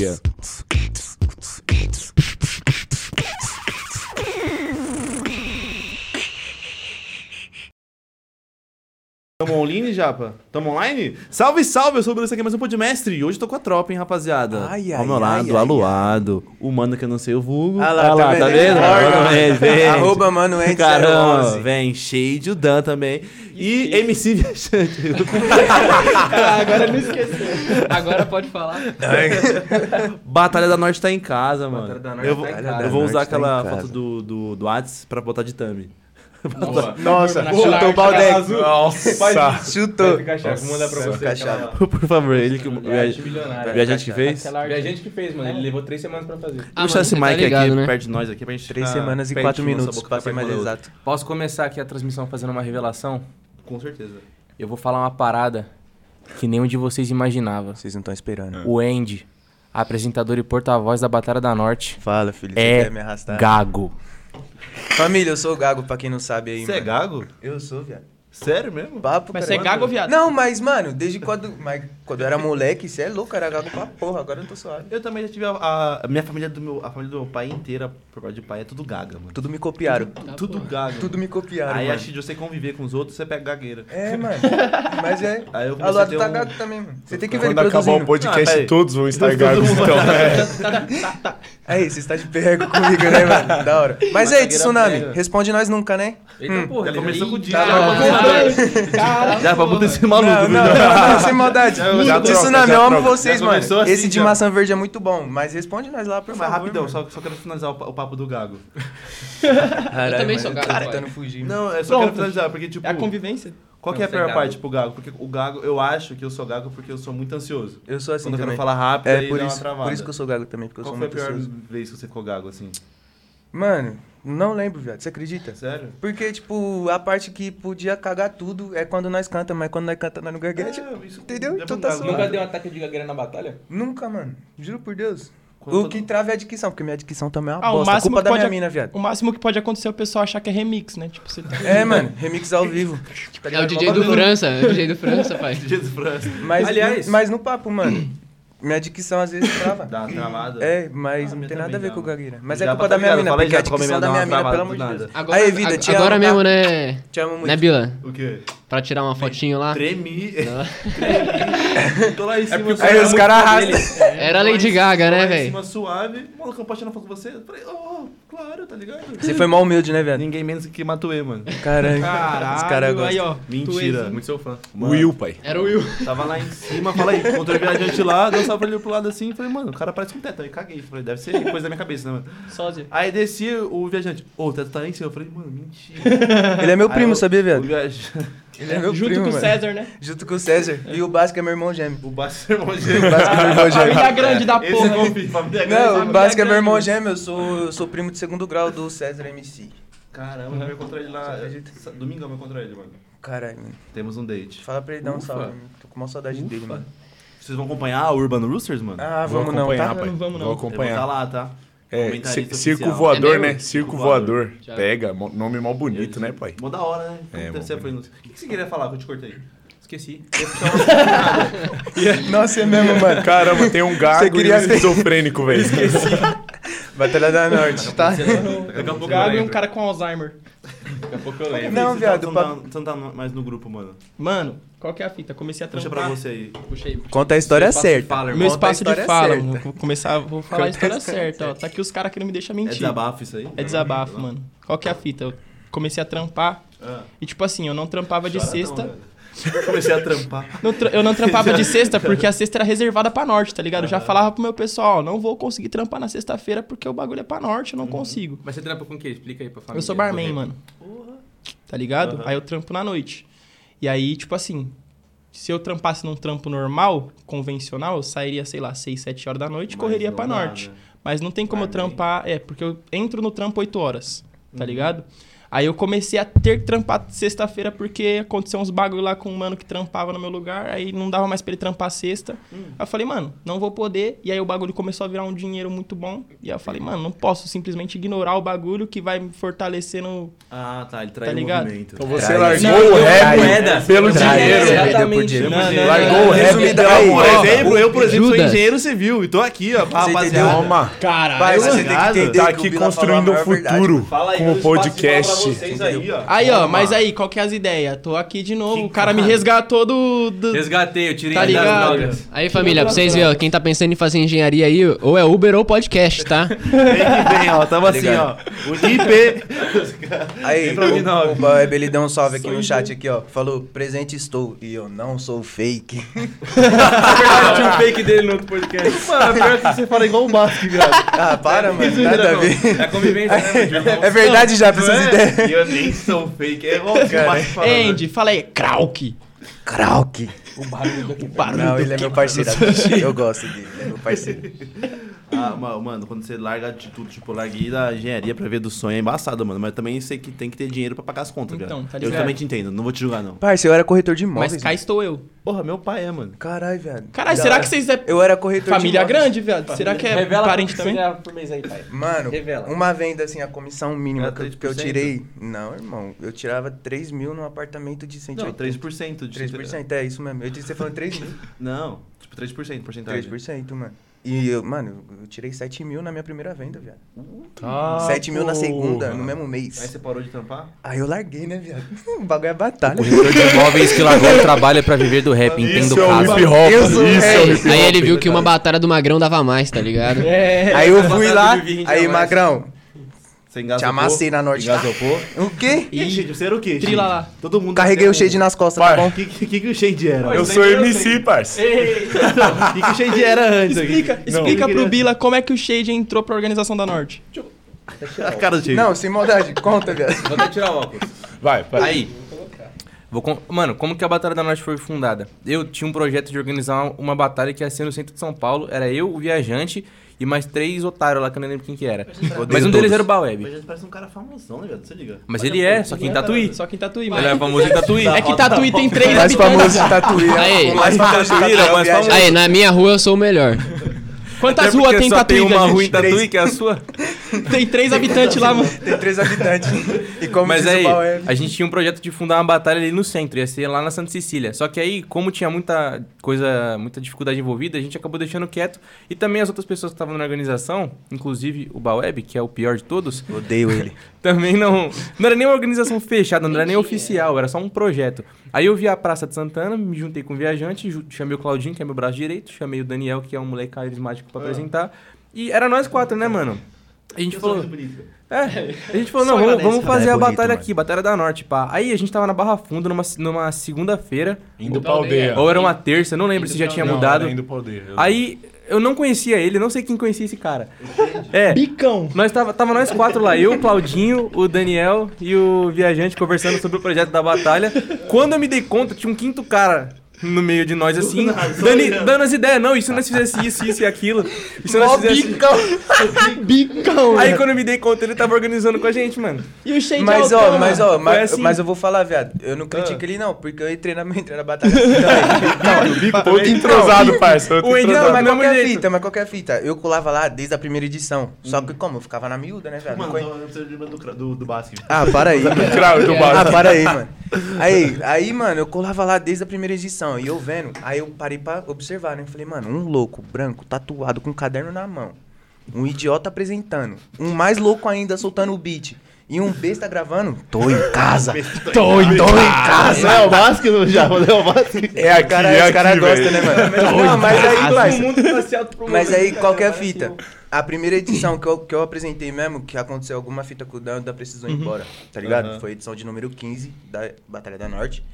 Yeah. Tamo online, Japa? Tamo online? Salve, salve! Eu sou o Bruno, esse aqui é mais um Podmestre. E hoje eu tô com a tropa, hein, rapaziada? Ai, Ao ai, meu ai, lado, ai, aluado. O mano que eu não sei o vulgo. Ah lá, Ah tá tá vendo? Mano, vem, vem. Arroba Mano Caramba, 011. vem. Shade, o Dan também. E MC Viajante. Agora não esqueci. Agora pode falar. Batalha da Norte tá em casa, mano. Batalha da Norte eu vou, tá em eu casa. vou usar tá aquela casa. foto do, do, do Whats pra botar de thumb. Nossa, chutou o chave, Baldex. Nossa. Chutou. Vou mandar pra Nossa, você. fica chave. aquela- Por favor, ele que o Arte viaj- milionária. viajante que fez. Aquela arte. Viajante que fez, mano. Ele levou três semanas pra fazer. Ah, Puxa mano, esse tá mic ligado, aqui né? perto de nós aqui pra gente Três ficar semanas e quatro nossa minutos, pra ser mais da outra. exato. Posso começar aqui a transmissão fazendo uma revelação? Com certeza. Eu vou falar uma parada que nenhum de vocês imaginava. Vocês não estão esperando. O Andy, apresentador e porta-voz da Batalha da Norte, Fala, filho. Você é quer me arrastar? gago. Família, eu sou o Gago, pra quem não sabe aí, Você é gago? Eu sou, viado. Sério mesmo? Papo, Mas você é gago ou viado? Não, mas, mano, desde quando... Mas, quando eu era moleque, você é louco, era gago pra porra. Agora eu tô suave. Eu também já tive a, a- minha família do meu a família do meu pai inteira por parte de pai é tudo gaga, mano. Tudo me copiaram. tudo gaga. Tudo me copiaram, Aí mano. acho que de você conviver com os outros, você pega gagueira. É, mano. Mas é... Aí eu A ter tá um- gago também, mano. Você tem que ver ele Quando acabar o podcast, Ah, todos vão estar gagos, então. É. Aí, você está de pergo comigo, né, mano? Da hora. Mas Mas aí, Tsunami, pega. responde nós nunca, né? Eita porra, Já ele começou com o dia. Caralho. Já pra botar esse maluco. Não, não, não, não, sem maldade. já troca, Tsunami, já eu amo vocês, mano. assim, Esse de já. maçã verde é muito bom, mas responde nós lá, por favor. rapidão, só, só quero finalizar o, pa- o papo do gago. Eu também mano, sou gago, pai. tentando fugir. Não, é só Pronto. quero finalizar, porque tipo. É a convivência. Qual que é a Não, pior gago. parte pro gago? Porque o gago, eu acho que eu sou gago porque eu sou muito ansioso. Eu sou assim Quando eu também. quero falar rápido, É, por isso, uma travada. por isso que eu sou gago também, porque eu Qual sou foi a muito pior ansioso. vez que você ficou gago, assim? Mano, não lembro, viado. Você acredita? Sério? Porque, tipo, a parte que podia cagar tudo é quando nós canta, mas quando nós canta, nós não gagueja. É, isso- Entendeu? Então tá suave. Nunca deu um ataque de gagueira na batalha? Nunca, mano. Juro por Deus. Quando o que trava é a dicção, porque minha dicção também é uma Ah, o bosta. máximo Culpa que da pode minha ac- mina, viado. O máximo que pode acontecer é o pessoal achar que é remix, né? Tipo, você tá... É, mano, remix ao vivo. Tá É o ligado? DJ do. França, é o DJ do França, pai. Jesus França. Mas, Aliás- mas no papo, mano, minha dicção às vezes trava. Dá uma travada. É, mas Ah, não minha tem nada a ver dá, com o. Gagueira. Mas Já é culpa da minha ligado, mina, porque a dicção minha, da minha mina, pelo amor de Deus. Agora, Aí, vida, agora mesmo, né? Te amo muito. Né, Bila? O quê? Pra tirar uma fotinho lá. Tremi. Tremi. Tô lá em cima. Aí os caras arrastam. Era Lady Gaga, Tô lá né, em velho? cima suave. Mano, eu posso tirar foto com você? Eu falei, oh, claro, tá ligado? Você foi mal humilde, né, viado? Ninguém menos que Matuê, mano. Caralho. Caralho, Os caras aí, gostam. ó. Mentira. Muito seu fã. Mano, Will, pai. Era o Will. Tava lá em cima, fala aí, encontrei o viajante lá, deu salve pra ele pro lado assim, falei, mano, o cara parece um teto. Aí caguei, falei, deve ser coisa da minha cabeça, né, mano? Sósia. Aí desci o viajante, ô, o teto tá lá em cima. Eu falei, mano, mentira. Ele é meu primo, sabia, O viado? viajante, Ele é meu Junto primo, com o mano. César, né? Junto com o César. E o Basco é meu irmão gêmeo. o Basco é irmão O gêmeo. Basco é meu irmão gêmeo. Família grande da Esse porra. eu né? confio, família grande. Não, o Basco é meu irmão gêmeo. Eu sou, eu sou primo de segundo grau do César MC. Caramba, eu vou encontrar ele lá. Domingão eu vou encontrar ele, mano. Caralho, mano. Temos um date. Fala pra ele dar um Ufa. salve. mano. Tô com uma saudade dele, mano. Vocês vão acompanhar o Urban Roosters, mano? Ah, Vou vamos não, acompanhar, tá? pai. Não vamos, não. Vou acompanhar. tá lá, tá? É, circo oficial. voador, É né? Circo Circo voador. Já. Pega, nome mó bonito, né, pai? Mó da hora, né? Como É, foi O que que você queria falar que eu te cortei? Esqueci. Nossa, é mesmo, mano. Caramba, tem um gago e queria um ser- esquizofrênico, velho. Batalha da Norte, tá? Daqui a pouco O eu Gago e um cara com Alzheimer. Daqui a pouco eu lembro. Não, Você viado, tá- o Você tá- você não tá mais no grupo, mano. Mano, qual que é a fita? Comecei a Puxa trampar. pra você aí. Puxa aí. Conta a história de certa. fala, Meu espaço de fala, certa. mano. Vou começar, vou falar a Conta a história história certa, ó. Tá aqui os caras que não me deixam É mentir. desabafo isso aí? É desabafo, mano. Qual que é a fita? Eu comecei a trampar Ah. e, tipo assim, eu não trampava de Chora sexta. não. Comecei a trampar. Não tra- eu não trampava de sexta porque a sexta era reservada pra norte, tá ligado? Eu já falava pro meu pessoal, ó, não vou conseguir trampar na sexta-feira porque o bagulho é pra norte, eu não consigo. Mas você trampa com o quê? Explica aí pra família. Eu sou barman, mano. Tá ligado? Aham. Aí eu trampo na noite. E aí, tipo assim, se eu trampasse num trampo normal, convencional, eu sairia, sei lá, 6, 7 horas da noite e correria pra dá, norte. né? Mas não tem como eu Barman. trampar. É, porque eu entro no trampo 8 horas, tá Uhum. ligado? Aí eu comecei a ter que trampar sexta-feira porque aconteceu uns bagulho lá com um mano que trampava no meu lugar, aí não dava mais pra ele trampar sexta. Aí eu falei, mano, não vou poder. E aí o bagulho começou a virar um dinheiro muito bom. E aí eu falei, mano, não posso simplesmente ignorar o bagulho que vai me fortalecer no. Ah, tá. Ele traiu Tá o ligado? movimento. Então você largou Não, o rap moeda. pelo dinheiro. Exatamente. Não, não, Largou não. o rap aí, Por exemplo, eu, por exemplo, sou engenheiro civil e tô aqui, ó, pra rapaziada. Calma. Cara, Pai, você tem que entender Tá aqui o construindo o futuro com o podcast. Vocês aí, ó. Aí, ó, mas aí, qual que é as ideias? Tô aqui de novo, o cara me resgatou do. do- Resgatei, eu tirei Tá das ligado? drogas. Aí, família, pra vocês verem, ó, quem tá pensando em fazer engenharia aí, ou é Uber ou podcast, tá? Vem que vem, ó. Tamo assim, ó. O IP. Aí, o, o Boeb, ele deu um salve aqui no chat aqui, ó. Falou, presente estou. E eu não sou fake. Na verdade, tinha um fake dele no outro podcast. Mano, pior que você fala igual o Basque, viado. Ah, para, mano. Nada a ver. É convivência, né, mano? É verdade já, pra essas é? ideias. E eu nem sou fake. É igual? Andy, fala aí, Krauk. Krauk. O barulho daqui. O barulho Não, do ele é meu parceiro. Eu gosto dele, ele é meu parceiro. Ah, ma- mano, quando você larga de tudo, tipo, larguei da engenharia pra ver do sonho é embaçado, mano. Mas também sei que tem que ter dinheiro pra pagar as contas, Então, tá Eu ligado? também te entendo, não vou te julgar, não. Parça, eu era corretor de imóveis. Mas cá mano. estou eu. Porra, meu pai é, mano. Caralho, velho. Caralho, Da será hora. que vocês é Eu era corretor família de imóveis. grande, viado? Será que é parente também? por mês aí, pai. Mano, Revela. uma venda assim, a comissão mínima Era que, eu- que eu 3%? tirei. Não, irmão. Eu tirava 3 mil num apartamento de Não, 180. 3% de 3%, é isso mesmo. Eu disse você falando 3 mil. Não, tipo 3%, porcentagem. 3%, mano. E eu, mano, eu tirei 7 mil na minha primeira venda, viado. Tá, 7 mil na segunda, porra. no mesmo Aí mês. você parou de trampar? Aí eu larguei, né, viado? O bagulho é batalha. Corretor de imóveis que largou o trabalho pra viver do rap, entendo Isso o é o caso. hip hop. Sou- Isso é o é, hip hop. Aí ele viu que uma batalha do Magrão dava mais, tá ligado? É. Aí eu fui lá, aí. Magrão, Você engasopou? te amassei na norte. Engasopou? O quê? E Shade, você era o quê? Trila lá. Todo mundo... Carreguei o shade nas costas, tá Vai. bom? O que, que, que, o Shade era? Eu sou MC, parça. O que, que o Shade era antes Explica, aqui? explica Eu pro Bila como é que o Shade entrou pra organização da Norte. A cara do Shade. Não, sem maldade, conta, viado. Vou até tirar o óculos. Vai, vai. Aí. Vou con- Mano, como que a Batalha da Norte foi fundada? Eu tinha um projeto de organizar uma batalha que ia ser no centro de São Paulo. Era eu, o viajante e mais três otários lá que eu não lembro quem que era. Mas um deles era o Baweb. Mas parece um cara famosão, né, velho? Você liga? Mas ele é, só que em Tatuí. Só que em Tatuí, Ele mano. é famoso em Tatuí. É que Tatuí tem três mais famoso habitantes. Tatuí. Aí. Mais famoso de Tatuí é o mais viajante. Aí, na minha rua eu sou o melhor. Quantas ruas tem só Tatuí, tem uma rua em? Tatuí, que é a sua. Tem três habitantes lá, mano. Tem três habitantes. E como Mas aí, a gente tinha um projeto de fundar uma batalha ali no centro, ia ser lá na Santa Cecília. Só que aí, como tinha muita coisa, muita dificuldade envolvida, a gente acabou deixando quieto. E também as outras pessoas que estavam na organização, inclusive o Baweb, que é o pior de todos, Odeio ele. também não. Não era nem uma organização fechada, não era nem oficial, era só um projeto. Aí eu vi a Praça de Santana, me juntei com o viajante, chamei o Claudinho, que é meu braço direito, chamei o Daniel, que é um moleque carismático pra apresentar. E era nós quatro, né, mano? A gente falou. É, a gente falou, não, vamos, vamos fazer É a bonito, Batalha mano. aqui, Batalha da Norte, pá. Aí a gente tava na Barra Funda numa, numa segunda-feira, Indo pra aldeia. ou era uma terça, não lembro se já tinha Não, mudado. Indo pra aldeia. Eu- Aí eu não conhecia ele, não sei quem conhecia esse cara. É. Bicão. Nós tava, tava nós quatro lá, eu, o Claudinho, o Daniel e o viajante conversando sobre o projeto da batalha. Quando eu me dei conta, tinha um quinto cara no meio de nós, assim, dando, dando as ideias. Não, e se nós fizesse isso, isso e aquilo? E se nós fizesse... Bicão. Aí quando eu me dei conta, ele tava organizando com a gente, mano. E o Shade Mas, é ó, mas, ó, mas, assim. mas eu vou falar, viado. Eu não critico ele, não, porque eu entrei na, entrei na batalha assim também. Não, Outro entrosado, parça. O Andy- entrosado. Não, mas qualquer jeito. fita, mas qualquer fita. Eu colava lá desde a primeira edição. Só que como? Eu ficava na miúda, né, viado? Não Mano, eu preciso de do, do, do Basque. Ah, para aí. Ah, para aí, mano. Aí, aí, mano, eu colava lá desde a primeira edição. E eu vendo, aí eu parei pra observar, né? Falei, mano, um louco, branco, tatuado, com um caderno na mão. Um idiota apresentando. Um mais louco ainda soltando o beat. E um besta gravando. Tô em casa. Tô em Tô em casa. Não é o Basque já? Não é o Basque? É aqui, cara, é os caras gostam, né, mano? Não, mas aí, parça, tá Mas aí, qualquer fita. A primeira edição que eu, que eu apresentei mesmo, que aconteceu alguma fita com o Dan, da Precisou ir embora, tá ligado? Aham. Foi a edição de número 15 da Batalha da Norte.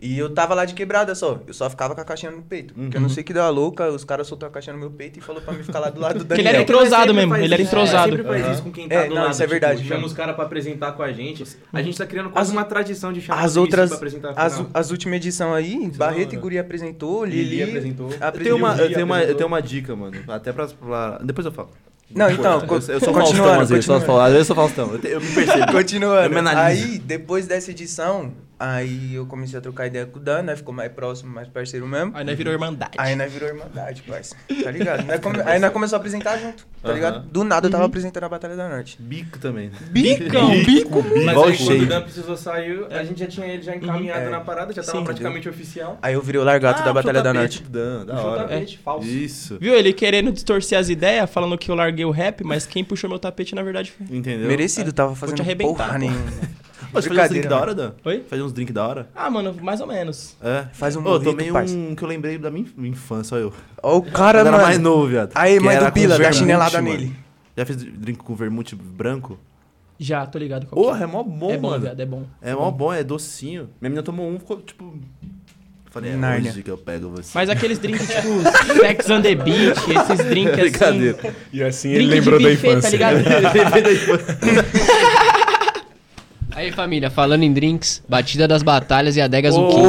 E eu tava lá de quebrada só. Eu só ficava com a caixinha no peito. Porque eu não sei que deu a louca, os caras soltaram a caixinha no meu peito e falou pra mim ficar lá do lado do Porque ele Daniel. era entrosado mesmo, ele era entrosado. sempre faz isso com quem tá É, do não, lado. isso é verdade Tipo, chama os caras pra apresentar com a gente. A gente tá criando quase As- uma tradição de chamar As outras, pra apresentar a as, as últimas edições aí, Barreto e Guri apresentou, Lili, Lili apresentou. Eu tenho, uma, eu, tenho uma, eu tenho uma dica, mano. Até pra, pra- Depois eu falo. Não, então, Eu, eu sou Faustão, continuando, às vezes, às vezes eu sou Faustão. Eu, me percebo. Continuando. Aí, depois dessa edição, aí eu comecei a trocar ideia com o Dan, né? Ficou mais próximo, mais parceiro mesmo. Aí nós virou irmandade. Aí nós virou irmandade, parça. Tá ligado? Nós come- Aí nós começamos a apresentar junto, tá Aham. ligado? Do nada eu tava apresentando a Batalha da Norte. Bico também. né? Bicão, bico. Mas aí, quando o Dan precisou sair, a gente já tinha ele já encaminhado É. na parada, já tava Sim, praticamente oficial. Aí eu virei o largato da Ah, Batalha da Norte. tapete do Dan, da Puxou o hora. tapete, falso. Isso. Viu? Ele querendo distorcer as ideias, falando que eu larguei o rap, mas quem puxou meu tapete, na verdade, foi. Entendeu? Merecido, tava te fazendo arrebentar, porra nenhuma. Você faz uns drink da mano. hora, Dan? Oi? Faz uns drink da hora? Ah, mano, mais ou menos. É. Faz um Ô, eu mojito, tomei parça. um que eu lembrei da minha infância, só eu. Ó o cara, Quando era mano. mais novo, viado. Aí, mãe do Pila, dá chinelada mano. nele. Já fez drink com vermute branco? Já, tô ligado. Porra, é mó bom, é bom, mano. viado, é bom. É mó bom, é docinho. Minha menina tomou um, ficou tipo. Falei, é Nárnia. hoje que eu pego você. Mas aqueles drinks tipo Sex on the Beach, esses drinks assim. Brincadeira. E assim ele lembrou de da buffet, infância. tá ligado? Aí, família, falando em drinks, batida das batalhas e adegas Ô, o Kim.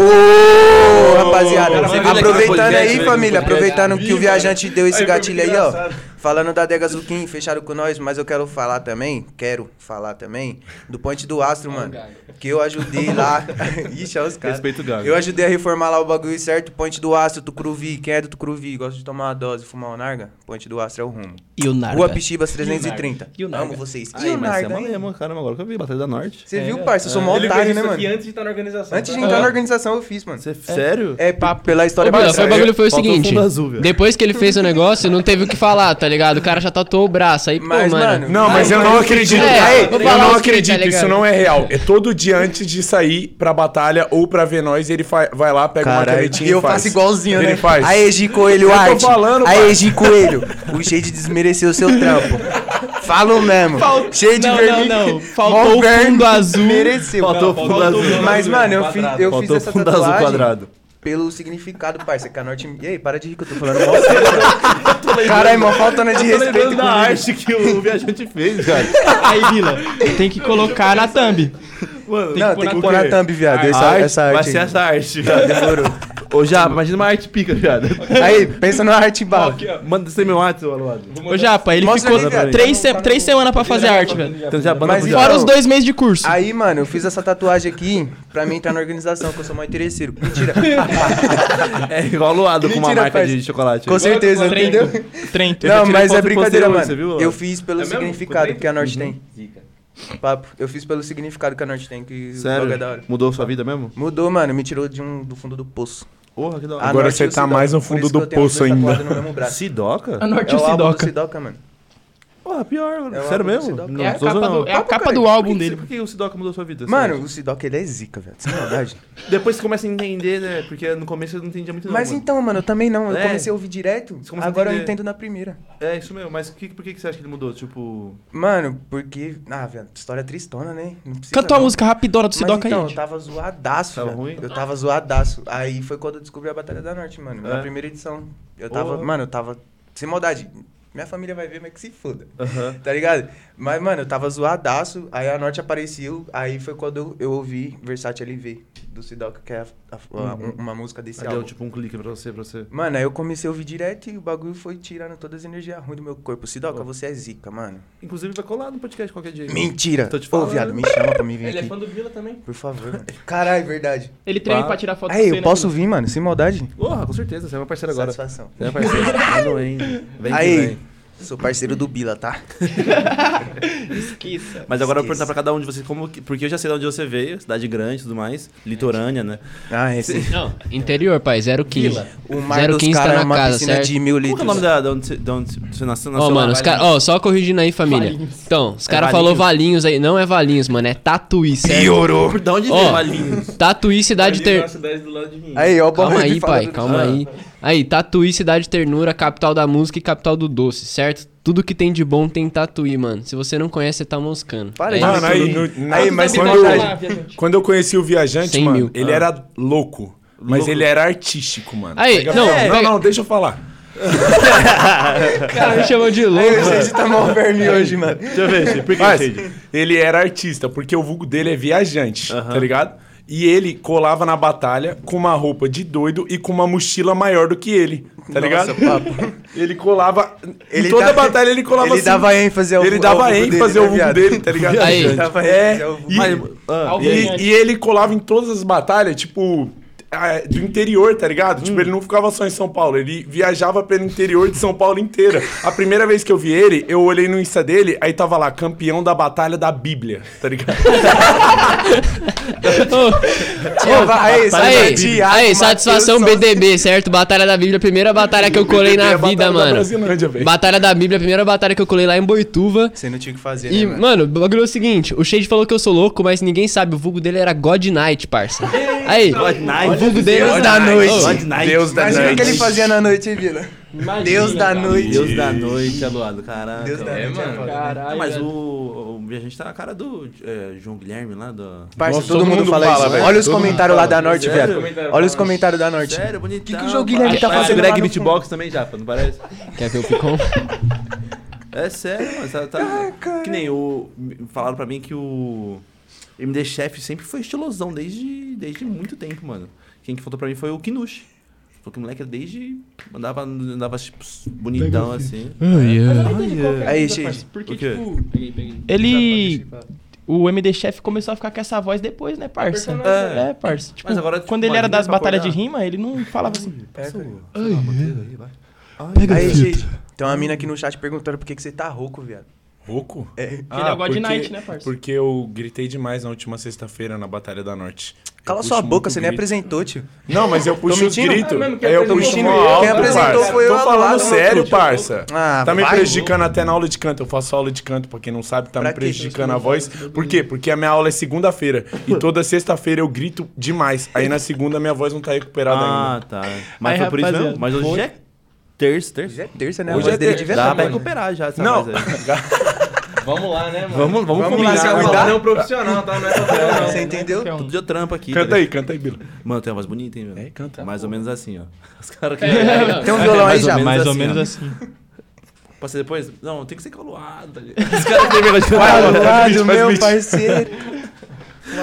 rapaziada. Aproveitando aí, né, família. do Aproveitando que o viajante deu esse gatilho aí, ó. Falando da Adega Zuquim, fecharam com nós, mas eu quero falar também, quero falar também, do Ponte do Astro, mano. Que eu ajudei lá. Ixi, olha os caras. Respeito o Gago. Eu ajudei a reformar lá o bagulho certo. Ponte do Astro, Tucuruvi. Quem é do Tucuruvi? Gosta de tomar uma dose, fumar uma narga? Ponte do Astro é o rumo. E o Narga. Rua Pixibas 330. E o Narga? Amo vocês. Aí, e o mas você é Narga, malema, caramba, agora que eu vi Batalha da Norte. Você viu, parça? Eu sou mó Ele otário, né, isso mano? aqui antes de estar na organização. Antes de tá? entrar na organização, eu fiz, mano. Você, sério? É, pela história Ô, Bila, foi, o bagulho foi o seguinte: azul, depois que ele fez o negócio, não teve o que falar, tá ligado? O cara já tatuou o braço. Aí, pô, Mas, mano. mano, Não, mas eu não acredito. É, Aí, vou eu falar não os que, acredito, tá ligado? isso não é real. É todo dia antes de sair pra batalha ou pra ver nós, ele fa- vai lá, pega uma Caralho, canetinha e eu e faz. faço igualzinho, Ele né? faz. Aí, Gi Coelho Eu tô Arte. falando, Aí, pai. Gi Coelho. O Shade desmereceu o seu trampo. Falo mesmo. Não, vermelho. não, não. Mó Faltou o verme, fundo azul. Mereceu. Faltou fundo azul. Mas, mano, eu fiz, eu fiz Faltou essa fundo azul tatuagem quadrado. Pelo significado, parça, que a Norte... E aí, para de rir que eu tô falando mó sério, velho. Caralho, mó faltando de respeito da arte que o viajante fez, cara. Aí, Vila, tem que colocar na thumb. Mano, Não, pôr tem que pôr na thumb, viado. Essa, arte essa arte vai aí. ser essa arte. Tá, demorou. Ô, Japa, imagina uma arte pica, viado. Aí, pensa numa arte bala. Manda você meu arte, seu aluado. Ô, Japa, ele Mostra ficou ali, viado. três, se- três semanas pra fazer arte, velho. Então já banda Mas pro Fora Japa. os dois meses de curso. Aí, mano, eu fiz essa tatuagem aqui pra mim entrar na organização, que eu sou mó interesseiro. Mentira. É igual aluado com uma Mentira, marca parça. de chocolate. Com certeza, entendeu? Trento. Não, tirei mas foto é brincadeira, mano. você viu, eu fiz pelo É mesmo? significado Ficou que a Norte tem. Papo. Eu fiz pelo significado que a Norte tem, que o é da hora. Sério? Mudou sua vida mesmo? Mudou, mano. Me tirou de um, do fundo do poço. Porra, que da hora. Agora você tá Sidoca. mais no fundo do poço ainda. tatuados no mesmo braço. Sidoca? A Norte É o o álbum do Sidoca. Sidoca, mano. Porra, pior. É o Sério álbum do mesmo? Sidoca. Não, É a tô capa, zoando, do, não. é a Papo, capa cara. do Por álbum que, dele. por que o Sidoca mudou sua vida? Mano, Sério? o Sidoca, ele é zica, velho. Sem maldade. Depois você começa a entender, né? Porque no começo eu não entendia muito não, Mas mano. então, mano, eu também não. Eu É. comecei a ouvir direto. Você começa a Agora eu entender. entendo na primeira. É, isso mesmo. Mas que, por que, que você acha que ele mudou? Tipo... Mano, porque. Ah, velho, história tristona, né? Não precisa, Canta a não. música rapidona do Mas Sidoca então, aí. eu tava zoadaço, Tava velho. ruim? Eu tava zoadaço. Aí foi quando eu descobri a Batalha da Norte, mano. Na É? primeira edição. Eu tava, Porra. mano, eu tava. Sem maldade. Minha família vai ver, mas que se foda. Aham. Tá ligado? Mas, mano, eu tava zoadaço. Aí a Norte apareceu. Aí foi quando eu, eu ouvi Versátil LV do Sidoca, que é a- a- a- Uhum. uma música desse Aí deu álbum. tipo um clique pra você, pra você. Mano, aí eu comecei a ouvir direto e o bagulho foi tirando todas as energias ruins do meu corpo. Sidoca, você é zica, mano. Inclusive vai colar no podcast qualquer dia. Mentira! Tô te Ô, falando. viado, me chama pra mim vir Ele é aqui. fã do Vila também. Por favor. mano. Caralho, verdade. Ele Pá. pra tirar foto Aí, com eu você, posso né, vir, mano, sem maldade. Porra, com certeza. Você é meu parceiro agora. Satisfação. Você é meu parceiro. Um, hein? Vem Aí, vem. Sou parceiro do Bila, tá? Esqueça. Mas agora eu vou Esqueça. perguntar pra cada um de vocês como que, Porque eu já sei de onde você veio, cidade grande e tudo mais, litorânea, né? Ah, esse. Não, interior, pai, 015. O mar dos 015 caras tá é na uma casa, piscina certo? de mil Qual que é litros. o nome da, da onde, você, da onde você nasceu? Ó, nasceu mano, lá? os caras. Ó, só corrigindo aí, família. Valinhos. Então, os É caras Valinhos? falou Valinhos aí. Não é Valinhos, mano, é Tatuí, certo? Piorou. Da onde Ó, veio Valinhos? Tatuí, cidade ter. cidade do lado de mim. Aí, ó, Calma aí, de pai, calma aí. Aí, Tatuí, cidade de ternura, capital da música e capital do doce, certo? Tudo que tem de bom tem em Tatuí, mano. Se você não conhece, você tá moscando. Para É isso. Mano, aí, no- na- Aí, mas quando, sem eu, maldade. quando eu conheci o viajante, 100 mano, mil. ele era louco. Mas Louco. ele era artístico, mano. Aí, não, visão. pega- não, não, deixa eu falar. O cara me chamou de louco, Aí, o mano. gente tá mal verme hoje, mano. Deixa eu ver, por que Mas ele era artista, porque o vulgo dele é viajante, Aham. tá ligado? E ele colava na batalha com uma roupa de doido e com uma mochila maior do que ele, tá ligado? Ele colava. Ele em toda dá- batalha ele colava Ele assim. dava ênfase ao Ele ao dava ênfase dele, ao né, vulgo viado? dele, tá ligado? Aí. Ele dava É, ênfase ao vulgo. e, Ao e ele colava em todas as batalhas, tipo, ah, do interior, tá ligado? Hum. Tipo, ele não ficava só em São Paulo, ele viajava pelo interior de São Paulo inteira. A primeira vez que eu vi ele, eu olhei no Insta dele, aí tava lá, campeão da batalha da Bíblia, tá ligado? Aí, satisfação BDB, certo? Batalha da Bíblia, primeira batalha que eu colei É na vida, da mano. Batalha da Bíblia, primeira batalha que eu colei lá em Boituva. Você não tinha o que fazer, E, né, mano? mano, o bagulho é o seguinte: o Shade falou que eu sou louco, mas ninguém sabe. O vulgo dele era God Night, parça. Aí, God Night. O vulgo Deus da noite. Ô, God Night. Deus da Imagina o que ele noite. fazia na noite, hein, Vila? Deus da noite. Deus da noite, aluado, caraca. Deus da É, noite. mano. é foda. Caralho, Ah, mas velho. o, o viajante tá na cara do é, João Guilherme lá do. Parça, Nossa, todo, mundo, fala, isso. velho. Olha os Todo comentários lá da Norte, Sério? velho. Olha os comentários da Norte. Sério, bonitão. Que que o João Guilherme tá fazendo o Greg lá no Beatbox também, Japa, não parece? Quer ver o Picon? É sério, mano. Tá, tá- que nem o. Falaram pra mim que o. MD Chef sempre foi estilosão desde, desde muito tempo, mano. Quem que falou pra mim foi o Kinushi. Falou que o moleque era desde. Andava, andava tipo, bonitão assim. Aí, Shade. Porque, O quê? tipo, ele. O MD Chef começou a ficar com essa voz depois, né, parça? É. É, parça. Tipo, Mas agora, tipo, quando ele era das batalhas de rima, ele não falava assim. Aí, Shade. Tem uma mina aqui no chat perguntando por que, que você tá rouco, viado. Rouco? É. ele é o God Night, né, parça? Porque eu gritei demais na última sexta-feira na Batalha da Norte. Cala sua boca, você nem grito. apresentou, tio. Não, mas eu puxo os mentindo? gritos. É eu puxo alto, Quem apresentou parça. foi eu Tô falando do sério, parça. Ah, tá me vai. prejudicando até na aula de canto. Eu faço aula de canto, pra quem não sabe, tá Pra me prejudicando a voz. Por quê? Porque a minha aula é segunda-feira. E toda sexta-feira eu grito demais. Aí na segunda minha voz não tá recuperada Ah, ainda. tá. Mas Aí, foi por isso mesmo. Mas hoje é terça, terça. Hoje é terça, né? Hoje a voz é dele terça. devia Dá tá pra recuperar já essa Não, voz aí. Vamos lá, né, mano? Vamos, vamos, Vamos combinar. lá, cuidar. Não, profissional, tá? Não é profissional. Você entendeu? Um. Todo dia trampa aqui. Canta tá aí, canta aí, Bila. Mano, tem uma voz bonita, hein, velho? É, canta. Mais ou menos assim, ó. Os caras que... Tem um violão aí Mais ou já. menos Mais ou assim, menos assim. Pode ser depois? Não, tem que ser caloado. tá? Os caras têm vergonha de faz meu parceiro.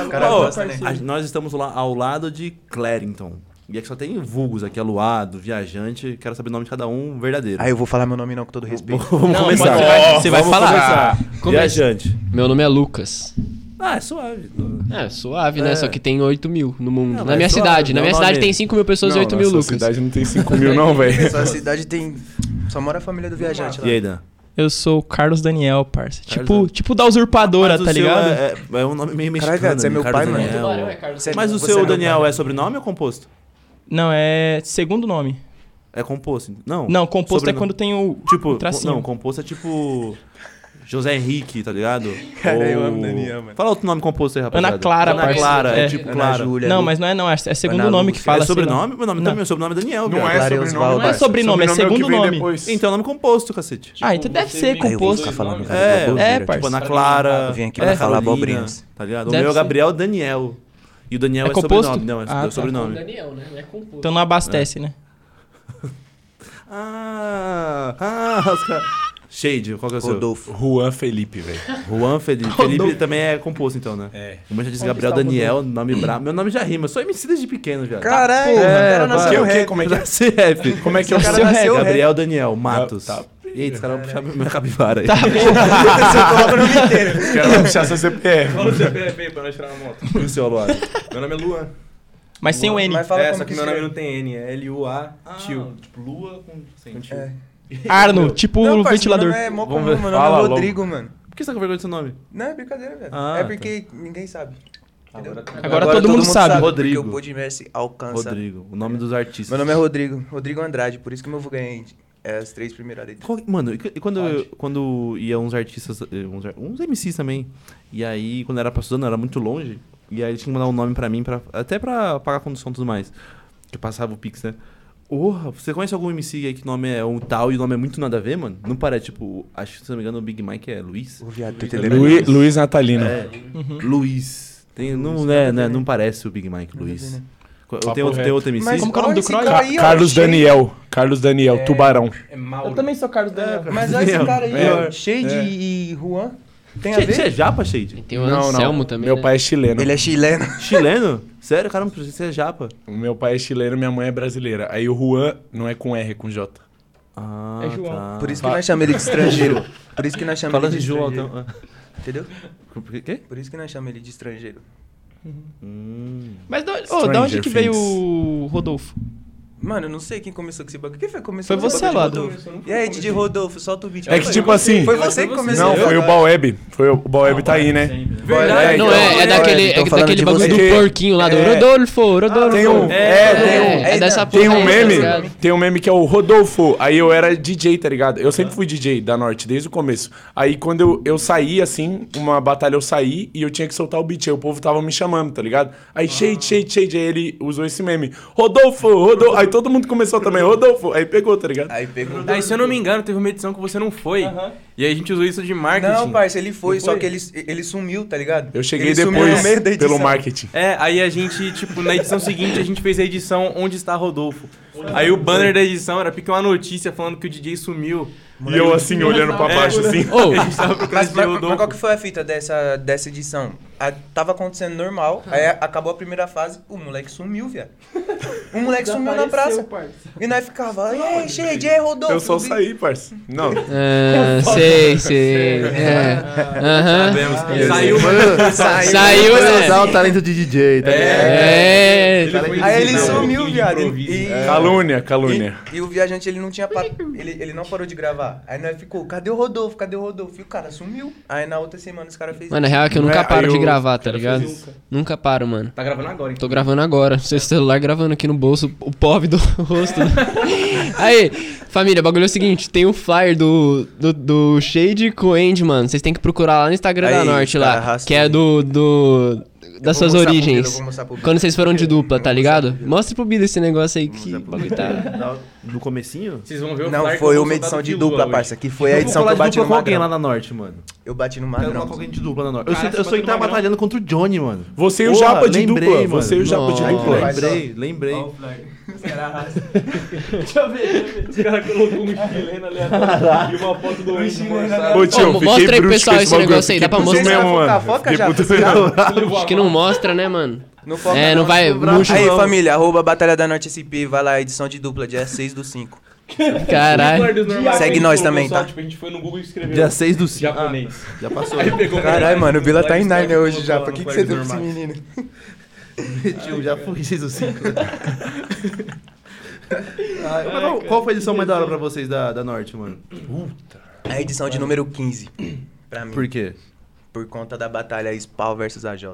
O cara né? a- nós estamos lá ao lado de Clarington. E aqui só tem vulgos aqui, aluado, viajante. Quero saber o nome de cada um verdadeiro. Aí eu vou falar meu nome não, com todo respeito. Vamos Não, começar. pode- vai- você vai Vamos falar. começar. Começa. Viajante. Meu nome é Lucas. Ah, é suave. É, suave, né? É. Só que tem 8 mil no mundo. Não, na minha suave, cidade. Na minha é cidade tem 5 mil pessoas e Não, 8 mil nossa Lucas. cidade não tem 5 mil não, velho. Sua cidade tem... Só mora a família do viajante lá. E aí, Dan? Eu sou o Carlos Daniel, parça. Carlos Tipo, Daniel. tipo da usurpadora, Mas o tá seu ligado? É, é- é um nome meio mexicano. Caralho, você é né? meu Carlos pai, mano. É Você- Mas o você seu é Daniel pai. é sobrenome ou composto? Não, é segundo nome. É composto. Não. Não, composto é Sobrenome. quando tem o, Tipo, o tracinho. não, composto é tipo. José Henrique, tá ligado? Cara, eu Ou- amo Daniel, mano. Fala outro nome composto aí, rapaziada. Ana Clara, Ana. Clara, é, É. tipo Ana Clara. Júlia. Não, mas não é não, é, é segundo Ana nome Lúcia. que fala. é lá. sobrenome? Meu nome Não. também, meu sobrenome é Daniel, Não viado. é sobrenome. Não é sobrenome, é segundo nome. depois. Então é nome composto, cacete. Ah, então deve ser eu vou composto. falando É, é, tipo, parça. Tipo, Ana Clara. Eu vim aqui é, pra falar abobrinhas. Tá ligado? O meu é. Gabriel Daniel. E o Daniel É é, composto? sobrenome. Não, é Ah, tá. sobrenome. Daniel, né? Não é composto. Então não abastece, né? Ah, ah, os caras. Shade, qual que é o seu? Rodolfo. Juan Felipe, velho. Juan Felipe. Felipe também é composto, então, né? É. O meu já disse Gabriel Daniel, nome brabo. Meu nome já rima. Eu sou MC desde pequeno, já. Caralho, Porra, o cara é, nasceu o quê? rap. Como é que é? Como é que é o seu? rap. Gabriel Daniel Matos. Tá- tá. E aí, os caras vão puxar minha capivara aí. Você coloca o nome inteiro. Quero puxar seu CPF. Fala o CPF aí pra nós tirar uma moto. E o seu, Aluado? Meu nome é Luan. Mas sem o N. Mas fala é, só que que meu nome escreve. não tem N, é L-U-A, tio. tipo, lua com... Sim. tio. É. Arno, tipo Não, ventilador. Meu nome é mó comum, meu nome Fala é logo. Rodrigo, mano. Por que você tá com vergonha do seu nome? Não, é brincadeira, velho. Ah, é tá. porque ninguém sabe. Entendeu? Agora todo mundo sabe. Rodrigo. Porque o Podverse alcança. Rodrigo, o nome dos artistas. Meu nome é Rodrigo. Rodrigo Andrade, por isso que meu vulgo ganhei é, as três primeiras letras. Qual- Mano, e, quando, eu- quando ia uns artistas, eh, uns, uns MCs também, e aí quando era pra Suzano, era muito longe, e aí tinha que mandar um nome pra mim, pra, até pra pagar a condução e tudo mais, que passava o Pix, né? Porra, você conhece algum MC aí que o nome é um tal e o nome é muito nada a ver, mano? Não parece, tipo, acho que se não me engano o Big Mike é Luiz? Ô, viado, tu entendeu? Luiz, Luiz Natalino. É, Luiz. Tem, não, né, né, não parece o Big Mike, Luiz. né? Tem outro, tem outro MC? Mas Como que é o nome do Croy? Ca- Carlos Daniel. Carlos Daniel, Tubarão. É Mauro. Eu também sou Carlos Daniel. Mas olha esse cara aí, É. ó. Shade e Juan. Tem a Você você é ver? japa, Shade? Tem o Anselmo também. Meu né? pai é chileno. Ele é chileno. Chileno? Sério, caramba, você é japa. O meu pai é chileno, minha mãe é brasileira. Aí o Juan não é com R, é com J. Ah, É João. tá. Por isso que nós chamamos ele de estrangeiro. Por isso que nós chamamos Falando ele de de João, estrangeiro. então... Entendeu? Por quê? Por isso que nós chamamos ele de estrangeiro. Hum. Mas da, ô, da onde Stranger que veio Things. o Rodolfo? Mano, eu não sei quem começou com esse bagulho. Quem foi que começou Foi com esse você, Lado. Rodolfo? E aí, DJ Rodolfo, solta o vídeo. É que tipo assim. Foi você que começou. Não, foi o Baweb. Foi o Baweb tá aí, né? Verdade. Não então, é, é daquele, tô é daquele bagulho do porquinho lá, do É. Rodolfo, Rodolfo. Tem um, é, tem um, É, é dessa Tem porra um tá meme, tem um meme que é o Rodolfo. Aí eu era DJ, tá ligado? Eu sempre fui DJ da Norte, desde o começo. Aí quando eu, eu saí, assim, uma batalha eu saí e eu tinha que soltar o beat. Aí o povo tava me chamando, tá ligado? Aí shade, shade, shade. Aí ele usou esse meme. Rodolfo, Rodolfo. Aí todo mundo começou também, Rodolfo. Aí pegou, tá ligado? Aí pegou. Aí, se eu não me engano, teve uma edição que você não foi. E aí a gente usou isso de marketing. Não, parça, ele foi, só que ele, ele sumiu, tá ligado? Eu cheguei Ele sumiu depois no meio da edição. pelo marketing. É, aí a gente, tipo, na edição seguinte, a gente fez a edição Onde está Rodolfo. Aí o banner da edição era pique uma notícia falando que o DJ sumiu. E eu assim, olhando pra baixo, assim. Ô, A gente tava procurando Mas, mas, qual que foi a fita dessa, dessa edição? A- tava acontecendo normal, aí acabou a primeira fase, o moleque sumiu, viado. O moleque sumiu na praça. E nós ficava, e aí, Shade, e aí, Rodolfo? Eu só saí, parça. Não. ah, sei, sei. É. Sabemos Eu saiu, sei. mano. Saiu, né? usar o talento de DJ, tá? É. Aí ele Não, um sumiu, viado. Calúnia, calúnia. e, e o viajante, ele não tinha pa- ele, ele não parou de gravar. Aí nós ficou, cadê o Rodolfo? Cadê o Rodolfo? E o cara sumiu. Aí na outra semana os caras fez Mano, a real é que eu nunca é? paro Aí de gravar, tá ligado? Nunca paro, mano. Tá gravando agora, então. Tô gravando agora. Seu celular gravando aqui no bolso, o POV do rosto. Aí, família, o bagulho é o seguinte: tem um flyer do, do, do Shade com o Andy, mano. Vocês têm que procurar lá no Instagram da Aí, Norte cara, lá. arrastou. Que é do. do das suas eu origens. Bida. Quando vocês foram de dupla, Eu tá ligado? pro Bida. Mostra pro Bida esse negócio aí que o bagulho tá. Da- Do comecinho? Vocês vão ver o Não, foi eu uma edição do de dupla, hoje. parça. Que foi a Eu edição que eu bati dupla no com alguém lá na Norte, mano. Eu bati no Magrão. com alguém de dupla na Norte. Eu, sei, eu sou que tava bateu no batalhando contra o Johnny, mano. Você e o Japa de dupla. mano. Você e o Japa de dupla. Lembrei, lembrei. Deixa eu ver. Os caras colocou um chileno aleatório e uma foto do Andy mostrada. Ô, tio, Ô, eu fiquei mostra aí pro pessoal esse negócio aí, dá pra mostrar? mesmo, Foca, mano. foca já, foca. mesmo. Acho que não mostra, né, mano? Não foca É, não vai. Murcho, Aí, Não. família, arroba Batalha da Norte SP, vai lá, edição de dupla, dia 6 do 5. caralho. Segue nós também, tá? Tipo, a gente foi no Google e escreveu. Dia 6 do 5. Japonês. já passou. Caralho, mano, o Bila tá em Stock, hoje já. Pra que, que você deu pra esse menino? Tio, já fui 6 do 5. Mas qual, qual foi a edição mais da hora pra vocês da, da Norte, mano? A edição de número 15. Pra mim. Por quê? Por conta da batalha Spawn versus AJ.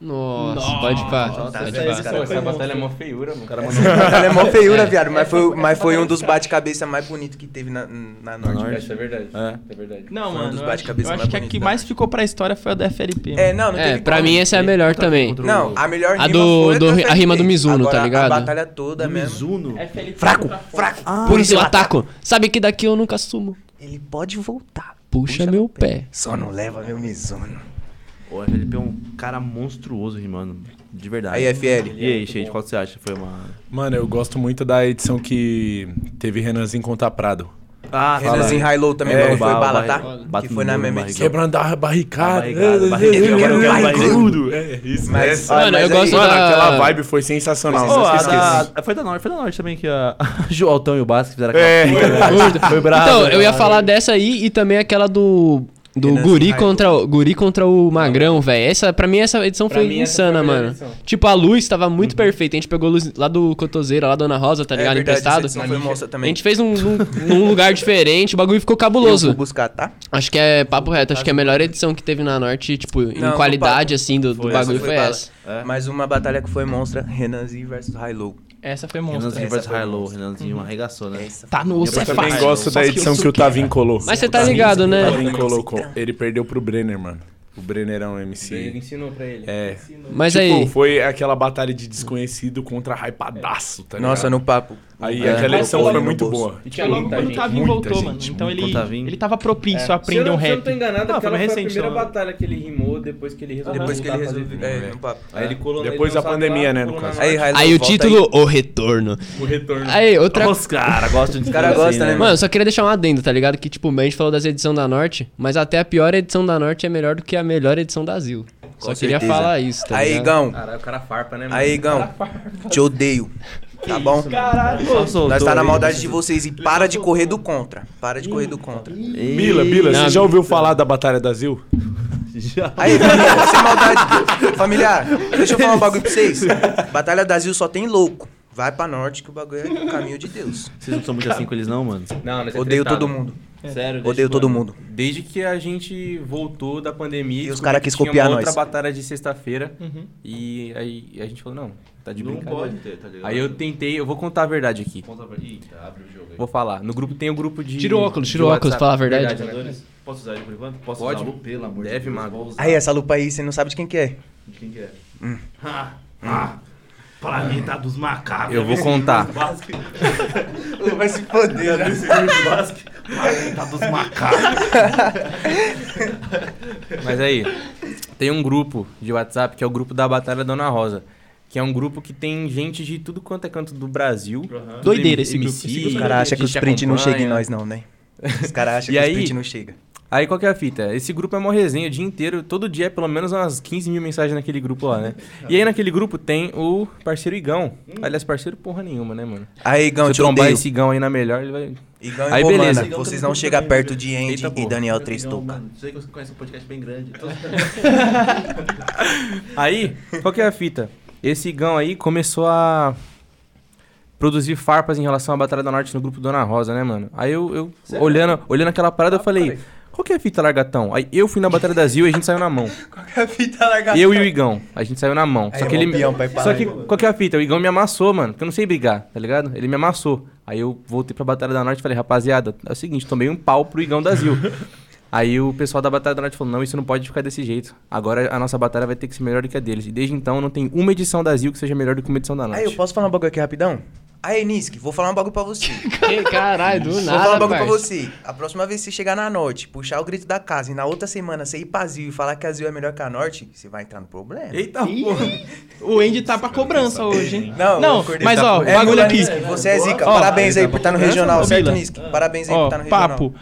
Nossa, pode pá. Nossa, Pode pá. esse cara Essa batalha é mó feiura, mano. O cara mandou- Batalha é mó feiura, viado. Mas foi, mas foi um dos bate-cabeça mais bonitos que teve na, na Norte. Isso é verdade. É. É verdade. Não, Foi um mano. dos eu acho, bate-cabeça eu acho mais que a que mais ficou pra história foi a da FLP. É, mano. não, não É, teve pra como. mim essa é a melhor também. Não, a melhor A rima do- foi do- a FLP. rima do Mizuno, tá Agora, ligado? A batalha toda do mesmo. Mizuno. FLP Fraco, fraco. Ah, Por isso eu ataco. Sabe que daqui eu nunca sumo. Ele pode voltar. Puxa meu pé. Só não leva meu Mizuno. O FLP é um cara monstruoso rimando. De verdade. Aí, FL. E aí, Shade, qual que você acha? Foi uma. Mano, eu gosto muito da edição que teve Renanzinho contra Prado. Ah, Renanzinho High Low também, É, foi bala, tá? Bate Que foi na mesma edição. Quebrando a barricada. Barrigada, barrigudo. É, isso. Mas- Mano, eu gosto Mano, da... aquela vibe foi sensacional. A da- foi da Norte, foi da Norte também que a Joaltão e o Basque fizeram aquela É. Foi, bravo. Então, eu ia né? falar dessa aí e também aquela do. Do Renan Guri contra, o- Guri contra o Magrão, velho. Essa, pra mim, essa edição Pra foi mim, essa insana, foi a mano. edição. Tipo, a luz tava muito perfeita. A gente pegou luz lá do Cotoseira, lá da Ana Rosa, tá ligado? É verdade, essa Emprestado. edição foi monstra A também. gente fez um, num, num lugar diferente, o bagulho ficou Eu cabuloso. vou buscar, tá? Acho que é papo reto, acho que é a melhor edição que teve na Norte, tipo, em Não, qualidade, assim, do, do bagulho essa foi, foi essa. É. Mais uma batalha que foi monstra, Renanzinho versus High Low. Essa foi monstro. Renanzinho Low. monstro. Renanzinho arregaçou, né? Essa Tá no é também gosto da que edição que o Tavin colou. Mas você tá ligado, O né? Tavin colocou. Ele perdeu pro Brenner, mano. O Brenner é um Ele MC. ensinou pra ele. É. Mas tipo, aí, foi aquela batalha de desconhecido contra hypadaço, tá ligado? Nossa, no papo. Aí É. aquela edição foi muito boa. E Foi logo muita quando o Tavinho muita voltou, gente, mano. Então ele, Tavinho. ele tava propício a Se eu, aprender não, um se eu não rap. tô enganado, Não, aquela foi foi a primeira só. batalha que ele rimou depois que ele resolveu Depois que ele a resolveu. É. Aí ele colou Depois da pandemia, né, no caso. Aí, Aí o título, O Retorno. O retorno. Aí, outra Os caras gostam de Os caras assim, gostam, né, Mano, eu só queria deixar um adendo, tá ligado? Que, tipo, a gente falou das edições da Norte, mas até a pior edição da Norte é melhor do que a melhor edição da Zil. Só queria falar isso, tá Aí, ligado? Igão. Caralho, o cara farpa, né, mano? Aí, Igão. Te odeio. Tá bom? Soltou Nós tá na maldade de vocês e para de correr do contra. Para de correr do contra. Bila, Bila, Não, você já ouviu falar da Batalha da Zil? Já. Aí, família, sem maldade. Familiar, deixa eu falar um bagulho pra vocês. Batalha da Zil só tem louco. Vai pra norte que o bagulho é o caminho de Deus. Vocês não são muito assim com eles, não, mano? Não, nós é Odeio tretado. todo mundo. Sério? Odeio todo mundo. Desde que a gente voltou da pandemia E os descobri cara que quis copiar uma nós. outra batalha de sexta-feira. Uhum. E aí a gente falou, não, tá de Não brincadeira. pode ter, tá ligado? Aí eu tentei, eu vou contar a verdade aqui. Conta pra... Eita, abre o jogo aí. Vou falar. No grupo tem o grupo de. Tira o óculos, tira o óculos, fala a verdade. né? Posso usar ele por enquanto? Posso Pode. usar? Pelo amor Deve, de Deus. usar. Aí, essa lupa aí, você não sabe de quem que é. De quem que é? Ah, ah, planeta dos macacos. Eu vou contar. Vai se foder, né? Planeta dos macacos. Mas aí, tem um grupo de WhatsApp que é o grupo da Batalha Dona Rosa. Que é um grupo que tem gente de tudo quanto é canto do Brasil. Tudo Doideira esse MC, Os caras acham que o gente sprint não chega em nós, não, né? Os caras acham E que aí- o sprint não chega. Aí qual que é a fita? Esse grupo é mó resenha o dia inteiro, todo dia é pelo menos umas 15 mil mensagens naquele grupo lá, né? E aí naquele grupo tem o parceiro Igão. Aliás, parceiro porra nenhuma, né, mano? Aí, Igão, Se eu trombar odeio. esse Igão aí na melhor, ele vai. Igão e Aí, Romana, beleza. vocês não chegam perto de Andy Eita, e. Daniel. Mano, sei que você conhece um podcast bem grande. Então... Aí, qual que é a fita? Esse Igão aí começou a produzir farpas em relação à Batalha da Norte no grupo Dona Rosa, né, mano? Aí eu, eu olhando, olhando aquela parada, eu falei, qual que é a fita, largatão? Aí eu fui na Batalha da Zil e a gente saiu na mão. Qual que é a fita largada? Eu e o Igão, a gente saiu na mão. Aí, Só que ele. Rompião, pai, Só que, qual que é a fita? O Igão me amassou, mano. Porque eu não sei brigar, tá ligado? Ele me amassou. Aí eu voltei pra Batalha da Norte e falei, rapaziada, é o seguinte, tomei um pau pro Igão da Zil. Aí o pessoal da Batalha da Norte falou, não, isso não pode ficar desse jeito. Agora a nossa batalha vai ter que ser melhor do que a deles. E desde então não tem uma edição da Zil que seja melhor do que uma edição da Norte. Aí, eu posso falar um bagulho aqui rapidão? Aí, Nisk, vou falar um bagulho pra você. Que caralho, do Vou falar nada, um bagulho pra você. A próxima vez que você chegar na Norte, puxar o grito da casa e na outra semana você ir pra Zil e falar que a Zil é melhor que a Norte, você vai entrar no problema. Eita porra! O Andy tá pra cobrança hoje, hein? Não, Não, mas ó, o É, bagulho Mula aqui. Nisk, você é zica. Ó, Parabéns aí por estar no regional, certo, Bila? Nisk? Parabéns aí por estar no regional. papo.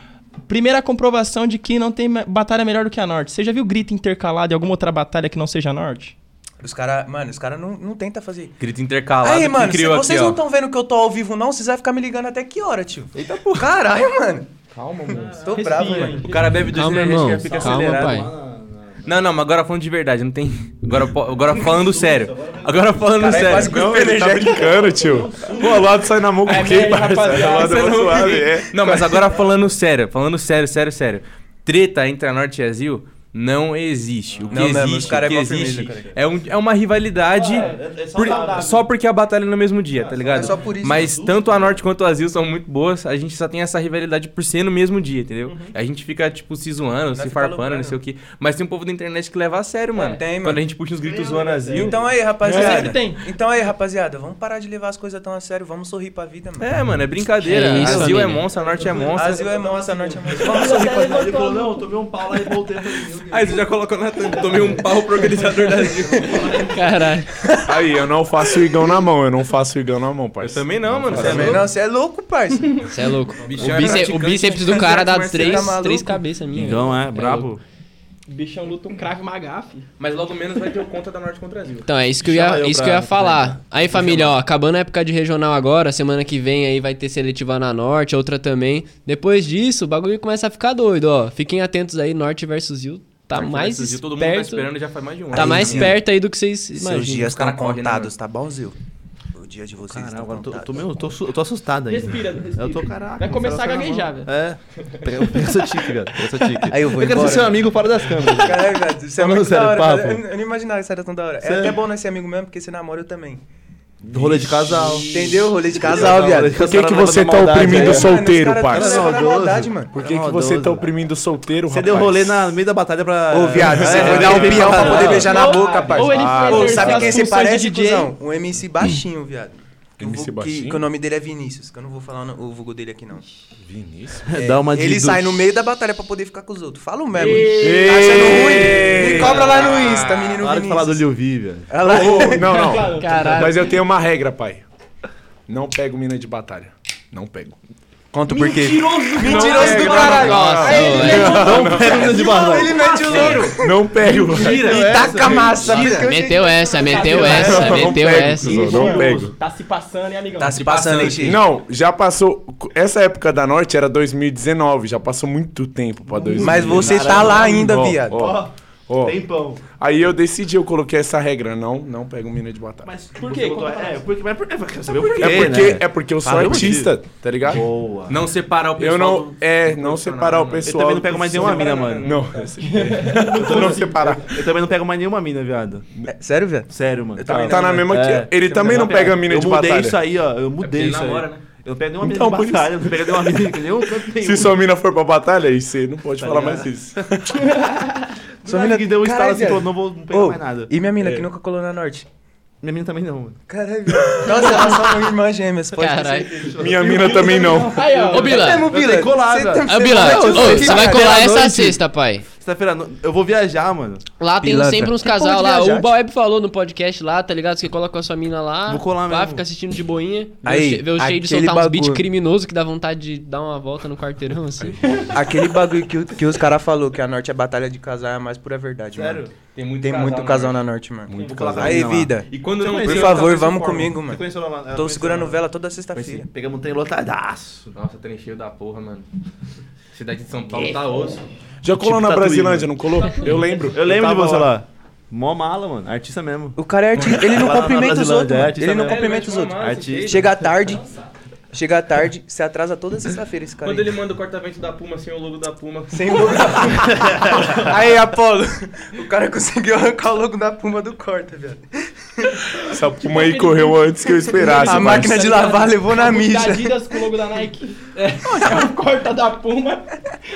Primeira comprovação de que não tem batalha melhor do que a Norte. Você já viu grito intercalado em alguma outra batalha que não seja a Norte? Os caras, mano, os caras não, não tentam fazer. Grito intercalado Aí, mano, se criou vocês aqui, não ó. estão vendo que eu tô ao vivo, não, vocês vão ficar me ligando até que hora, tio? Eita porra. Caralho, mano. Calma, mano. Tô bravo, mano. O cara bebe do Calma, e irmão. fica Calma, acelerado. pai. Não, não, mas agora falando de verdade, não tem. Agora, agora falando sério. Agora falando Caralho, sério. quase Não, ele tá energético. brincando, tio. Pô, o lado sai na mão com É, quem, é não- suave, é. Não, mas agora falando sério, falando sério, sério, sério. Treta entre a Norte e a Zil não existe. O que Não existe, os cara o que é existe firmeza, é, um- é uma rivalidade por- só porque a batalha é no mesmo dia, tá ligado? É só por isso. Mas tanto a Norte quanto a Zil são muito boas, a gente só tem essa rivalidade por ser no mesmo dia, entendeu? A gente fica, tipo, se zoando, se farpando, não sei o quê. Mas tem um povo da internet que leva a sério, mano. tem, Quando mano. a gente puxa uns gritos zoando a Zil. Então aí, rapaziada. Sempre tem. Então aí, rapaziada, vamos parar de levar as coisas tão a sério, vamos sorrir pra vida, mano. É, mano, é brincadeira. É isso, a Zil é monstro, a Norte é monstro. A Zil é monstro, a Norte é monstro. Vamos sorrir pra vida. Ele falou, não, eu tomei um pau lá e voltei pra. Aí você já colocou na thumb, tomei um pau pro organizador da Zil. Caralho. Aí, eu não faço o igão na mão, eu não faço o igão na mão, Eu parça. também não, mano. Você é Também louco. não, você é louco, parça. Você é louco. Bichão O, era bíceps, o bíceps do cara dá três, tá três cabeças minhas. Então, é, louco. brabo. O bichão luta um crave magafe. Mas logo menos vai ter o conta da Norte contra a Zil. Então, é isso que eu ia, eu isso pra- que eu ia pra falar. Aí, família, ó, acabando a época de regional agora, semana que vem aí vai ter seletiva na Norte, outra também. Depois disso, o bagulho começa a ficar doido, ó. Fiquem atentos aí, Norte versus Zil. Tá mais versus Zil, todo mundo tá perto. esperando já faz mais de um Tá ano. mais Zil. perto aí do que vocês Seus imaginam. dias Os cara estão né, contados, tá bom, Zil? O dia de vocês Caralho, estão agora eu tô, contados. tô, tô, su- eu tô assustado ainda. Respira, respira. Eu tô, caraca. Vai começar a gaguejar, velho. É. Essa tique, velho. Pega essa tique. Aí eu vou quero embora. ser seu amigo fora das câmeras. Caralho, velho, isso é muito sério, da hora. Eu, eu não imaginava que isso era tão da hora. É até bom nós ser amigo mesmo, porque você namora eu também. Rolê de casal. Entendeu? Rolê de casal, viado. Por que, que você tá Maldade, oprimindo é. o solteiro, Mano, os caras parça? na Maldoso. maldade, mano. Por que, que você tá oprimindo o solteiro, Você rapaz? deu rolê na- no meio da batalha pra. Ô, viado, você É, foi dar um é, pião pra poder beijar na boca, parça. ou ele foi Ô, exercer sabe as quem você funções de parece, DJ. cuzão? Um MC baixinho, viado. Que, o MC vulgo- que, que o nome dele é Vinícius, que eu não vou falar o vulgo dele aqui, não. Vinícius. É, Dá uma de ele do- sai no meio da batalha pra poder ficar com os outros. Fala o mesmo. Ei. Tá achando ruim? Me cobra lá no Insta, menino Para de Vinícius. falar do Lil Vi, velho. Olha lá. Ô, não, não. Caralho. Mas eu tenho uma regra, pai. Não pego mina de batalha. Não pego. Conta o porquê. Não Mentiroso do caralho. Nossa. Não pega de barra. Ele mete o louro. Não pego. E taca massa. porque eu Meteu essa, meteu essa, meteu essa. Não pego. Tá se passando, hein, amigão? Tá se passando, hein, Chico? Não, já passou. Essa época da Norte era 2019, já passou muito tempo pra 2019. Mas você tá lá ainda, viado. Ó. Tempão. Aí eu decidi, eu coloquei essa regra, não, não pego mina de batalha. Mas Por quê? Botou, é, porque, mas por, é, eu o porquê, É porque, né? é porque eu sou artista, tá ligado? Boa. Não separar o pessoal. Eu não. do- É, não separar o né? pessoal. Eu também não pego mais nenhuma mina, mano. Não, esse- não separar. Eu também não pego mais nenhuma mina, viado. É, Sério, viado? Sério, mano. Tá, também tá não, na né? mesma É. que. Ele também não pega mina eu de mudei batalha. isso aí, ó. Eu mudei isso aí. né? Eu não pego nenhuma Então, mina por de isso. batalha, eu não pego nenhuma mina que nenhum canto nenhum. Se sua mina for pra batalha, aí você não pode Tá falar ligado? mais isso. Sua mina que deu um estalo assim, falou, não vou não pegar Ô, mais nada. e minha mina É. que nunca colou na Norte? Minha mina também não, mano. Caralho. Nossa, elas são irmãs gêmeas, pode Caralho. Minha mina também não. Aí, ó. Ô, Bila. Ô, Bila, você você vai colar essa sexta, pai. Sexta-feira, no- eu vou viajar, mano. Lá tem Pilantra. sempre uns porra casal lá. O Baeb falou no podcast lá, tá ligado? Você coloca com a sua mina lá. Vou colar Vai mesmo. ficar assistindo de boinha. Vê Aí, vê o cheio de aquele soltar uns beats bagulho. criminosos que dá vontade de dar uma volta no quarteirão, assim. Aquele bagulho que, que os caras falaram que a Norte é batalha de casal é a mais pura verdade, Sério? mano. Tem muito Tem casal, muito casal na Norte, mano. Muito casal. Aí, vida. E quando não Por favor, vamos comigo, mano. Tô segurando ela. vela toda sexta-feira. Pegamos um trem lotadaço. Nossa, trem cheio da porra, mano. Cidade de São Paulo tá osso. Já colou Tipo na Tatuí, Brasilândia, não colou? Eu lembro. Eu lembro de tava você lá. Mó mala, mano. Artista mesmo. O cara é artista. Ele não Lá cumprimenta os outros, é mano. Ele não cumprimenta os É, outros. mano, Artista. Chega tarde. Chega tarde, se atrasa toda sexta-feira esse cara. Quando aí. ele manda o corta-vento da Puma sem o logo da Puma. Sem o logo da Puma. Aí, Apolo. O cara conseguiu arrancar o logo da Puma do corta, velho. Essa puma aí correu antes que eu esperasse. A mas- máquina de lavar levou na mídia. Adidas com o logo da Nike. É. A corta da Puma,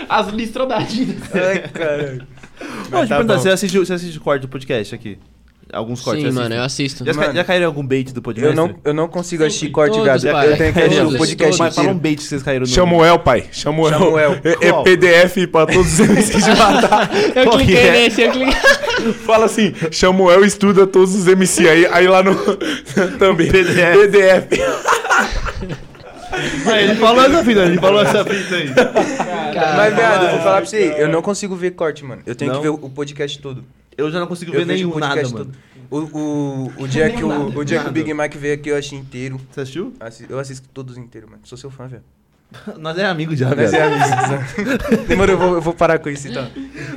as listras da Adidas. Ai, caralho. Eu tá você assistiu, você assiste corte do podcast aqui? Alguns cortes Sim, mano, eu assisto. Já, Mano, já caíram algum bait do podcast? Eu não, eu não consigo assistir corte, Todos, viado. pai. Eu tenho que assistir o podcast Mas fala um bait que vocês caíram no... Samuel, pai. Samuel. Samuel. É, é? PDF pra todos os MCs de batalha. Eu Qual cliquei é? nesse, eu cliquei. Fala assim, Samuel estuda todos os MC. Aí, aí lá no... Também. PDF. PDF. Ah, ele falou essa fita, ele falou essa fita aí. Mas, viado, eu vou falar pra você, eu não consigo ver corte, mano. Eu tenho Não? que ver o podcast todo. Eu já não consigo Eu ver vejo nenhum, o nada, mano. todo. O, o, o dia que o, o, dia que o Nada. Big Mac veio aqui, eu achei inteiro. Você assistiu? Assi- Eu assisto todos inteiros, mano. Sou seu fã, velho. Nós é amigo já, Nós velho. é amigos. Demorou, eu vou, eu vou parar com isso então.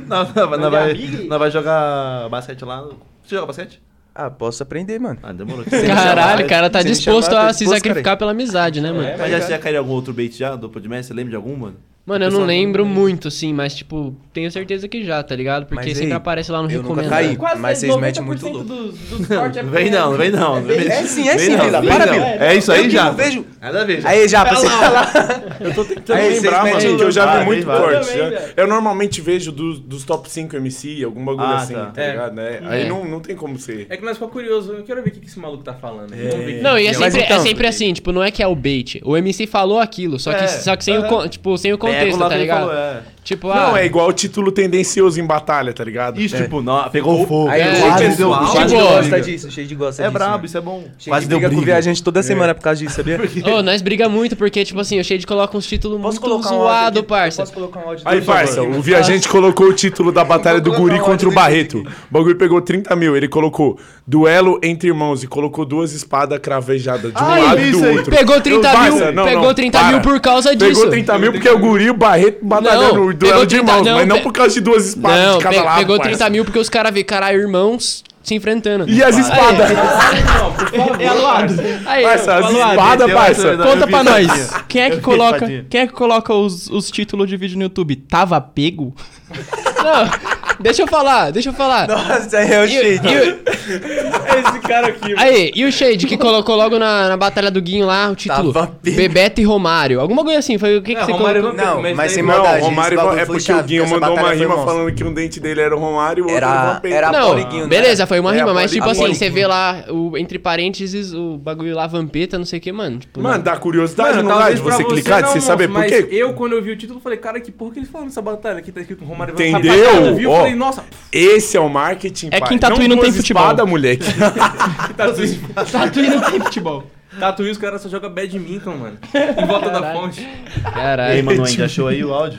Nós, nós, nós é vai, amigo? nós vai jogar basquete lá. Você joga basquete? Ah, posso aprender, mano. Ah, demorou. Caralho, o cara tá disposto chamar, a se disposto, sacrificar cara. pela amizade, né, mano? Mas já, já caiu algum outro bait já do podcast? Você lembra de algum, mano? Mano, eu não lembro não- muito, assim, mas, tipo, tenho certeza que já, tá ligado? Porque Mas sempre aí, aparece lá no recomendado. caí. Quase Mas vocês metem muito 90% louco. Dos, dos cortes é Vem não, vem não. É sim, é sim, não, Vila. Para, não. Vila. É isso aí Eu já. não vejo. Nada a ver. já. Aí, já, pra você falar. Eu tô tentando Aí, lembrar, mano, que eu já vi muito Vai, vai. corte. Eu normalmente vejo dos, dos top 5 MC, algum bagulho Ah, assim, tá. tá, É. ligado? Né? É. Aí não, não tem como ser. É que nós ficamos curiosos. Eu quero ver o que que esse maluco tá falando. É. Não, e é Mas sempre, é sempre assim, tipo, não é que é o bait. O MC falou aquilo, só que, É. só que sem, o, tipo, sem o Pega contexto, tá ligado? falou, é. Tipo, ah, Não, é igual o título tendencioso em batalha, tá ligado? Isso, tipo, não, pegou fogo. Aí, É, tipo, deu- tipo, gosta briga. disso. O Shade gosta É disso. brabo, mano. isso é bom. Shade Quase deu briga com briga. viajante toda semana por causa disso, sabia? Ô, nós briga muito porque, tipo assim, o Shade coloca uns títulos Posso muito um zoado, aqui? parça. Posso colocar um áudio Aí, parça, o Viajante colocou o título da batalha do Guri contra o Barreto. O bagulho pegou 30 mil. Ele colocou duelo entre irmãos e colocou duas espadas cravejadas de um Ah, lado e do outro. Pegou 30 Eu- mil, pegou não, 30 para. mil por causa disso. Pegou 30 mil porque é o Guri e o Barreto batalhando duelo pegou de 30 irmãos, não, mas não pe- por causa de duas espadas Não, de cada pe- lado. pegou parça. 30 mil porque os caras vê, caralho, irmãos se enfrentando. E as espadas? É aluado. Aí, Parça, as espadas, parça. Conta pra nós. Quem é que coloca, quem é que coloca os, os títulos de vídeo no YouTube? Tava pego? Não, Deixa eu falar, deixa eu falar. Nossa, aí é o shade. e o- Esse cara aqui, mano. aí, e o Shade que colocou logo na, na batalha do Guinho lá o título Tava. Bebeto e Romário. Alguma coisa assim, foi o que, que É, você Romário colocou? Não, Mas mas sem Não, Não, maldade. o Romário é porque o Guinho mandou uma rima monstro. falando que um dente dele era o Romário e o outro Era- era o Vampeta. era- Não, né? beleza, foi uma É, rima, mas tipo assim, você vê lá, o, entre parênteses, o bagulho lá, Vampeta, não sei o que, mano. Tipo, Mano, dá curiosidade, Mano, não dá de você clicar, de não, você saber por quê? Eu, quando eu vi o título, falei, cara, que porra que eles falam nessa batalha? Aqui tá escrito Romário Entendeu? Ó. falei, nossa, Esse é o marketing, É que em Tatuí não tem futebol. espada, moleque. Tatuí, Tatuí não tem futebol. Tatuí os caras só jogam badminton, mano. Em volta da fonte. E aí, Caralho. mano, ainda achou aí o áudio?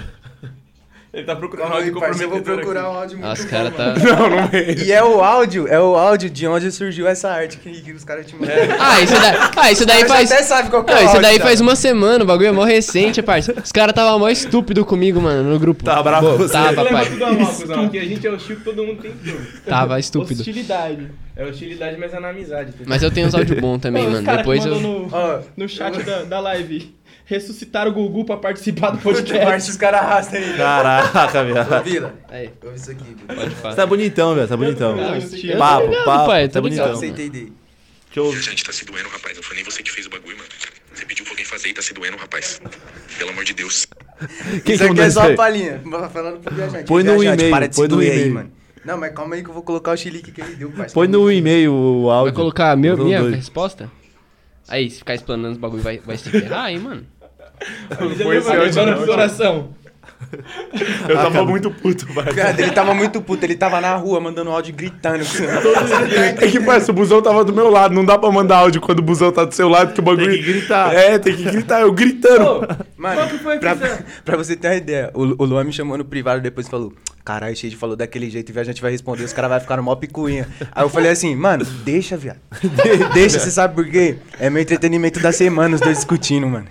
Ele tá procurando Calma aí, áudio parça, eu vou comprometedor procurar aqui. um áudio muito Nossa, bom, cara tá. não, não é. E é o áudio, é o áudio de onde surgiu essa arte que, que os caras te mandaram. Ah, isso daí, ah, isso daí Os caras faz. até sabe qual que é Não, o isso áudio, daí tá? faz uma semana, o bagulho é mó recente, parça. Os caras tava mó estúpido comigo, mano, no grupo. Tá bravo com você. Tava, Lembra pai. tudo a mal, cuzão. Aqui a gente é o que todo mundo tem tudo. Tava estúpido. Hostilidade. É hostilidade, mas é na amizade. Mas eu tenho uns áudios bons também, Os mano. Depois eu. no, Ó, no chat da, da live. Ressuscitaram o Gugu pra participar do que podcast. parte os caras arrastam aí. Caraca, viado. Vila, Aí, ouve isso aqui, Vila. pode Você falar. tá bonitão, velho, tá bonitão. Eu tô Papo, ligado, papo, pai, tá bonitão. Você entender. Deixa eu... Viajante, tá se doendo, rapaz. Não foi nem você que fez o bagulho, mano. Você pediu pra alguém fazer e tá se doendo, rapaz. Pelo amor de Deus. Quem isso que aqui é só uma palhinha. Falando pro viajante. Põe no e-mail, Para de se doer aí, mano. Não, mas calma aí que eu vou colocar o chilique que ele deu, parceiro. Põe no e-mail o Vai áudio. colocar meu, Tô minha doido. resposta? Aí, se ficar explanando os bagulho, vai, vai se ferrar aí, mano. Foi esse Agora áudio, coração. Eu tava muito puto, pai. Cara, ele tava muito puto, ele tava na rua mandando áudio gritando. É que, parça, o busão tava do meu lado. Não dá pra mandar áudio quando o busão tá do seu lado, que o bagulho. Tem que gritar. É, tem que gritar. Eu gritando. Mano, Qual que foi a pra, fita? pra você ter uma ideia, o, o Luan me chamou no privado depois e falou: Caralho, Shade falou daquele jeito e o viajante vai responder, os caras vão ficar no mó picuinha. Aí eu falei assim, mano, deixa, viado. De- deixa, você sabe por quê? É meu entretenimento da semana, os dois discutindo, mano.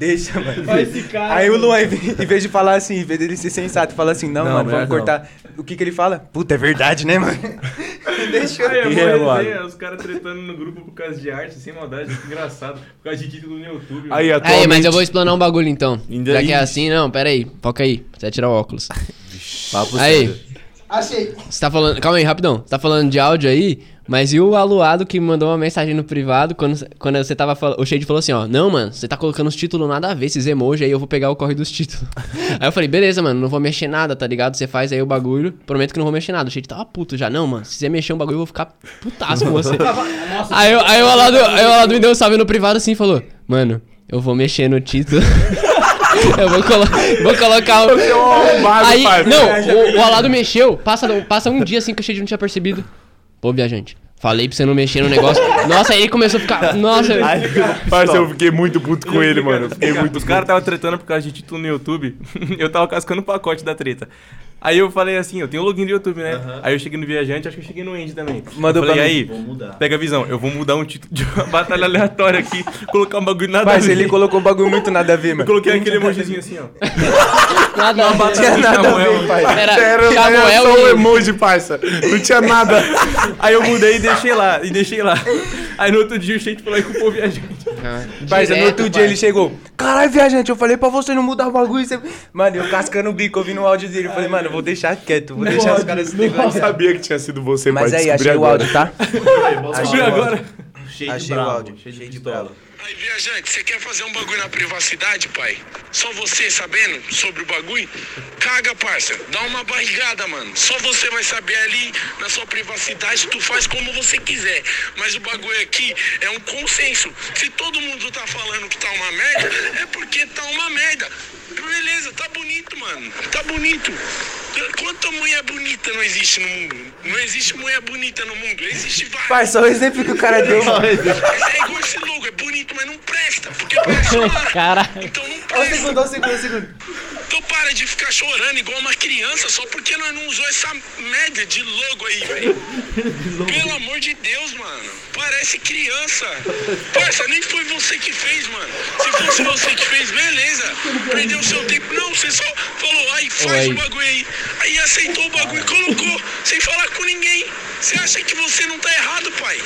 Deixa, mano. Olha esse cara. Aí o Luan, em ve- em vez de falar assim, em vez dele ser sensato, fala assim, não, Não, mano, vamos cortar. O que que ele fala? Puta, é verdade, né, mano? Deixa. Aí, E é mano? os caras tretando no grupo por causa de arte, sem maldade, que engraçado. Por causa de título no YouTube. Aí, mano. atualmente... Aí, mas eu vou explanar um bagulho então. Ainda- Já que é assim, não, pera aí. Foca aí. Você vai tirar o óculos. Papo Aí. sério. Achei. Você tá falando. Calma aí, rapidão. Você tá falando de áudio aí, mas e o Aluado que mandou uma mensagem no privado quando, quando você tava falando. O Shade falou assim, ó. Não, mano, você tá colocando os títulos nada a ver, esses emojis aí, eu vou pegar o corre dos títulos. aí eu falei, beleza, mano, não vou mexer nada, tá ligado? Você faz aí o bagulho. Prometo que não vou mexer nada. O Shade tava puto já. Não, mano, se você mexer um bagulho, eu vou ficar putaço com você. aí, eu- aí o Alado, aí o Alado me deu um salve no privado assim e falou, mano, eu vou mexer no título. eu vou, colo vou colocar o. Aí, pai. não, o, o Alado mexeu, passa, passa um dia assim que o Shade não tinha percebido. Pô, viajante, falei pra você não mexer no negócio. Nossa, aí ele começou a ficar. Nossa, Parça, eu fiquei muito puto com ele, mano. Eu Fiquei muito Os caras estavam tretando por causa de título no YouTube. eu tava cascando o pacote da treta. Aí eu falei assim, eu tenho o login do YouTube, né? Aí eu cheguei no Viajante, acho que eu cheguei no Andy também. Mandou eu falei, pra aí, Vou mudar. pega a visão, eu vou mudar um título de uma batalha aleatória aqui, colocar um bagulho nada a Mas ver. ele colocou um bagulho muito nada a ver, Eu mano. coloquei aquele emojizinho assim, ó. nada. Não tinha nada a ver, pai. Era, Era, era Samuel só o e. emoji, parça. Não tinha nada. Aí eu mudei e deixei lá, e deixei lá. Aí no outro dia o Shade falou aí com o povo viajante. Parça, no Direto, outro dia ele chegou. Caralho, viajante, eu falei pra você não mudar o bagulho. Você... Mano, eu cascando o bico, ouvindo o áudio dele. Eu falei, mano, eu vou deixar quieto, vou deixar os caras se Eu negociar. sabia que tinha sido você, Mas aí, achei o agora. áudio, tá? Descobri Achei o agora. áudio. Cheio Achei de o bravo, áudio. cheio de pistola. Aí, viajante, você quer fazer um bagulho na privacidade, pai? Só você sabendo sobre o bagulho? Caga, parça. Dá uma barrigada, mano. Só você vai saber ali na sua privacidade, tu faz como você quiser. Mas o bagulho aqui é um consenso. Se todo mundo tá falando que tá uma merda, é porque tá uma merda. Beleza, tá bonito, mano. Tá bonito. Quanta mulher bonita não existe no mundo? Não existe mulher bonita no mundo. Existe várias. Parça, o exemplo que o cara deu, mano. Mas é igual esse logo, é bonito, bonito, mas não presta, porque tu é chorar. Então não presta. Ó, segundo, ó, segundo, ó, segundo. Então para de ficar chorando igual uma criança só porque nós não usou essa merda de logo aí, velho. Pelo amor de Deus, mano. Parece criança. Parça, nem foi você que fez, mano. Se fosse você que fez, beleza. Perdeu seu tempo. Não, você só falou, aí, faz o bagulho aí. Aí aceitou o bagulho e colocou, sem falar com ninguém. Você acha que você não tá errado, pai?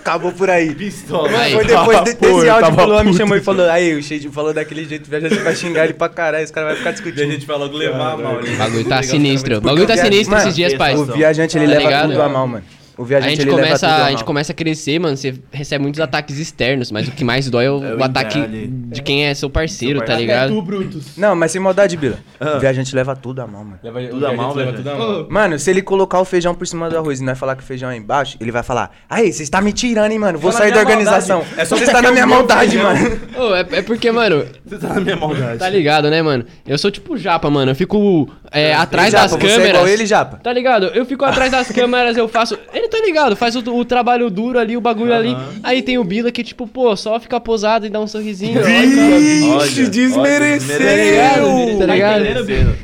Acabou por aí. Pistola. Foi depois de, nesse áudio que Luan me chamou e falou, aí o Shade falou daquele jeito, velho, a gente vai xingar ele pra caralho, esse cara vai ficar discutindo. E a gente fala do levar a mal. O bagulho tá sinistro. O bagulho tá sinistro esses dias, pai. O viajante, ele tá leva tudo a mal, mano. O viajante, a gente começa, a, a gente começa a crescer, mano. Você recebe muitos ataques externos, mas o que mais dói é o, é o ataque ali. de quem é seu parceiro, tá ligado? É tu, Brutus. Não, mas sem maldade, Bila. Ah. O viajante leva tudo à mão, mano. Leva, tudo à mão, leva tudo à mão. Mano, se ele colocar o feijão por cima do arroz e não é falar que o feijão é embaixo, ele vai falar: Aí, você está me tirando, hein, mano. Vou Fala sair da organização. Maldade. É só você está na minha maldade, mano. oh, é, é porque, mano. Você está na minha maldade. Tá ligado, né, mano? Eu sou tipo japa, mano. Eu fico é, atrás Japa, das câmeras. Você é igual ele, Japa. Tá ligado? Eu fico atrás das câmeras, eu faço. Ele tá ligado, faz o, o trabalho duro ali, o bagulho ali. Aí tem o Bila que, tipo, pô, só fica posado e dá um sorrisinho. Vixe, desmereceu! Tá ligado? Tá, tá ligado?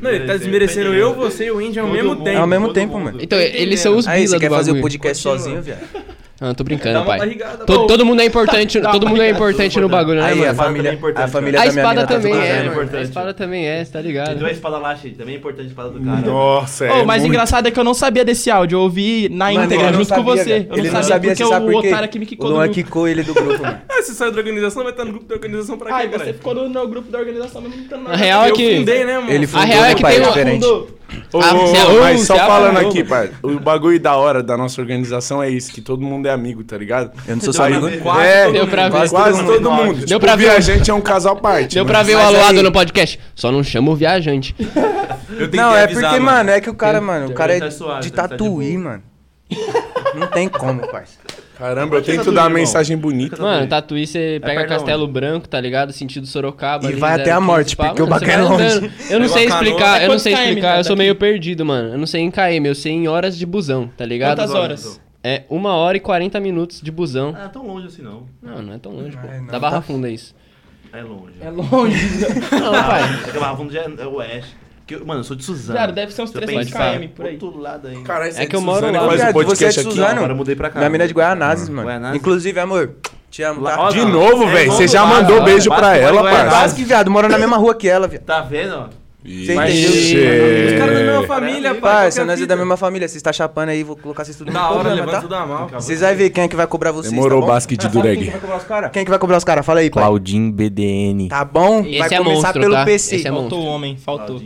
Não, ele tá desmerecendo eu, você e o Indy ao mesmo tempo. Ao mesmo tempo, mano. Então, eles são os Bila. Aí, você quer fazer o podcast sozinho, viado? Ah, tô brincando, pai. Barrigada, todo, todo, mundo é importante, tá, todo mundo é importante no bagulho, né, Aí, mano? A família, é, né? tá é a família a espada também tá é. A espada também é, tá ligado? Então e duas espadas lá, gente. também é importante a espada do cara. Nossa, é. Oh, mas muito... engraçado é que eu não sabia desse áudio, eu ouvi na íntegra, junto com você. Ele não sabia, não sabia porque, sabe o otário é que me quicou do é grupo. quicou ele do grupo, mano. ah, você saiu da organização, vai estar tá no grupo da organização pra quê, Ah, você ficou no grupo da organização, mas não tá na real é que... Eu fundei, né, mano? Ele a real é que tem um... Ah, é mas só é falando aqui, pai, o bagulho da hora da nossa organização é isso, que todo mundo é amigo, tá ligado? Eu não sou seu amigo. Né? Quase, é, deu pra ver. Quase todo, todo mundo. Deu tipo, pra ver. Viajante é um casal parte. Deu mano. pra ver o aluado aí... no podcast. Só não chama o viajante. não, é avisar, é porque, mano. mano, é que o cara, mano, o cara é tá, tá de tatuí, mano. Não tem como, parceiro. Caramba, eu tento dar uma mensagem bonita. Mano, tatuí você pega Castelo Branco, tá ligado? Sentido Sorocaba. E vai até a morte, porque o bagulho é longe. Eu não sei explicar, eu não sei explicar, eu sou meio perdido, mano. Eu não sei em KM, eu sei em horas de busão, tá ligado? Quantas horas? É uma hora e 40 minutos de busão. Ah, é tão longe assim não. Não, não é tão longe, pô. Da Barra Funda é isso. É longe. É longe. Não, pai. Barra Funda é oeste. Que, mano, eu sou de Suzano. Cara, deve ser uns 300 km por aí. Outro lado. Cara, é, é que eu moro Suzano, lá. Faz um você é de Suzano? Agora eu mudei pra cá. Na mina é de Guaianazes, mano. Guaianazes. Inclusive, amor, te amo. Tá? Lá. De tá. novo, é velho. Você já mandou beijo pra ela, parça. Quase que, viado, mora na mesma rua que ela, viado. Tá vendo, ó? Você entendeu? Os caras da mesma família, pai. Parça, nós é da mesma família. Vocês tá chapando aí, vou colocar vocês tudo na hora, né, problema, tá? tudo mal. Vocês vão ver quem é que vai cobrar vocês. Demorou tá o de Dureg. Quem? Quem é que vai cobrar os caras? Fala aí, pai. Claudinho BDN. Tá bom? Esse vai é começar monstro, pelo tá? PC. Esse é faltou homem, faltou.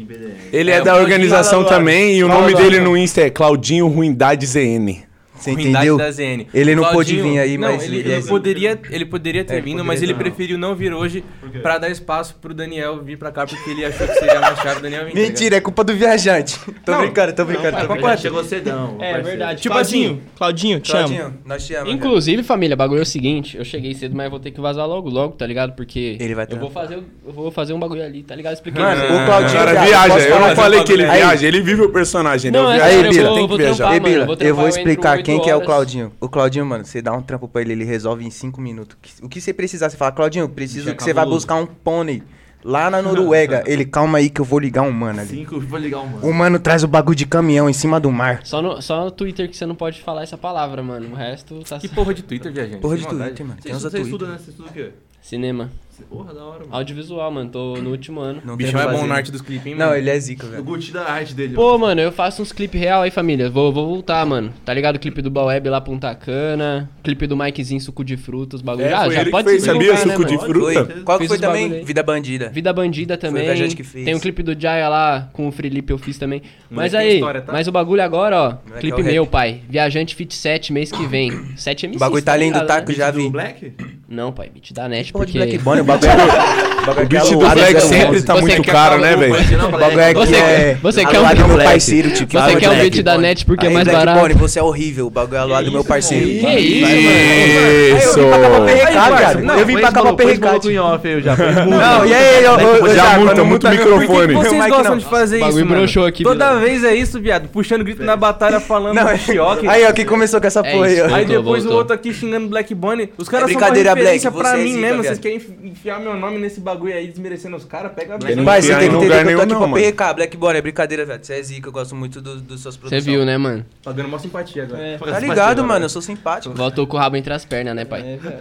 Ele é, é da organização também e o nome dele no Insta é Claudinho Ruindade ZN. Você entendeu? da ZN. Ele não Claudinho, pôde vir aí, não, mas... Ele, ele, ele é poderia, ele poderia ter é, vindo, poderia mas ele não. preferiu não vir hoje para dar espaço pro Daniel vir para cá, porque ele achou que seria mais caro o Daniel vir. Mentira, tá é culpa do viajante. Tô não, brincando, tô brincando. Não, tô brincando. Chegou cedão. É, verdade. Tipo Claudinho, assim, Claudinho, te Claudinho, amo. nós te amamos. Inclusive, família, bagulho é o seguinte, eu cheguei cedo, mas vou ter que vazar logo, logo, tá ligado? Porque ele vai eu, vou fazer, eu vou fazer um bagulho ali, tá ligado? Expliquei. Mano, o Claudinho cara, viaja. Eu não falei que ele viaja, ele vive o personagem, né? É aí, Bila, tem que viajar. Bila, eu vou explicar aqui quem horas. que é o Claudinho? O Claudinho, mano, você dá um trampo pra ele, ele resolve em 5 minutos. O que você precisar, você fala, Claudinho, preciso que, você vá buscar um pônei. Lá na Noruega, ele, calma aí que eu vou ligar um mano ali. Cinco, vou ligar um mano. O mano traz o bagulho de caminhão em cima do mar. Só no, só no Twitter que você não pode falar essa palavra, mano. O resto tá... Que porra de Twitter, viajante? Porra de Twitter, mano. Quem usa Você estuda, né? Você estuda o quê? Cinema. Porra, da hora, mano. Audiovisual, mano. Tô no último ano. Não, é o bicho é bom na arte dos clipes, hein, mano? Não, ele é zica, velho. O Gucci da arte dele. Pô, mano, eu faço uns clipes real aí, família. Vou, vou voltar, mano. Tá ligado? Clipe do Baweb lá, Punta Cana. Clipe do Mikezinho, suco de frutas, bagulho. É, ah, já pode ser. Você sabia, divulgar, né, suco né, de mano? fruta? Foi. Qual que foi também? Vida Bandida. Vida Bandida também. Foi gente que fez. Tem um clipe do Jaya lá com o Felipe, eu fiz também. Mas, aí, história, tá? mas o bagulho agora, ó. É clipe é meu, pai. Viajante Fit 7, mês que vem. 7 MCs. O bagulho tá, tá lindo tá né? taco, já vi. Black? Não, pai, Bit da net porque... Black Bunny, o bagulho... o beat do Black sempre tá muito caro, né, velho? O bagulho é que é... Você quer o beat do meu parceiro, tipo. Você quer o beat da net porque é mais barato. Black Bunny, você é horrível, o bagulho é aluado do meu parceiro. Que isso? Eu vim pra acabar o perrecado. Eu vim pra acabar o perrecado. Não, e aí, eu... Já multa, muito microfone. Por que vocês gostam de fazer isso, mano? aqui. Toda vez é isso, viado. Puxando grito na batalha, falando... Aí, ó, que começou com essa porra aí, ó. Aí depois o outro aqui xingando Black Bunny. Os caras são mais referência pra mim mesmo. Vocês querem enfiar meu nome nesse bagulho aí, desmerecendo os caras? Pega a Black. Não é Mas você tem que entender que eu tô aqui pra PRK, Black Boy. é brincadeira, velho. Você é zica, eu gosto muito dos seus. suas. Você viu, né, mano? Tá Pagando uma simpatia agora. É. Tá ligado, mano, eu sou simpático. Voltou com o rabo entre as pernas, né, pai? É, velho.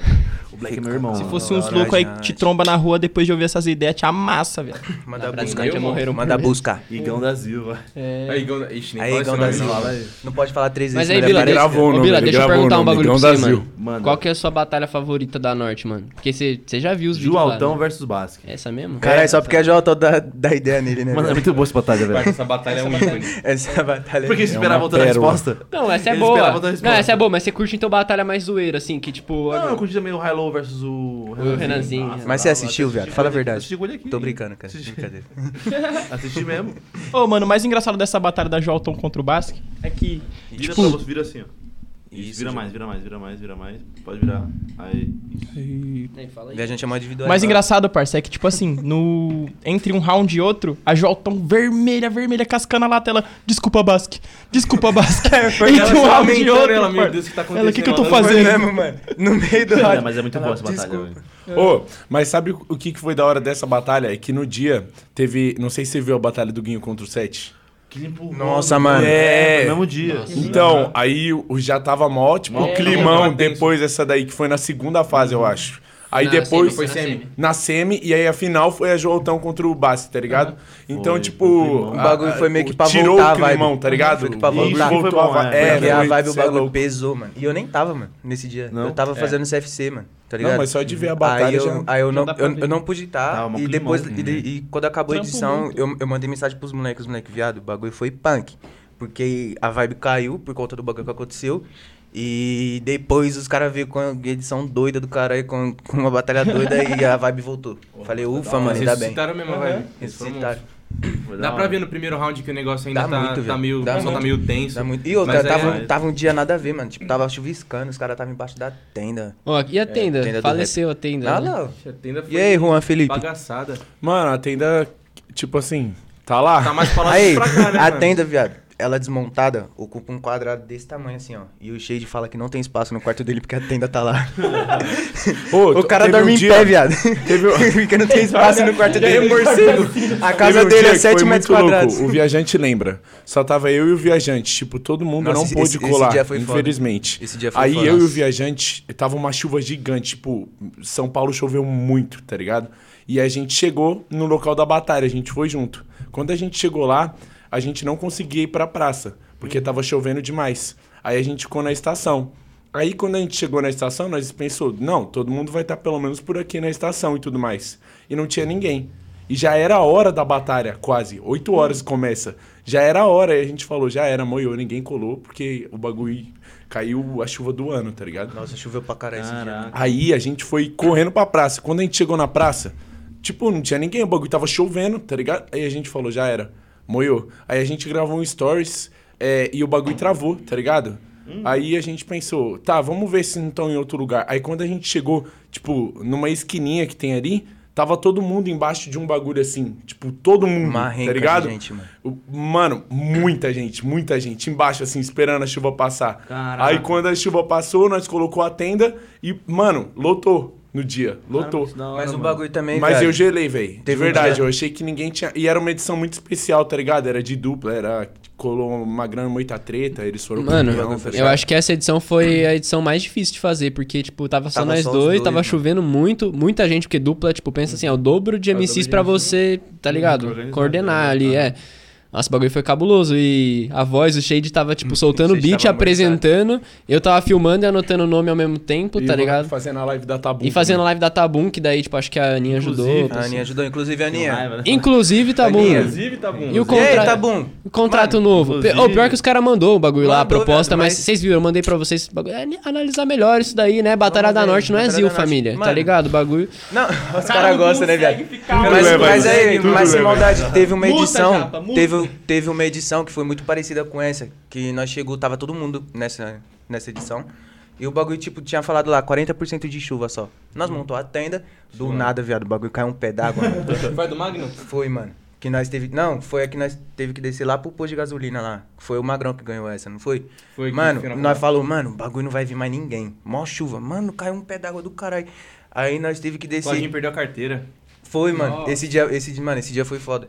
O Black é meu irmão. Se fosse uns loucos aí que te tromba na rua depois de ouvir essas ideias, te amassa, velho. Manda buscar. Manda buscar. Igão da Silva. É. Aí, Igão da... Ixi, nem Igão da Silva. Não pode falar três vezes. Mas aí, né, Bila, deixa eu perguntar um bagulho pra você, mano. Qual que é a sua batalha favorita da Norte, mano? Porque você já viu os vídeos lá, Joaltão né? versus Basque. Essa mesmo? Caralho, só porque a Jota dá, dá ideia nele, né? Mano, é velho? muito boa essa batalha, velho. Essa batalha é um ícone. Essa batalha Por que é você esperava uma outra resposta? Não, essa é Eles boa. Não, essa é boa, mas você curte então batalha mais zoeira, assim, que tipo. Não, eu curti também o Hilo versus o... Renanzinho. Nossa, Mas você assistiu, assisti viado? Fala a verdade. Aqui. Tô brincando, cara. Assisti. Brincadeira. Assisti mesmo. Ô, mano, o mais engraçado dessa batalha da Jolton contra o Basque é que. Vira Tipo- pra você, vira assim, ó. Isso, Isso, vira mais, vira mais, vira mais, vira mais. Pode virar. Aí. Fala aí. Viajante é mó individual. O mais engraçado, parça, é que, tipo assim, no... entre um round e outro, a Jolton vermelha, vermelha, cascando a tela. Desculpa, Basque. Desculpa, Basque. entre um round e outro. ela, meu. Deus, o que tá Ela, o que, que eu tô acontecendo? Fazendo? mesmo, mano. No meio do É, mas é muito boa essa batalha, Desculpa. velho. Ô, mas sabe o que que foi da hora dessa batalha? É que no dia teve. Não sei se você viu a batalha do Guinho contra o Sete. Que. Nossa, mano. É. no mesmo dia. Então, aí o- já tava mó, tipo, É, climão tava tenso. depois dessa daí, que foi na segunda fase, eu acho. Aí Na depois. semi, foi na semi. Na semi, e aí a final foi a Joeltão contra o Bassi, tá ligado? Então, Foi, tipo. climão. a- O bagulho a- foi meio que pra tirou voltar a o climão, vibe. tá ligado? Foi que pra Isso, voltar. voltou Foi bom, a vibe. é. É, a vibe cê é bagulho pesou, mano. E eu nem tava, mano, nesse dia. Não? Eu tava É. fazendo CFC, mano. Tá ligado? Não, mas só de ver a batalha aí eu, já. aí eu, não, eu, eu não pude estar. Mó e depois, e, de- e quando acabou a Trampo edição, muito. eu, eu mandei mensagem pros moleques, os moleques, viado, o bagulho foi punk. Porque a vibe caiu por conta do bagulho que aconteceu. E depois os caras veio com a edição doida do caralho, com, com uma batalha doida e a vibe voltou. Falei, ufa, mano, Mas ainda eles bem. citaram mesmo, velho. Eles foram Ressuscitaram. Dá pra ver no primeiro round que o negócio ainda Dá tá, muito, tá meio. Dá tá muito. meio tenso. Dá muito. E outra, Mas é- tava, tava um dia nada a ver, mano. Tipo, tava chuviscando, os caras estavam embaixo da tenda. Ó, e a tenda? tenda do Faleceu a tenda. Ah, né? não. A tenda foi E aí, Juan Felipe? bagaçada. Mano, a tenda, tipo assim, tá lá. Tá mais pra lá Aí, que pra cá, né, a mano? tenda, viado, ela desmontada, ocupa um quadrado desse tamanho assim, ó. E o Shade fala que não tem espaço no quarto dele porque a tenda tá lá. Ô, o cara dorme um em dia- pé, viado. Teve, porque não tem espaço no quarto dele. A casa Teve um dele é que 7 foi metros muito louco. quadrados. O viajante lembra. Só tava eu e o viajante. Tipo, todo mundo Nossa, não esse- pôde esse- esse colar, dia foi foda. infelizmente. Esse dia foi Aí foda. eu e o viajante, tava uma chuva gigante. Tipo, São Paulo choveu muito, tá ligado? E a gente chegou no local da batalha, a gente foi junto. Quando a gente chegou lá, a gente não conseguia ir pra praça, porque tava chovendo demais. Aí a gente ficou na estação. Aí quando a gente chegou na estação, nós pensou, não, todo mundo vai estar pelo menos por aqui na estação e tudo mais. E não tinha ninguém. E já era a hora da batalha, quase. Oito horas começa. Já era a hora, e a gente falou, já era, moiou, ninguém colou, porque o bagulho caiu a chuva do ano, tá ligado? Nossa, choveu pra caralho esse dia. Caraca. Aí a gente foi correndo pra praça. Quando a gente chegou na praça, tipo, não tinha ninguém, o bagulho tava chovendo, tá ligado? Aí a gente falou, já era, moiou. Aí a gente gravou um stories é, e o bagulho travou, tá ligado? Aí a gente pensou, tá, vamos ver se não estão em outro lugar. Aí quando a gente chegou, tipo, numa esquininha que tem ali, tava todo mundo embaixo de um bagulho assim. Tipo, todo mundo, Uma tá ligado? gente, mano. Mano, muita gente, muita gente embaixo, assim, esperando a chuva passar. Caraca. Aí quando a chuva passou, nós colocou a tenda e, mano, lotou no dia. Lotou. Que da hora, Mas o mano. bagulho também, Mas eu gelei, velho. De um verdade, dia- eu achei que ninguém tinha. E era uma edição muito especial, tá ligado? Era de dupla, era. Colou uma grana, muita treta, eles foram Mano, campeão, tá eu acho que essa edição foi a edição mais difícil de fazer, porque, tipo, tava só Tava nós só dois, dois, tava mano. chovendo muito, muita gente, porque dupla, tipo, pensa assim, é o dobro de É MCs de pra MC. você, tá ligado? Coordenar né? ali, Ah. é. Nossa, o bagulho foi cabuloso. E a voz, o Shade tava, tipo, soltando o beat, apresentando. Eu tava filmando e anotando o nome ao mesmo tempo, E tá ligado? Fazendo a live da Tabu. E fazendo a live da Tabum, que daí, tipo, acho que a Aninha ajudou. Inclusive, A Aninha ajudou, inclusive a Aninha. raiva, né? Inclusive, Tabum. Aninha. Inclusive, bom. E o E aí, contra- bom? O contrato Mano, novo. inclusive- O pior que os caras mandou o bagulho lá, a Mandou, proposta, mas mas- vocês viram, eu mandei pra vocês. bagulho. É analisar melhor isso daí, né? Batalha Vamos da ver, Norte não é Zil, família. Tá ligado? O bagulho. Não, os caras gostam, né, viado? Mas, aí, mas sem leva maldade, teve uma edição. Multa. Teve, teve uma edição que foi muito parecida com essa. Que nós chegou, tava todo mundo nessa, nessa edição. E o bagulho, tipo, tinha falado lá, 40% de chuva só. Nós montou a tenda, do nada, viado, o bagulho caiu um pé d'água. Foi do Magno? foi, mano. Que nós teve. Não, foi a que nós teve que descer lá pro posto de gasolina lá. Foi o Magrão que ganhou essa, não foi? Foi Mano, nós falou, mano, o bagulho não vai vir mais ninguém. Mó chuva. Mano, caiu um pé d'água do caralho. Aí nós teve que descer. Claudinho perdeu a carteira. Foi, mano. Esse dia, esse dia, mano, esse dia foi foda.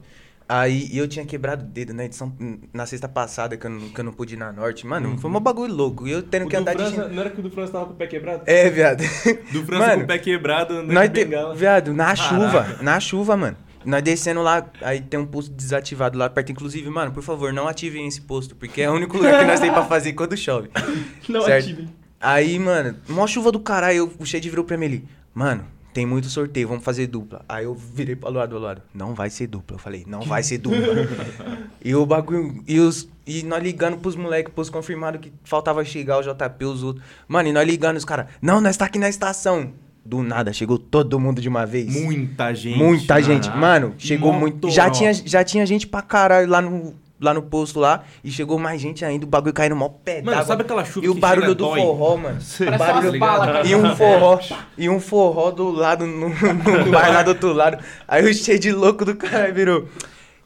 Aí eu tinha quebrado o dedo na edição, na sexta passada, que eu não, que eu não pude ir na norte. Mano, foi um bagulho louco. E eu tendo que andar de. chin- não era que o do França tava com o pé quebrado? É, viado. Do França Mano, com o pé quebrado, andando Nós de te... bengala. Viado, na chuva. Na chuva, mano. Nós descendo lá, aí tem um posto desativado lá perto. Inclusive, mano, por favor, não ativem esse posto, porque é o único lugar que nós temos pra fazer quando chove. Não Certo. ativem. Aí, mano, mó chuva do caralho, eu, o Shade virou pra mim ali. Mano, tem muito sorteio, vamos fazer dupla. Aí eu virei pro lado, do lado. Não vai ser dupla. Eu falei, não vai ser dupla. e o bagulho. E, os, e nós ligando pros moleques, pros confirmados que faltava chegar o JP, os outros. Mano, e nós ligando os caras. Não, nós tá aqui na estação. Do nada, chegou todo mundo de uma vez. Muita gente. Muita gente. Caraca. Mano, chegou muito. Já tinha, já tinha gente pra caralho lá no, lá no posto lá. E chegou mais gente ainda. O bagulho caindo mó pé Mano, sabe aquela chuva E o barulho do dói? forró, mano. Parece barulho cara. e um forró. E um forró do lado, no, no bar lá do outro lado. Aí o cheio de louco do cara virou.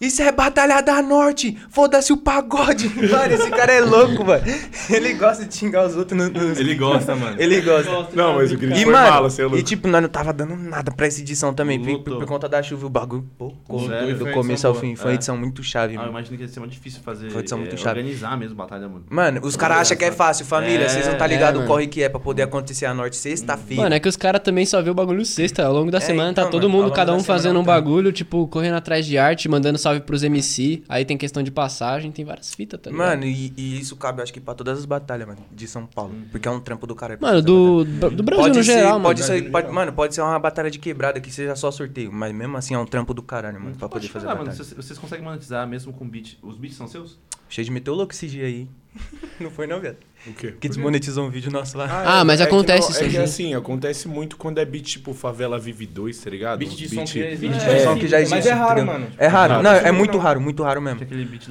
Isso é Batalha da Norte! Foda-se o pagode! Mano, esse cara é louco, mano. Ele gosta de xingar os outros no, no- Ele gosta, mano. Ele gosta. Não, mas o grito E, foi mano, bala, você é louco. e tipo, nós não tava dando nada pra essa edição também, por, por conta da chuva, o bagulho, foi do começo ao boa. fim. Foi uma É. edição muito chave, Ah, eu mano. imagino que ia ser muito difícil fazer. Foi edição muito é, chave. Organizar mesmo a batalha, mano. Mano, os caras acham que é fácil, família. É, Vocês não tá é, ligado o mano. corre que é pra poder acontecer a norte sexta-feira. Mano, é que os caras também só vê o bagulho sexta. Ao longo da É, semana tá então, todo mano, ao mundo, cada da um fazendo um tá. bagulho, tipo, correndo atrás de arte, mandando salve pros MC. Aí tem questão de passagem, tem várias fitas, tá ligado? Mano, e, e isso cabe, acho que pra todas as batalhas, mano, de São Paulo. Porque é um trampo do cara. Mano, do, do Brasil pode no ser, geral, mano. pode ser, pode- mano, pode ser uma batalha de quebrada que seja só sorteio, mas mesmo assim é um trampo do caralho, mano, pra poder Pode fazer a falar, mano. batalha. Vocês, vocês conseguem monetizar mesmo com beat. Os beats são seus? Cheio de dia aí. não foi não, viado? O quê? Que desmonetizou um vídeo nosso lá. Ah, mas é acontece isso É que assim, acontece muito quando é beat tipo Favela Vive 2, tá ligado? Beat de som que já existe. Beat É, de som que já existe. Mas é raro, entendeu? mano. É raro. Não, é muito raro, muito raro mesmo.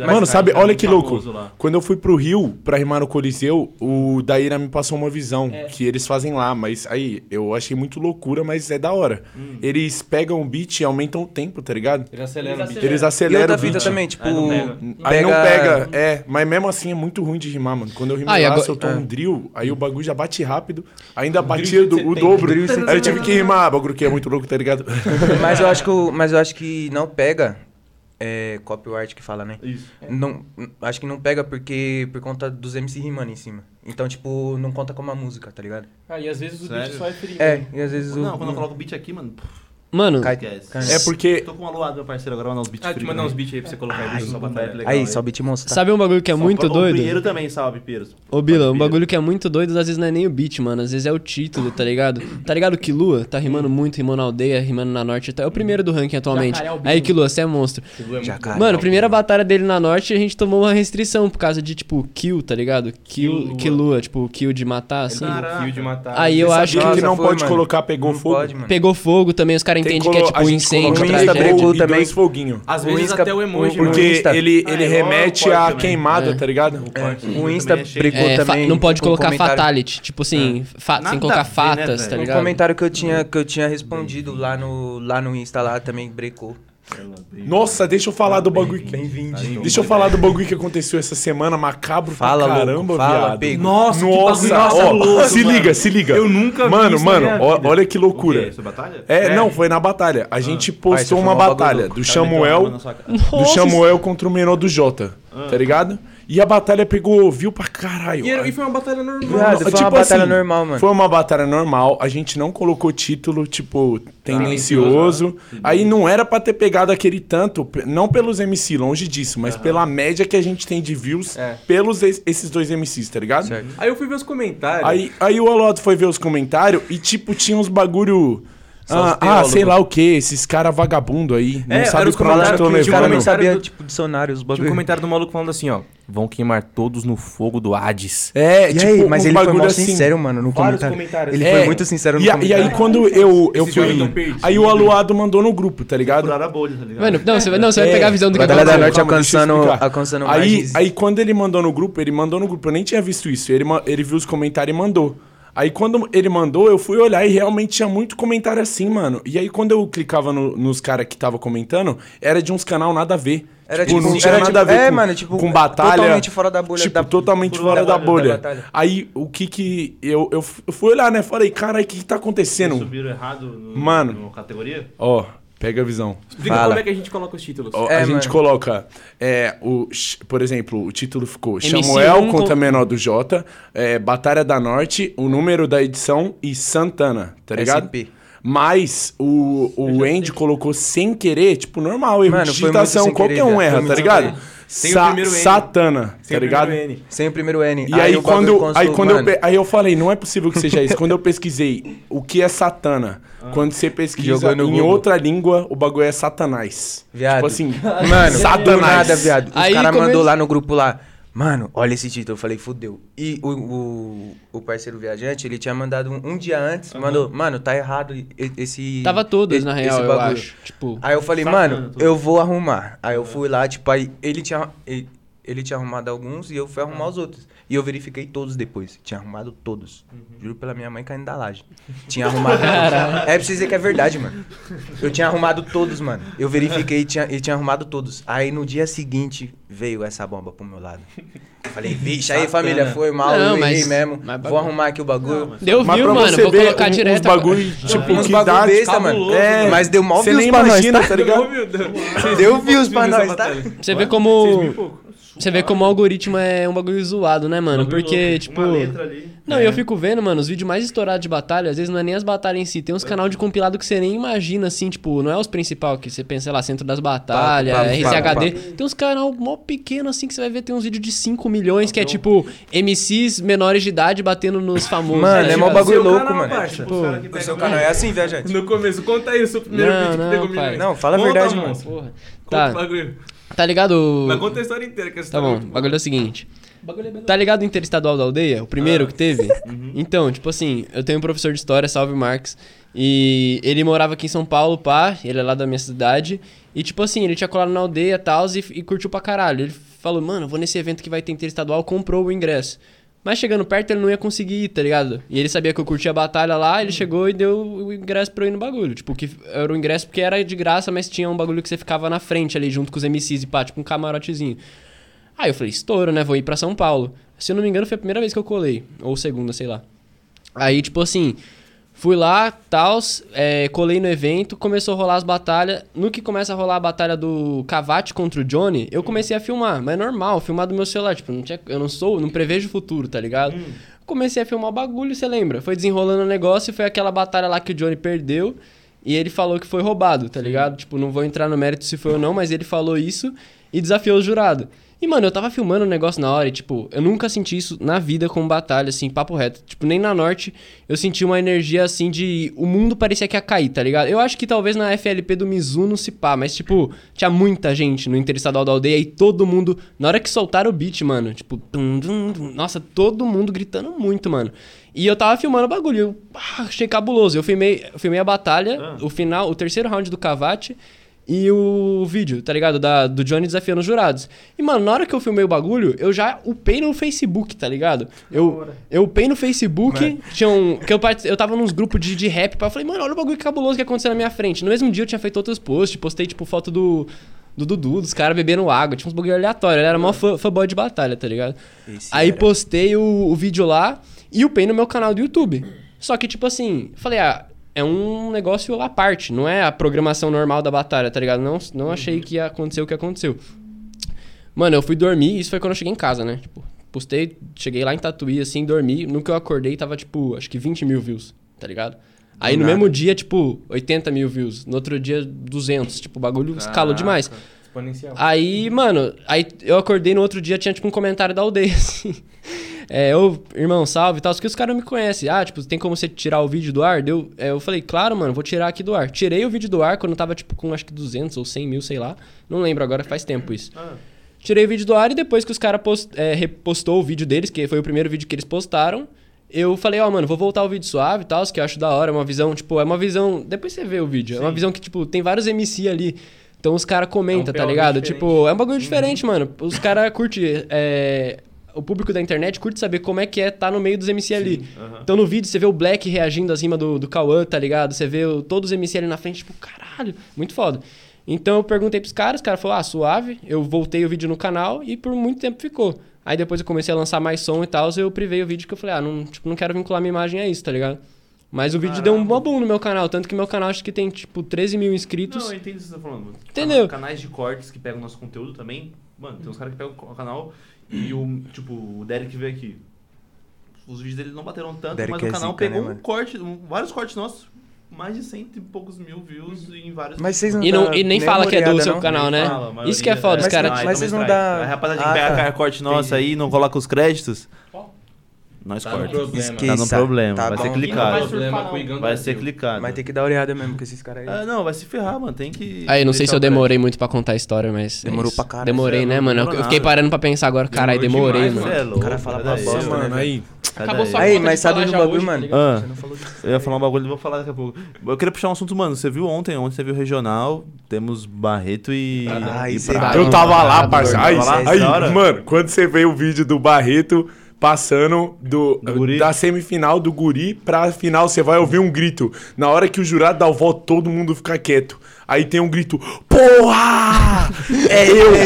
Mano, sabe, é olha que louco. lá. Quando eu fui pro Rio pra rimar no Coliseu, o Daíra me passou uma visão É. que eles fazem lá, mas aí eu achei muito loucura, mas é da hora. Hum. Eles pegam o beat e aumentam o tempo, tá ligado? Ele acelera o beat. Eles E aceleram outra o fita beat. também, tipo. Aí não pega. Não é, mas mesmo assim é muito ruim de rimar, mano. Quando eu rimo Ah, lá, agora- se eu tô é. um drill, aí o bagulho já bate rápido, ainda batia do- o 70. dobro. Drill Aí eu tive que rimar, bagulho que é muito louco, tá ligado? Mas eu acho que, mas eu acho que não pega. É copyright que fala, né? Isso. Não, acho que não pega porque por conta dos MC rimando em cima. Então, tipo, não conta como a música, tá ligado? Ah, e às vezes o Sério? beat só é free. É, e às vezes o. Não, quando eu coloco o beat aqui, mano, Mano, cai- É porque Tô com uma luada, meu parceiro, agora mandar uns beats Ah, te mandar uns beats aí pra você colocar aí Aí, batalha. legal, Aí, só beat monstro. sabe um bagulho que é muito O doido? Pinheiro também, salve, Piros. Ô, Bila, um bagulho que é muito doido, às vezes não é nem o beat, mano. Às vezes é o título, tá ligado? Tá ligado que Lua tá rimando muito, rimando na aldeia, rimando na norte. É o primeiro do ranking atualmente. Albino. Aí que Lua, você é monstro. Jacaré. Mano, primeira batalha dele na norte, a gente tomou uma restrição por causa de, tipo, kill, tá ligado? Kill, kill Lua, tipo, kill de matar, assim. Kill de matar. Aí eu acho que que não pode colocar pegou fogo. pegou fogo também, os caras Tem entendem que é, tipo, gente incêndio, O tragédia. também. dois foguinhos. Às O vezes Insta- até o emoji, o-. Porque Insta- ele, Ah, ele é, remete à também. queimada, É. tá ligado? O Insta também é brecou É, fa- também. não pode um colocar comentário- fatality, tipo assim, fa- Nada sem colocar né, fatas, velho? tá Um ligado? comentário que eu tinha, que eu tinha respondido lá no, lá no Insta lá também brecou. Nossa, deixa eu falar do bagulho. que- Bem-vindo. Deixa eu falar do bagulho que aconteceu essa semana, macabro Fala, pra louco, caramba, fala, viado. pego. Nossa, que Nossa, ó, louco, se mano. liga, se liga. Eu nunca vi Mano, na mano, vida. olha que loucura. Essa batalha? É, não, foi na batalha. A gente postou foi uma um batalha louco. do cara. do Samuel contra o menor do Jota, tá ligado? E a batalha pegou, viu pra caralho. E, era- e foi uma batalha normal. Viado, foi uma Tipo batalha assim, normal, mano. Foi uma batalha normal, a gente não colocou título, tipo, tendencioso. Aí não era pra ter pegado aquele tanto, não pelos MC, longe disso, mas pela média que a gente tem de views É. pelos es- esses dois MCs, tá ligado? Certo. Aí eu fui ver os comentários. Aí, aí o Alodo foi ver os comentários e, tipo, tinha uns bagulho. Ah, ah, sei lá o que, esses caras vagabundo aí. Não É, sabe os comentários que não sabiam, do- tipo, dicionário, os Tinha um bagulho. comentário do maluco falando assim, ó. Vão queimar todos no fogo do Hades. É, E tipo, aí, mas uns ele foi bagulho mó assim. sincero, mano, no Vários comentário. comentários. Ele É, foi muito sincero no e, a- e comentário. aí quando eu, eu Esses fui. perdidos. Aí o Aluado mandou no grupo, tá ligado? A bolha, tá ligado? Mano, não, você, vai- não, você vai É, pegar a visão do que Batalha da. Norte eu alcançando, alcançando Aí, aí quando ele mandou no grupo, ele mandou no grupo. Eu nem tinha visto isso. Ele, ele viu os comentários e mandou. Aí quando ele mandou, eu fui olhar e realmente tinha muito comentário assim, mano. E aí quando eu clicava no- nos caras que tava comentando, era de uns canal nada a ver. Era tipo, tipo- não tinha era nada tipo- a ver é, com, mano, tipo, com batalha. totalmente fora da bolha Tipo, da- totalmente fora da da bolha da aí o que que. Eu, eu, fui olhar, né? Falei, cara, o que que tá acontecendo? Subiram errado no, Mano. no categoria? Ó, Pega a visão. Explica Fala. como é que a gente coloca os títulos. Ó, É, a gente mano. coloca, é, o, por exemplo, o título ficou MC1 Samuel com- contra Menor do Jota, é, Batalha da Norte, o número da edição e Santana, tá ligado? SP. Mas o, o Andy colocou sem querer, tipo, normal, erro Mano, de digitação, qualquer querer, um erra, tá ligado? Sem Sem o Sa- primeiro N. Satana, Sem tá o ligado? primeiro N. Sem o primeiro N. E aí, o quando, aí, quando eu, mano, aí eu falei, não é possível que seja isso. quando eu pesquisei o que é Satana, quando você pesquisa em Google. outra língua, o bagulho é Satanás. Viado. Tipo assim, Mano, Satanás. nada, viado. Os Aí caras come- mandou lá no grupo lá. Mano, olha esse título. Eu falei, fudeu. E o, o, o parceiro viajante, ele tinha mandado um, um dia antes, mandou, mano, tá errado esse. Tava todas, esse- na esse real, eu bagulho." acho. Tipo, Aí eu falei, mano, tudo. eu vou arrumar. Aí eu fui lá, tipo, aí ele tinha. Ele, ele tinha arrumado alguns e eu fui arrumar os outros. E eu verifiquei todos depois. Tinha arrumado todos. Juro pela minha mãe caindo da laje. Tinha arrumado. É pra você dizer que é verdade, mano. Eu tinha arrumado todos, mano. Eu verifiquei e tinha, e tinha arrumado todos. Aí no dia seguinte veio essa bomba pro meu lado. Eu Falei, vixe, aí família, foi mal, Não, eu errei mas- mesmo. mas Vou bagulho. arrumar aqui o bagulho. deu Mas pra mano. Vou colocar um- uns direto. bagulho, agora. tipo, Uns que bagulho dá... besta, mano. cabuloso, É, Mas deu mal Você views nem pra nós, tá? tá ligado? Deu views pra nós, tá? Você vê como. Você vê como o algoritmo é um bagulho zoado, né, mano? Porque, tipo. Uma letra ali. Não, e eu fico vendo, mano, os vídeos mais estourados de batalha, às vezes não é nem as batalhas em si, tem uns canal de compilado que você nem imagina, assim, tipo, não é os principais, que você pensa, sei lá, Centro das Batalhas, Papo, RCHD. papo, Tem uns canal mó pequeno, assim, que você vai ver, tem uns vídeos de 5 milhões, que é tipo, MCs menores de idade batendo nos famosos. Mano, é tipo, mó bagulho Seu louco, canal, mano. parça. Tipo, que O pega seu canal é assim, viajante? No começo, conta aí o seu primeiro Não, vídeo que não, pegou pai. milhões. Não, fala a verdade, monstro. Porra. Conta o Tá, bagulho. Tá ligado? Mas conta a história inteira, que essa Tá história é bom, o bagulho é o seguinte. Tá ligado o Interestadual da Aldeia? O primeiro que teve? Então, tipo assim, eu tenho um professor de história, salve Marx. E ele morava aqui em São Paulo, pá, ele é lá da minha cidade. E tipo assim, ele tinha colado na aldeia e tal, e, e curtiu pra caralho. Ele falou, mano, vou nesse evento que vai ter interestadual, comprou o ingresso. Mas chegando perto ele não ia conseguir ir, tá ligado? E ele sabia que eu curtia a batalha lá, ele chegou e deu o ingresso pra eu ir no bagulho. Tipo, que era o ingresso porque era de graça, mas tinha um bagulho que você ficava na frente ali, junto com os MCs e pá, tipo um camarotezinho. Aí eu falei, estouro, né? Vou ir pra São Paulo. Se eu não me engano, foi a primeira vez que eu colei. Ou segunda, sei lá. Aí, tipo assim, fui lá, tals, é, colei no evento, começou a rolar as batalhas. No que começa a rolar a batalha do Cavate contra o Johnny, eu comecei a filmar. Mas é normal, filmar do meu celular. Tipo, não tinha, eu não sou, não prevejo o futuro, tá ligado? Comecei a filmar o bagulho, você lembra? Foi desenrolando o negócio e foi aquela batalha lá que o Johnny perdeu. E ele falou que foi roubado, tá ligado? Tipo, não vou entrar no mérito se foi ou não, mas ele falou isso e desafiou o jurado. E, mano, eu tava filmando o negócio na hora e, tipo, eu nunca senti isso na vida com batalha, assim, papo reto. Tipo, nem na Norte eu senti uma energia, assim, de... O mundo parecia que ia cair, tá ligado? Eu acho que talvez na FLP do Mizuno se pá, mas, tipo, tinha muita gente no Interestadual da Aldeia e todo mundo... Na hora que soltaram o beat, mano, tipo... tum, tum, tum, nossa, todo mundo gritando muito, mano. E eu tava filmando o bagulho, eu ah, achei cabuloso. Eu filmei, eu filmei a batalha, o final, o terceiro round do Cavate e o vídeo, tá ligado? Da, do Johnny desafiando os jurados. E, mano, na hora que eu filmei o bagulho, eu já upei no Facebook, tá ligado? Eu, eu upei no Facebook, tinha um, que eu, eu tava nos grupos de, de rap, eu falei, mano, olha o bagulho cabuloso que aconteceu na minha frente. No mesmo dia eu tinha feito outros posts, postei, tipo, foto do... Do Dudu, dos caras bebendo água, tinha uns bagulho aleatório. Ele era mó fã, fanboy de batalha, tá ligado? Esse Aí era. postei o, o vídeo lá e upei no meu canal do YouTube. Só que, tipo assim, falei, ah, é um negócio à parte, não é a programação normal da batalha, tá ligado? Não, não achei que ia acontecer o que aconteceu. Mano, eu fui dormir, isso foi quando eu cheguei em casa, né? Tipo, postei, cheguei lá em Tatuí, assim, dormi. No que eu acordei, tava, tipo, acho que 20 mil views, tá ligado? Aí no nada. mesmo dia, tipo, 80 mil views. No outro dia, 200. Tipo, o bagulho escalou demais. Exponencial. Aí, mano, aí eu acordei no outro dia, tinha tipo um comentário da aldeia, assim. É, ô, irmão, salve e tal. Só que os caras não me conhecem. Ah, tipo, tem como você tirar o vídeo do ar? Deu, é, eu falei, claro, mano, vou tirar aqui do ar. Tirei o vídeo do ar quando tava, tipo, com acho que 200 ou 100 mil, sei lá. Não lembro agora, faz tempo isso. Tirei o vídeo do ar e depois que os caras post, é, repostou o vídeo deles, que foi o primeiro vídeo que eles postaram, eu falei, ó, mano, vou voltar o vídeo suave e tal, que eu acho da hora, é uma visão, tipo, é uma visão. Depois você vê o vídeo, é uma visão que, tipo, tem vários MC ali. Então os caras comentam, É um tá ligado? diferente. Tipo, é um bagulho diferente, mano. Os caras curtem. É... O público da internet curte saber como é que é tá no meio dos MC ali. Então no vídeo você vê o Black reagindo às rimas do, do Cauã, tá ligado? Você vê o- todos os MC ali na frente, tipo, caralho, muito foda. Então eu perguntei pros caras, os caras falaram, ah, suave. Eu voltei o vídeo no canal e por muito tempo ficou. Aí depois eu comecei a lançar mais som e tal, eu privei o vídeo que eu falei, ah, não, tipo, não quero vincular minha imagem a isso, tá ligado? Mas o vídeo deu um boom no meu canal, tanto que meu canal acho que tem, tipo, 13 mil inscritos. Não, eu entendo o que você tá falando. mano. Entendeu? Cana- Canais de cortes que pegam nosso conteúdo também. Mano, tem uns caras que pegam o canal e o, tipo, o Derek veio aqui. Os vídeos dele não bateram tanto, Derek mas é o canal zica, né, pegou um corte, um- vários cortes nossos, mais de cento e poucos mil views em vários Mas vocês não E, não, dá e nem fala que é do seu não? canal, né? Fala, Isso que é foda, os Mas- caras. mas então vocês não dá- A rapaziadinha Ah, pega tá. corte nossa aí e não coloca os créditos. Nós Tá no corta. problema. Tá no Esqueça. problema, Tá vai ser clicado. O é o Vai Brasil. ser clicado. Mas tem que dar olhada mesmo com esses caras aí. Ah, não, vai se ferrar, mano. Tem que. Aí, não sei se eu o demorei muito pra contar a história, mas. é Demorou isso. pra caralho. Demorei, é né, mano? Eu, fiquei nada. parando pra pensar agora. Caralho, demorei, demais, mano. É louco, cara fala pra bosta, mano. Mano, aí. Acabou só- Aí, mas sabe do bagulho, hoje, mano? Você não falou disso. Eu ia falar um bagulho, vou falar daqui a pouco. Eu queria puxar um assunto, mano. Você viu ontem? Ontem você viu o Regional, temos Barreto e. Ah, e é. Eu tava lá, parça. Aí, mano, quando você vê o vídeo do Barreto passando do, da semifinal do guri pra final, você vai ouvir um grito. Na hora que o jurado dá o voto, todo mundo fica quieto. Aí tem um grito: Porra! É eu, é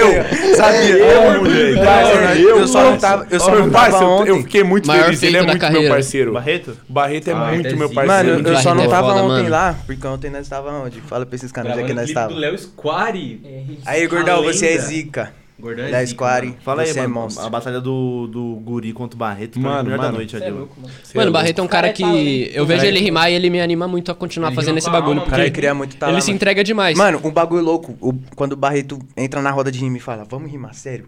eu! Sabia? Eu, moleque. Parça, É eu só não tava- eu só não tava Parça, eu- Eu ontem. fiquei muito Maior feliz. Ele é muito meu carreira. parceiro. Barreto? Barreto é Ah, muito é meu parceiro. Mano, eu só não é tava foda, ontem mano. lá, porque ontem nós tava onde? Fala pra esses caras onde é que nós clipe do tava. Léo Squari. Aí, Gordão, você é zica. Gordão é Da zica, Square. mano. Fala aí, Você é mano. monstro. a batalha do, do Guri contra o Barreto foi a Mano, melhor da mano. noite Você é ali. louco, mano. Mano, o Barreto é um cara Cara, é talento. que. Eu vejo ele rimar e ele me anima muito a continuar Ele fazendo esse bagulho. alma, O cara Porque queria muito lá, ele se entrega demais. Mano, um bagulho louco. o- quando o Barreto entra na roda de rima e fala, vamos rimar, sério.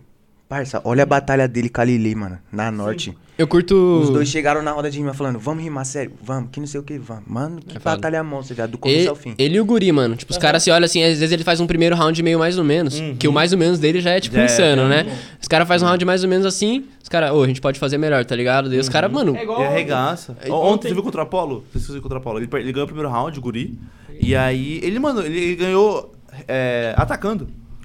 Parça, olha a batalha dele com a Lili, mano, na norte. Eu curto. Os dois chegaram na roda de rima falando, vamos rimar, sério, vamos, que não sei o que, vamos. Mano, que É batalha monstra, já, do começo Ele, ao fim. ele e o Guri, mano. Tipo, os caras se olham assim, às vezes ele faz um primeiro round meio mais ou menos. Que o mais ou menos dele já é, tipo, é, insano, né? Os caras fazem um round mais ou menos assim, os caras, ô, a gente pode fazer melhor, tá ligado? Daí os caras, mano. É igual. E arregaça. É, Ontem, ontem- você viu contra o Apolo? Não sei se você viu contra o Apolo. Ele, ele ganhou o primeiro round, o Guri. E aí, ele, mano, ele, ele ganhou é,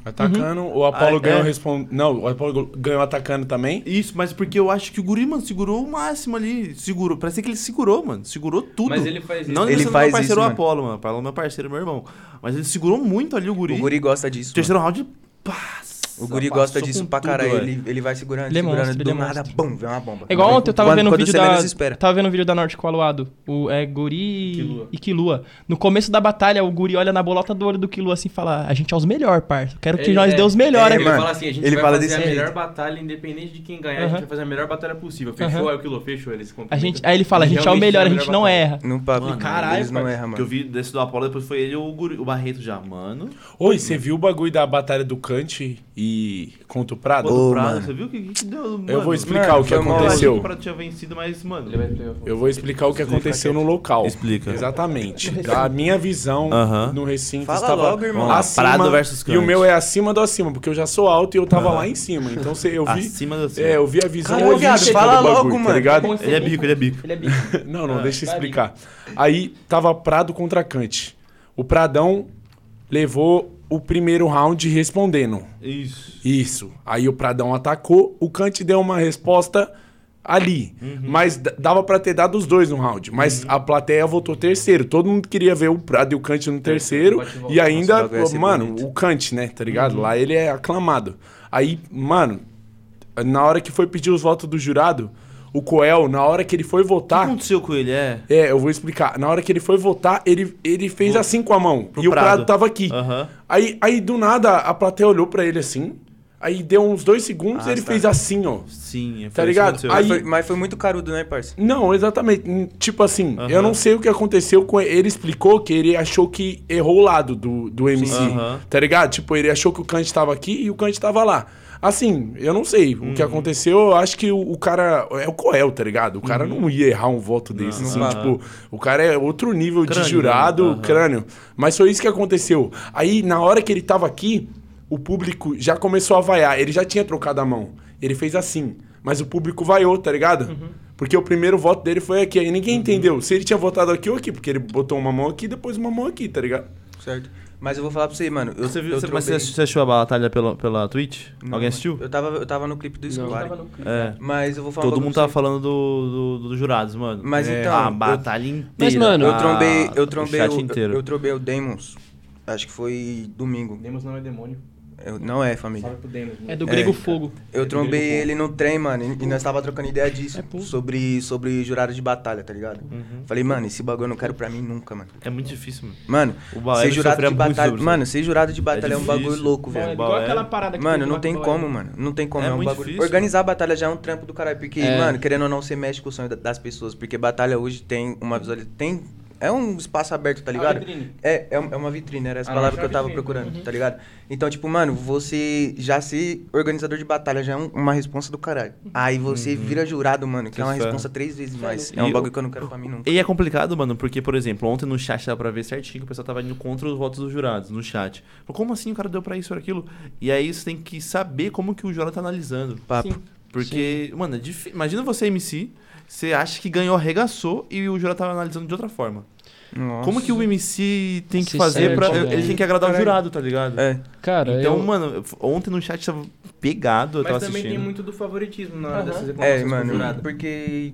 atacando. Atacando, o Apolo Ah, ganhou é? respon... Não, o Apolo ganhou atacando também. Isso, mas porque eu acho que o Guri, mano, segurou o máximo ali. Segurou. Parece que ele segurou, mano. Segurou tudo. Mas ele faz isso. Não Ele ele faz meu parceiro isso, o Apolo, mano. O Apolo é meu parceiro, meu irmão. Mas ele segurou muito ali o Guri. O Guri gosta disso. Terceiro round, passa. O Guri gosta disso pra caralho. Ele, ele vai segurando, Ele é segurando, monstro, do ele é nada, bum, vem uma bomba. É igual ontem eu tava Quando- vendo o quando vídeo você da. espera. Tava vendo o vídeo da Norte com o Aluado. O é Guri Quilua. e Kilua. No começo da batalha, o Guri olha na bolota do olho do Kilua assim e fala: A gente é os melhores, parça. Quero que Ele- nós é, dê os melhores é, Ele aqui. mano. fala assim, a gente Ele vai fala fazer desse a melhor jeito. batalha, independente de quem ganhar, a Aham. gente vai fazer a melhor batalha possível. Fechou? Aham. Aí o Kilo fechou, eles A gente, aí ele fala: A gente é o melhor, a é a gente melhor não erra. No papo, Mano, caralho, eles não parça. erram, Que eu mano. vi desse do Apolo, depois foi ele e o, Guri- o Barreto já, mano. Oi, você viu o bagulho da batalha do Kant e contra o Prado? Contra o Prado, você viu o que, que deu? Mano, Eu vou explicar mano, o que mal. Eu aconteceu. o Prado tinha vencido, mas, mano. Ele vai ter- Eu vou explicar o que aconteceu no local. Explica. Exatamente. Da minha visão Aham. no recinto Fala estava logo, irmão. acima Prado versus e o meu é acima do acima, porque eu já sou alto e eu tava lá em cima. Então você, eu vi, Acima do acima. é, eu vi a visão Caralho, holística viado, fala do bagulho, logo, tá mano. ligado? Ele é bico, ele é bico. Ele é bicho. Não, não, deixa eu explicar. Aí tava Prado contra Kant. O Pradão levou o primeiro round respondendo. Isso. Isso. Aí o Pradão atacou, o Kant deu uma resposta ali. Mas d- dava pra ter dado os dois no round. Mas a plateia votou terceiro. Todo mundo queria ver o Prado e o Kant no terceiro. bate e ainda, Nossa, mano, bonito. o Kant, né? Tá ligado? Lá ele é aclamado. Aí, mano, na hora que foi pedir os votos do jurado, o Coel, na hora que ele foi O que votar. aconteceu com ele? É. É, eu vou explicar. Na hora que ele foi votar, ele, ele fez assim com a mão. Pro e o Prado. Prado tava aqui. Aham. Aí, aí, do nada, a plateia olhou pra ele assim. Aí deu uns dois segundos e Ah, ele tá. fez assim, ó. Sim, foi Tá isso ligado? que aconteceu. Aí- Mas foi, mas foi muito carudo, né, parça? Não, exatamente. Hum, Tipo assim, eu não sei o que aconteceu com ele. Ele explicou que ele achou que errou o lado do, do MC. Aham. Tá ligado? Tipo, ele achou que o Kant tava aqui e o Kant tava lá. Assim, eu não sei. O Uhum. que aconteceu, eu acho que o, o cara. É o Coel, tá ligado? O cara Uhum. não ia errar um voto desse. Não assim, vai. tipo, o cara é outro nível Crânio, de jurado? Aham. crânio. Mas foi isso que aconteceu. Aí, na hora que ele tava aqui, o público já começou a vaiar. Ele já tinha trocado a mão. Ele fez assim. Mas o público vaiou, tá ligado? Porque o primeiro voto dele foi aqui. Aí ninguém entendeu se ele tinha votado aqui ou aqui. Porque ele botou uma mão aqui e depois uma mão aqui, tá ligado? Certo. Mas eu vou falar pra você, mano. Eu, Você viu, eu você, mas você você assistiu a batalha pela, pela Twitch? Não, Alguém assistiu? Eu tava, eu tava no clipe do Square. É. Mas eu vou falar Todo mundo tava você. falando do, do, dos jurados, mano. Mas É, então. a eu- batalha inteira. Mas, mano, Eu a- trombei, eu o trombei chat o, inteiro. eu trombei o Demons. Acho que foi domingo. Demos não é demônio. Eu- não é família. É do Grego Fogo. Eu trombei ele no trem, mano, e e nós tava trocando ideia disso. É, sobre, sobre jurado de batalha, tá ligado? Falei, mano, esse bagulho eu não quero pra mim nunca, mano. É muito difícil, mano. Mano, ser jurado de batalha. Mano, ser jurado de batalha é, um bagulho louco, É velho. igual aquela parada que Mano, não tem como, mano. Não tem como. É É, um bagulho. difícil. Organizar a batalha já é um trampo do caralho. Porque, É. mano, querendo ou não, você mexe com o sonho da- das pessoas. Porque batalha hoje tem uma visualização. Tem. É um espaço aberto, tá ligado? vitrine. É, é, é uma vitrine, era essa Ah, palavra que eu tava vitrine. procurando, tá ligado? Então, tipo, mano, você já ser organizador de batalha já é um- uma responsa do caralho. Aí você vira jurado, mano, que é uma ferra. responsa três vezes mais. É um eu- bagulho que eu não quero pra mim nunca. E é complicado, mano, porque, por exemplo, ontem no chat dava pra ver certinho que o pessoal tava indo contra os votos dos jurados, no chat. Falou, como assim o cara deu pra isso ou aquilo? E aí você tem que saber como que o jurado tá analisando. Papo. Sim. Porque, mano, é difícil. Imagina você, MC, você acha que ganhou, arregaçou e o jurado tava analisando de outra forma. Nossa. Como que o MC tem que Se fazer pra. né? Ele tem que agradar o jurado, tá ligado? É. Cara, Então, eu... mano, ontem no chat tava pegado, eu Mas tava também assistindo. tem muito do favoritismo na hora Aham. dessas É, reclamações com o mano, jurado. porque.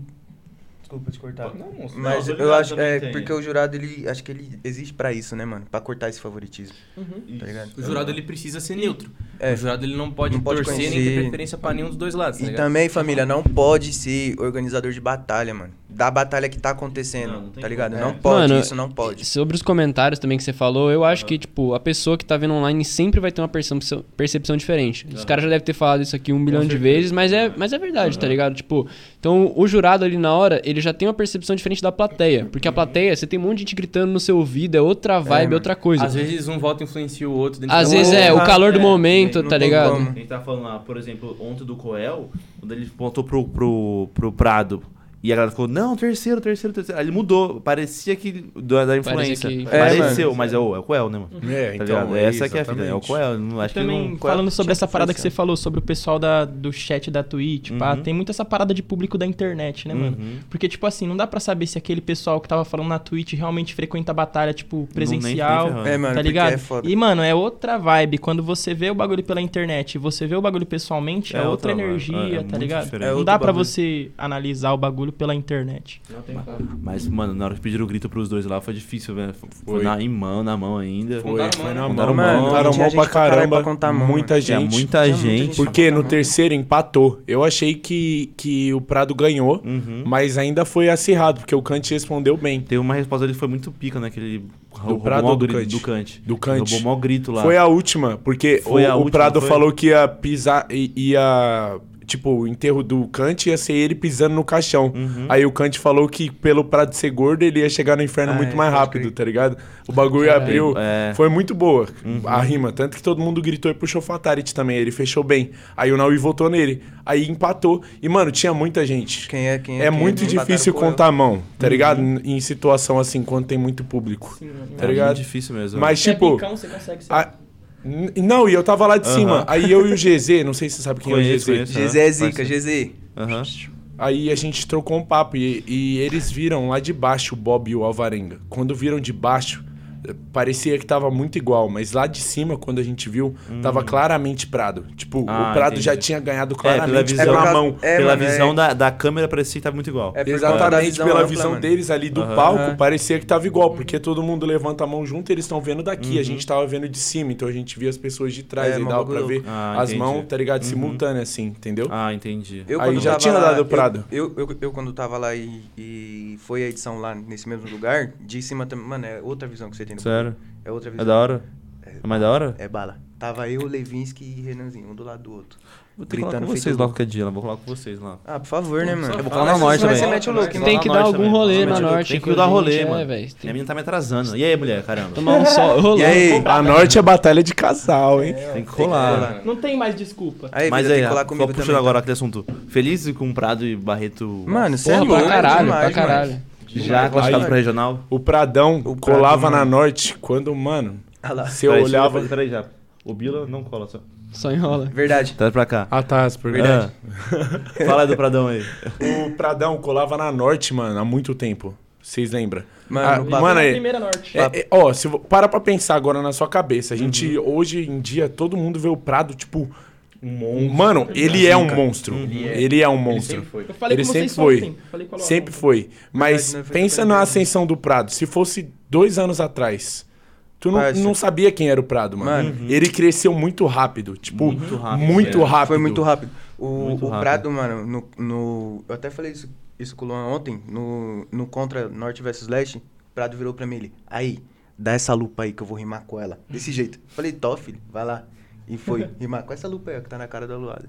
Desculpa te cortar. Não, moço. Mas Não, eu acho. É, tem. porque o jurado, ele. Acho que ele existe pra isso, né, mano? Pra cortar esse favoritismo. Uhum. Tá ligado? O jurado ele precisa ser neutro. É. O jurado ele não pode Não pode torcer nem conhecer. ter preferência pra nenhum dos dois lados, tá E ligado? também, família, não pode ser organizador de batalha, mano. Da batalha que tá acontecendo, Não, não tá ligado? como. Não É. pode, Mano, isso não pode. Sobre os comentários também que você falou, eu acho que, tipo, a pessoa que tá vendo online sempre vai ter uma percepção, percepção diferente. Os caras já devem ter falado isso aqui um bilhão de vezes, mas é, mas é verdade, tá ligado? Tipo, então o jurado ali na hora, ele já tem uma percepção diferente da plateia. Porque a plateia, você tem um monte de gente gritando no seu ouvido, é outra vibe, é, outra coisa. Às vezes um voto influencia o outro. dentro Às da- vezes é, o calor do é, momento, não tá ligado? como. A gente tava falando lá, por exemplo, ontem do Coel, quando ele voltou pro, pro, pro Prado. E a galera ficou, não, terceiro, terceiro, terceiro. Aí ele mudou. Parecia que. Da, da influência. que- Pareceu, É, mas é o, é o Coel, né, mano? É, Tá então, é Essa que é a fita. É o. Coel. Não, acho que Também, não. falando sobre essa parada que você falou, sobre o pessoal da, do chat da Twitch, pá, Uhum. tem muito essa parada de público da internet, né, mano? Uhum. Porque, tipo assim, não dá pra saber se aquele pessoal que tava falando na Twitch realmente frequenta a batalha, tipo, nem presencial. ferrando. É, mano, tá porque ligado? é foda. E, mano, é outra vibe. Quando você vê o bagulho pela internet e você vê o bagulho pessoalmente, é, É outra, energia, É, é tá ligado? É não dá pra você analisar o bagulho pela internet. Não tem como. Mas, mano, na hora que pediram o grito pros dois lá, foi difícil, velho. Foi, Foi. na, em mão, na mão ainda. Foi, foi mão, na né? mão, mano. mão. Gente pra caramba. pra contar mão, muita gente. muita Tinha muita gente. gente. Porque no terceiro empatou. Eu achei que, que o Prado ganhou, Uhum. mas ainda foi acirrado, porque o Kant respondeu bem. Tem uma resposta dele que foi muito pica, né? Que ele roubou Prado mó ou do grito- Kant? Do Kant. Do Kant. Roubou mó grito lá. Foi a última, porque Foi o, a o última, Prado foi? falou que ia pisar, ia. Tipo, o enterro do Kant ia ser ele pisando no caixão. Uhum. Aí o Kant falou que pelo Prado ser gordo, ele ia chegar no inferno Ah, muito é, mais rápido, crer. tá ligado? O bagulho abriu. É. Foi muito boa Uhum. a rima. Tanto que todo mundo gritou e puxou Fatality também. Ele fechou bem. Aí o Naui votou nele. Aí empatou. E, mano, tinha muita gente. Quem é quem É quem muito empataram difícil contar a mão, tá ligado? Uhum. Em situação assim, quando tem muito público. Sim. Tá É ligado? muito difícil mesmo. Mas, é tipo. picão, você consegue ser. a- Não, e eu tava lá de Aham. cima. Aí eu e o GZ, não sei se você sabe quem Conheço, é o GZ. conheço. GZ é zica, GZ. Aham. Aí a gente trocou um papo e, e eles viram lá de baixo o Bob e o Alvarenga. Quando viram de baixo, parecia que tava muito igual, mas lá de cima, quando a gente viu, tava claramente Prado. Tipo, Hum. Ah, o Prado entendi. já tinha ganhado É, pela claramente visão, pela por causa- mão. É, pela mano, visão é- da, da câmera parecia que tava muito igual. É Exatamente visão pela ampla, visão deles ali do Aham. palco, parecia que tava igual, porque todo mundo levanta a mão junto, eles estão vendo daqui, a Uhum. gente tava vendo de cima, então a gente via as pessoas de trás, É, mó dava pra ver Ah, as mãos, tá ligado? Uhum. Simultâneo assim, entendeu? Ah, entendi. Eu, Aí já tinha lá, dado o eu- Prado. Eu, eu, eu, quando tava lá e, e foi a edição lá nesse mesmo lugar, de cima também. Mano, é outra visão que você tem no Sério? É outra visão. É da hora? É mais da hora? É bala. Tava eu, Levinsky e Renanzinho, um do lado do outro. Vou ter que com vocês lá qualquer dia, lá. Vou colar com vocês lá. Ah, por favor, né, mano? Eu vou Fala colar na norte também. você mete o Vou colar Tem que dar algum rolê Vou na norte, Tem que dar rolê, inclusive, mano. é, velho. Minha menina tá me atrasando. E aí, mulher, caramba? Tomar um sol, rolando. E aí? A Norte é batalha de casal, hein? Tem que colar. Não tem mais desculpa. Mas aí, só comigo puxando agora aquele assunto. Feliz com Prado e Barreto Mano, você é louco pra caralho, pra caralho. Já classificado regional? O Pradão O colava na mano. Norte quando, mano, Ah lá. você Peraí, olhava. Peraí, já. O Bila não cola só. Só enrola. Verdade. Traz pra cá. Ah, tá, por Ah. Fala aí do Pradão aí. O Pradão colava na Norte, mano, há muito tempo. Vocês lembram? Mano, Ah, mano, é, primeira norte. é- é- ó, se, para pra pensar agora na sua cabeça. A gente, hoje em dia, todo mundo vê o Prado, tipo. Um Mano, ele é um monstro. Ele é um monstro. sempre foi. Eu falei Ele sempre foi. Falei com a Laura Sempre foi. Mas Verdade? Foi pensa na ascensão do Prado. Se fosse dois anos atrás, tu não, não sabia quem era o Prado, mano. Mano. Ele cresceu muito rápido. Tipo, muito rápido, rápido. é. Foi muito rápido. O, Muito o rápido. Prado, mano, no, no- Eu até falei isso, isso com o Luan ontem, no, no Contra Norte versus Leste, o Prado virou pra mim ele. Aí, dá essa lupa aí que eu vou rimar com ela. Desse jeito. Falei, Tó, filho, vai lá. E foi rimar com essa lupa aí ó, que tá na cara da Luada.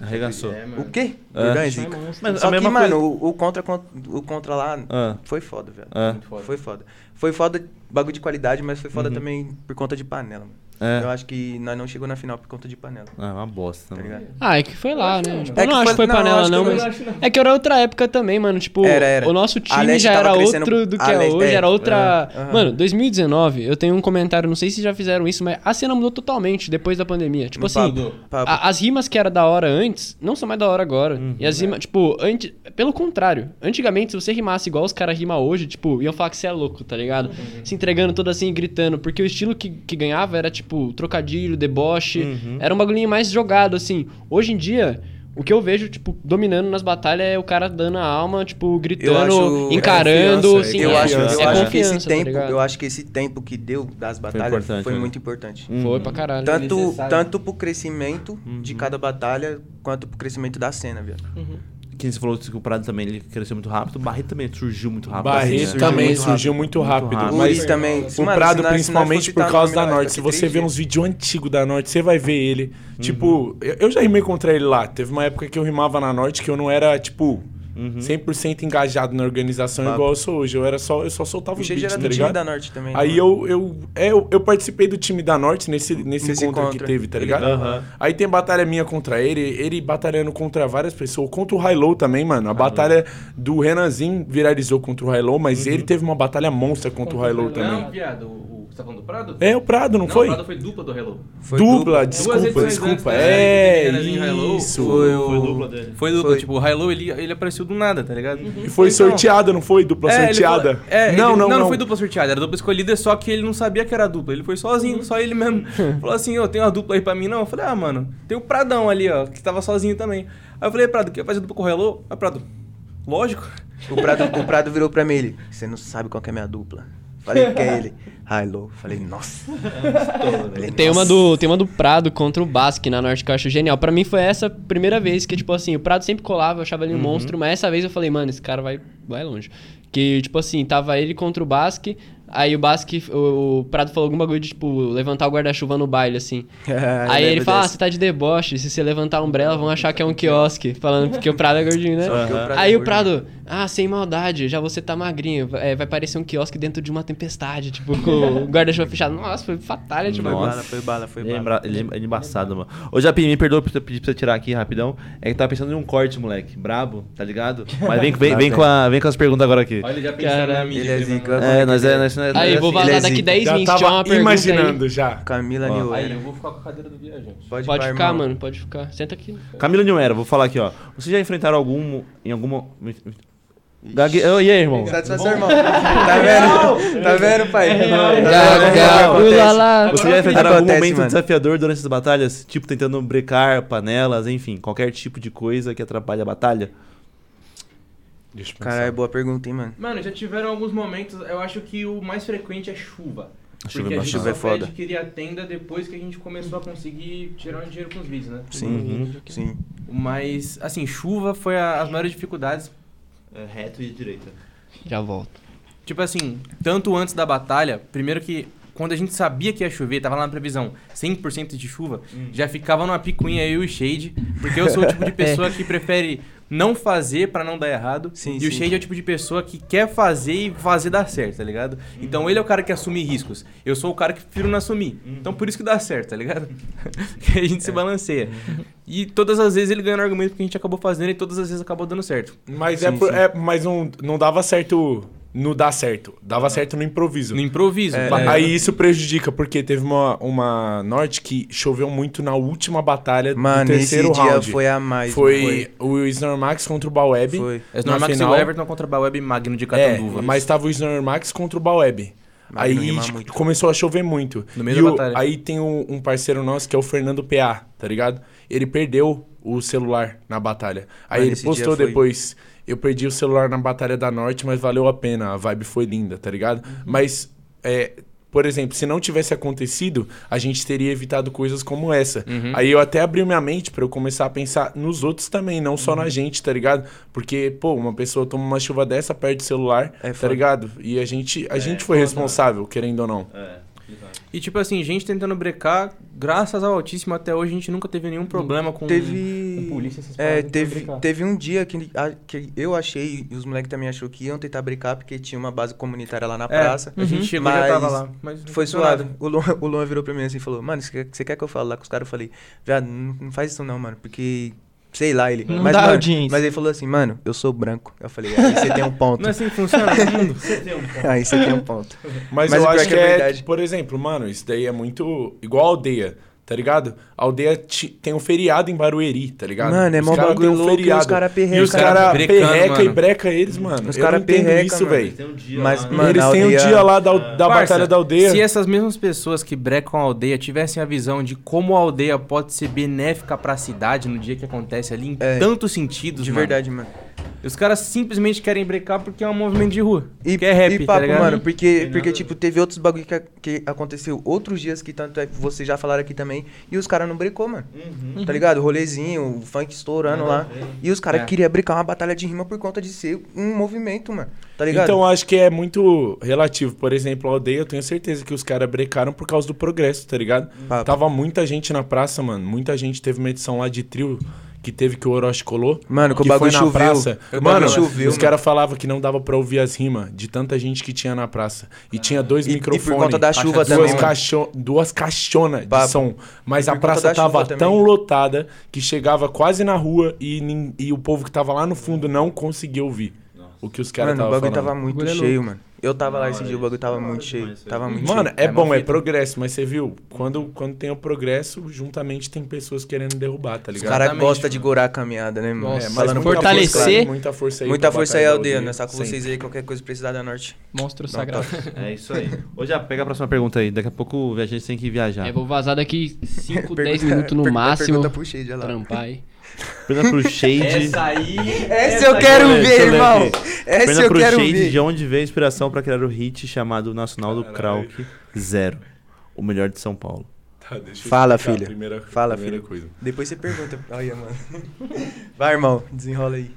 Arregaçou. O quê? É. Zica. Mas Só a que, mesma mano, coisa- o, o contra, con- o contra lá Ah. foi foda, velho. É. Foi foda. Foi foda, bagulho de qualidade, mas foi foda também por conta de panela, mano. Uhum. É. Eu acho que nós não chegou na final por conta de panela, Ah, é uma bosta. tá ligado? Ah, é que foi lá, né? Tipo, É eu não acho que foi não, panela, não, mas. não É que era outra época também, mano. Tipo, Era, era. o nosso time já era crescendo- outro do que é hoje, é, era outra. é, aham. Mano, 2019, eu tenho um comentário, não sei se já fizeram isso, mas a cena mudou totalmente depois da pandemia. Tipo No assim, papo, papo. a- as rimas que era da hora antes, não são mais da hora agora. e as rimas, tipo, antes, pelo contrário. Antigamente, se você rimasse igual os caras rimam hoje, tipo, iam falar que você é louco, tá ligado? Se entregando todo assim, gritando. Porque o estilo que, que ganhava era, tipo, trocadilho, deboche. Era um bagulhinho mais jogado, assim. Hoje em dia. O que eu vejo, tipo, dominando nas batalhas é o cara dando a alma, tipo, gritando, encarando, confiança, sim, eu é, acho, eu é acho que esse tá tempo, ligado? eu acho que esse tempo que deu das batalhas importante, foi, né? muito importante. Foi pra caralho. Tanto, tanto pro crescimento de cada batalha, quanto pro crescimento da cena, viu? Quem você falou que o Prado também ele cresceu muito rápido, o Barreto também surgiu muito rápido. Barreto assim, né? também muito surgiu rápido. muito Muito rápido. rápido. O Mas também. o Mano, Prado, nós- principalmente por causa da Norte. Se você três vê uns vídeos antigos da Norte, você vai ver ele. Uhum. Tipo, eu, eu já rimei contra ele lá. Teve uma época que eu rimava na Norte que eu não era, tipo, Uhum. 100% engajado na organização igual eu sou hoje. Eu era só, eu só soltava O beats, era tá do time ligado? da Norte também. Aí né, eu, eu, é, eu, eu participei do time da Norte nesse, nesse, Nesse encontro que contra. teve, tá Ele- ligado? Aham. Aí tem batalha minha contra ele, ele batalhando contra várias pessoas, contra o Hilo também, mano. A batalha do Renanzinho viralizou contra o Hilo, mas Uhum. ele teve uma batalha monstra contra o Hilo também. Não, viado, o, você tá falando do Prado? É, o Prado, não, Não, foi? o Prado foi dupla do Hello. Foi dupla, dupla. desculpa, desculpa. É, isso. Foi o- Foi dupla dele. Foi dupla, Foi. tipo, o Hilo, ele, ele apareceu do nada, tá ligado? E foi Então, sorteada, não foi? Dupla É, sorteada? é, ele- não, não, não, não. foi dupla sorteada, era dupla escolhida, só que ele não sabia que era dupla. Ele foi sozinho, só ele mesmo. Falou assim, ô, tem uma dupla aí pra mim, não? Eu falei, ah, mano, tem o Pradão ali, ó, que tava sozinho também. Aí eu falei, Prado, quer fazer dupla com o Hello? Aí Prado, lógico. O Prado, o Prado virou pra mim ele. Você não sabe qual que é a minha dupla. Falei que é ele. Hilo. Falei, nossa. Falei, Tem uma, "Nossa." do, tem uma do Prado contra o Basque na Norte que eu acho genial. Pra mim foi essa primeira vez que, tipo assim, o Prado sempre colava, eu achava ele um monstro, mas essa vez eu falei, mano, esse cara vai, vai longe. Que, tipo assim, tava ele contra o Basque, aí o Basque, o, o Prado falou algum bagulho de, tipo, levantar o guarda-chuva no baile, assim. Eu aí ele fala, ah, você tá de deboche, se você levantar a umbrella vão achar que é um quiosque, falando porque o Prado é gordinho, né? O Prado é aí o. Prado, ah, sem maldade, já você tá magrinho, é, vai parecer um quiosque dentro de uma tempestade, tipo, com o guarda-chuva fechado. Nossa, foi fatality, Foi mano. bala, foi bala, foi é, bala. embra- ele é embaçado, mano. Ô, Japi, me perdoa por eu pedir pra você tirar aqui rapidão. É que tava pensando em um corte, moleque. Brabo, tá ligado? Mas vem, vem, vem, com, a, vem com as perguntas agora aqui. Olha, ele já Caralho. na mídia. Ele é. É, nós é. Nós, nós, Aí, vou é vazar daqui 10 Já minutos, tinha uma pergunta imaginando aí. já. Camila Ó. Aí, eu vou ficar com a cadeira do viajante. Pode, Pode ficar, irmão. mano, pode ficar. Senta aqui. Camila Nhuera, vou falar aqui, ó. Vocês já enfrentaram algum. Em alguma. Gague... Ô, E aí, irmão? Satisfação, irmão. Tá vendo? Tá vendo, pai? Tá? Gaga. Vocês já enfrentaram algum momento mano. desafiador durante essas batalhas? Tipo, tentando brecar panelas, enfim, qualquer tipo de coisa que atrapalhe a batalha? Deixa eu pensar. Caralho, boa pergunta, hein, mano. Mano, já tiveram alguns momentos, eu acho que o mais frequente é chuva. A chuva Porque é a gente Chuva é foda. queria tenda depois que a gente começou a conseguir tirar um dinheiro com os vídeos, né? Sim, sim. Mas, assim, chuva foi a- as maiores dificuldades. É, reto e direita. Já volto. Tipo assim, tanto antes da batalha, primeiro que quando a gente sabia que ia chover, tava lá na previsão 100% de chuva, já ficava numa picuinha eu e o Shade, porque eu sou o tipo de pessoa que prefere não fazer pra não dar errado, Sim, e o sim. Shade é o tipo de pessoa que quer fazer e fazer dar certo, tá ligado? Então ele é o cara que assume riscos, eu sou o cara que prefiro não assumir. Então por isso que dá certo, tá ligado? que a gente se balanceia. E todas as vezes ele ganha no argumento que a gente acabou fazendo e todas as vezes acabou dando certo. Mas, é, Sim, por- sim. é- mas não, não dava certo. Não dá certo. Dava certo no improviso. No improviso. É, ligado? Aí isso prejudica, porque teve uma, uma norte que choveu muito na última batalha Mano, do terceiro esse dia round. foi a mais. Foi o Snormax contra o Baweb. Foi. É que final. o Everton contra o Baweb Magno de É, Catanduva. mas tava o Snormax contra o Baweb. Aí Magno rima tipo, muito. começou a chover muito. No meio e da o- batalha. Aí tem um, um parceiro nosso que é o Fernando PA, tá ligado? Ele perdeu o celular na batalha. Aí Mano, ele postou dia foi- depois. Eu perdi o celular na Batalha da Norte, mas valeu a pena. A vibe foi linda, tá ligado? Uhum. Mas é, por exemplo, se não tivesse acontecido, a gente teria evitado coisas como essa. Uhum. Aí eu até abri minha mente pra eu começar a pensar nos outros também, não só na Uhum. gente, tá ligado? Porque, pô, uma pessoa toma uma chuva dessa, perde o celular, É tá ligado? E a gente, a gente foi responsável, querendo ou não. E tipo assim, gente tentando brecar, graças ao Altíssimo, até hoje a gente nunca teve nenhum problema com, Teve. com polícia, essas É, teve, brecar. teve um dia que, a- que eu achei, e os moleques também achou que iam tentar brincar, porque tinha uma base comunitária lá na É, praça. a gente chegou Mas já tava lá. Mas Foi suave. nada. O Luan, o Luan virou pra mim assim e falou, mano, você quer, você quer que eu fale lá com os caras? Eu falei, viado, não, não faz isso não, mano, porque. Sei lá, ele. Não mas, dá mano, audiência. mas ele falou assim, mano, eu sou branco. Eu falei, aí você tem um ponto. Não é assim que funciona no mundo? aí você tem um ponto. Mas, Mas eu acho que que é é, verdade. por exemplo, mano, isso daí é muito igual a aldeia, tá ligado? A aldeia tem um feriado em Barueri, tá ligado? Mano, é mó cara bagulho tem um louco e feriado. os cara perreca. E os cara caras perreca e breca eles, mano. Os eu cara não entendo perreca, isso, velho. Um Mas, lá, né? mano, Eles têm um dia lá da, da Parça, Batalha da Aldeia. Se essas mesmas pessoas que brecam a aldeia tivessem a visão de como a aldeia pode ser benéfica pra cidade no dia que acontece ali, em É. tantos sentidos, De mano. verdade, mano. Os caras simplesmente querem brecar porque é um movimento de rua. E, que é rap, e tá papo, ligado? mano, porque, porque tipo, teve outros bagulho que, que aconteceu outros dias que tanto é que vocês já falaram aqui também, e os caras não brecou, mano. Uhum. Tá ligado? Rolezinho, o funk estourando lá. E os caras É. queriam brincar uma batalha de rima por conta de ser um movimento, mano. Tá ligado? Então acho que é muito relativo. Por exemplo, a aldeia, eu tenho certeza que os caras brecaram por causa do progresso, tá ligado? Papo. Tava muita gente na praça, mano. Muita gente teve uma edição lá de trio que teve que o Orochi colou. Mano, que o bagulho foi na choveu. praça. O Mano, bagulho choveu, os caras falavam que não dava pra ouvir as rimas de tanta gente que tinha na praça. E tinha dois E- e por microfones. conta da chuva duas também, caixo- Duas caixonas de som. Mas a praça tava também. tão lotada que chegava quase na rua e, e o povo que tava lá no fundo não conseguia ouvir. O que os caras Mano, o estavam bagulho falando. tava muito é cheio, mano. Eu tava lá esse dia, o isso, bagulho tava muito cheio. Tava muito Mano, cheio. é, É bom, é progresso, mas você viu? Quando, quando tem o progresso, juntamente tem pessoas querendo derrubar, tá Os ligado? caras Exatamente, gostam de gorar a caminhada, né, mano? Nossa, É, mas Falando muita fortalecer- força, claro, muita força aí. Muita força aí, aldeia, né? Só com sempre. vocês aí, qualquer coisa precisar da norte. Monstro Não, sagrado. É isso aí. Ô, já pega a próxima pergunta aí. Daqui a pouco a gente tem que viajar. É, vou vazar daqui 5, 10 Pergunta- minutos no máximo. Pergunta pro Shade, lá. Trampar aí. Pergunta pro Shade. Essa aí. Essa eu quero ver, ler irmão. aqui. Essa Pergunta eu pro quero Shade ver. de onde veio a inspiração pra criar o hit chamado Nacional do Krauk Zero. O melhor de São Paulo. Tá, deixa eu Fala, filha. Primeira, Fala, primeira filha. coisa. Depois você pergunta. Olha, mano. Vai, irmão. Desenrola aí.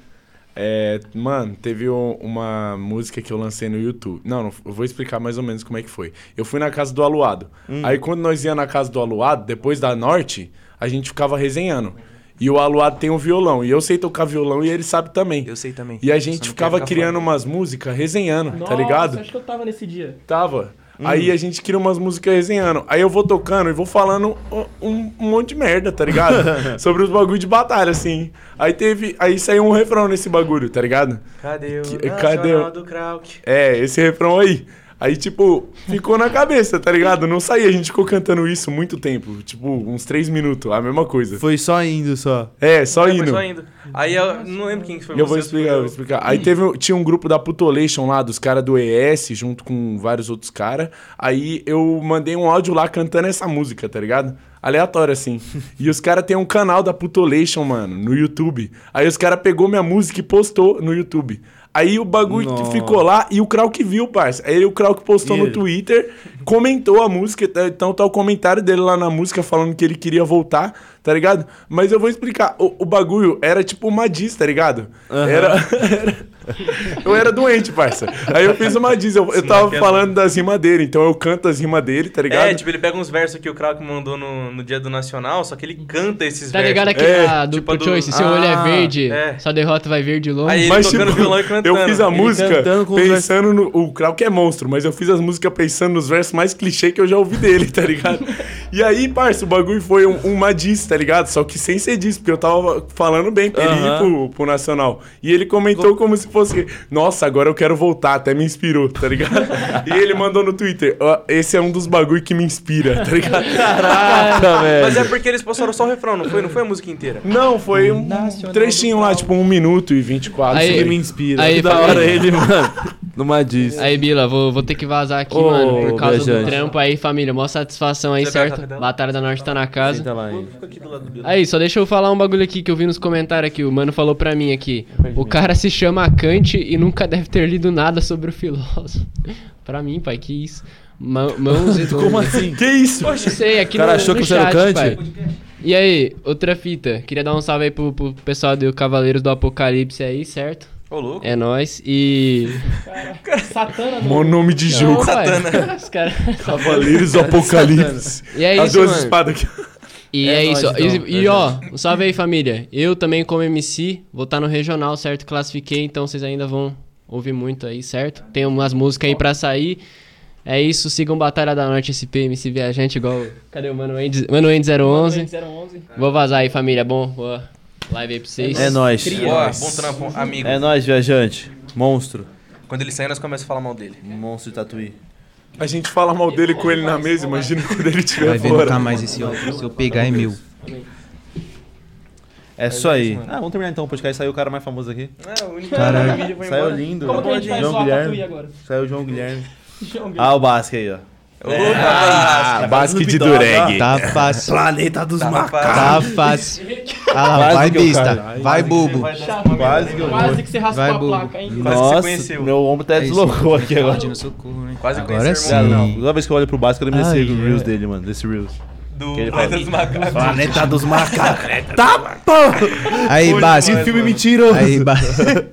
É, mano, teve um- uma música que eu lancei no YouTube. Não, não, eu vou explicar mais ou menos como é que foi. Eu fui na casa do Aluado. Aí quando nós ia na casa do Aluado, depois da Norte, a gente ficava resenhando. E o Aluado tem um violão. E eu sei tocar violão e ele sabe também. Eu sei também. E a gente ficava criando falando. umas músicas resenhando, tá ligado? acho que eu tava nesse dia. Tava. Aí a gente cria umas músicas resenhando. Aí eu vou tocando e vou falando um, um monte de merda, tá ligado? Sobre os bagulho de batalha, assim. Aí teve. Aí saiu um refrão nesse bagulho, tá ligado? Cadê o Que- cadê o- do Krauk? É, esse refrão aí. Aí, tipo, ficou na cabeça, tá ligado? Não saía, a gente ficou cantando isso muito tempo. Tipo, uns três minutos, a mesma coisa. Foi só indo só. É, só É, indo. foi só indo. Aí eu não lembro quem que foi Eu vou explicar, eu vou explicar. Aí teve, tinha um grupo da Putolation lá, dos caras do ES, junto com vários outros caras. Aí eu mandei um áudio lá cantando essa música, tá ligado? Aleatório, assim. e os caras têm um canal da Putolation, mano, no YouTube. Aí os caras pegou minha música e postou no YouTube. Aí o bagulho Nossa. ficou lá e o Krauk viu, parça. Aí o Krauk postou no? Twitter, comentou a música. Então tá o comentário dele lá na música falando que ele queria voltar, tá ligado? Mas eu vou explicar. O, o bagulho era tipo uma diss, tá ligado? Era, era- Eu era doente, parça. Aí eu fiz uma diss. Eu, eu tava é falando das rimas dele, então eu canto as rimas dele, tá ligado? É, tipo, ele pega uns versos que o Krauk mandou no, no dia do Nacional, só que ele canta esses Tá versos. ligado aqui É, a do tipo do- Choice? Seu olho é Ah, verde, é. sua derrota vai verde longe. Aí ele Mas, tocando tipo, violão e cantando. eu fiz a Ele música pensando no. O Krauk é monstro, mas eu fiz as músicas pensando nos versos mais clichê que eu já ouvi dele, tá ligado? e aí, parça, o bagulho foi um, uma diss, tá ligado? Só que sem ser diss, porque eu tava falando bem pra ele ir pro, pro Nacional. E ele comentou como se fosse. Nossa, agora eu quero voltar, até me inspirou, tá ligado? e ele mandou no Twitter: "Ó, esse é um dos bagulho que me inspira, tá ligado? Caraca, velho. Mas é porque eles postaram só o refrão, não foi? Não foi a música inteira. Não, foi um Nacional trechinho lá, tipo um minuto e 24. Aí- isso Ele aí. me inspira. Aí, da hora ele, mano. Numa diz. Aí, Bila, vou, vou ter que vazar aqui, Ô, mano, por causa do trampo aí, família. Mó satisfação aí, certo? Rapidão? Batalha da Norte tá na casa. Senta lá aí. Só deixa eu falar um bagulho aqui que eu vi nos comentários aqui. O mano falou pra mim aqui. O cara se chama Kant e nunca deve ter lido nada sobre o filósofo. pra mim, pai, que isso. Ma- Mãos e Como assim? Que isso? Não sei, aqui O cara no, achou no que você era o Kant? pai. E aí, outra fita. Queria dar um salve aí pro, pro pessoal do Cavaleiros do Apocalipse aí, certo? Ô, louco. É nóis. E. Satana não. Mó nome de Não, jogo. pai. Os caras. Cavaleiros do Apocalipse. E é As isso, duas mano. espadas aqui. E É é, nóis, isso. então. E, e, ó, um salve aí, família. Eu também, como MC, vou estar no regional, certo? Classifiquei, então vocês ainda vão ouvir muito aí, certo? Tem umas músicas aí pra sair. É isso, sigam Batalha da Norte SP, MC Viajante, igual. Cadê o Mano End, Mano End 011? 011. Vou vazar aí, família. Bom, boa live aí pra vocês. É nóis. Boa, bom trampo, amigo. É nóis, viajante. Monstro. Quando ele sair, nós começamos a falar mal dele. Monstro de tatuí. A gente fala mal dele com ele na mesa, imagina quando ele estiver Vai ver fora. nunca mais esse óculos. Se eu pegar é meu. É isso aí. Ah, vamos terminar então o podcast. Saiu o cara mais famoso aqui. É, o único Caralho. vídeo foi Saiu embora. lindo. Como que a gente vai João zoar a Guilherme. Tatuí agora? Saiu o João Guilherme. João Guilherme. Ah, o Basque aí, ó. Ah, basque de dureg. Tá fácil. Planeta dos macacos. Tá fácil. Ah lá, vai eu besta. caio. Vai bobo. Quase que eu Quase que você raspou Vai, a placa, hein? Quase que você Nossa, conheceu. meu ombro até É isso. deslocou aqui agora. Né? Quase Agora sim. o irmão. Não, toda vez que eu olho pro Basque, eu lembro desse Ai, Reels é. dele, mano. Desse Reels. Do Planeta dos Macacos. Planeta dos macacos. tá, porra! Aí, Basque. Que filme mentiroso. Aí, Basque.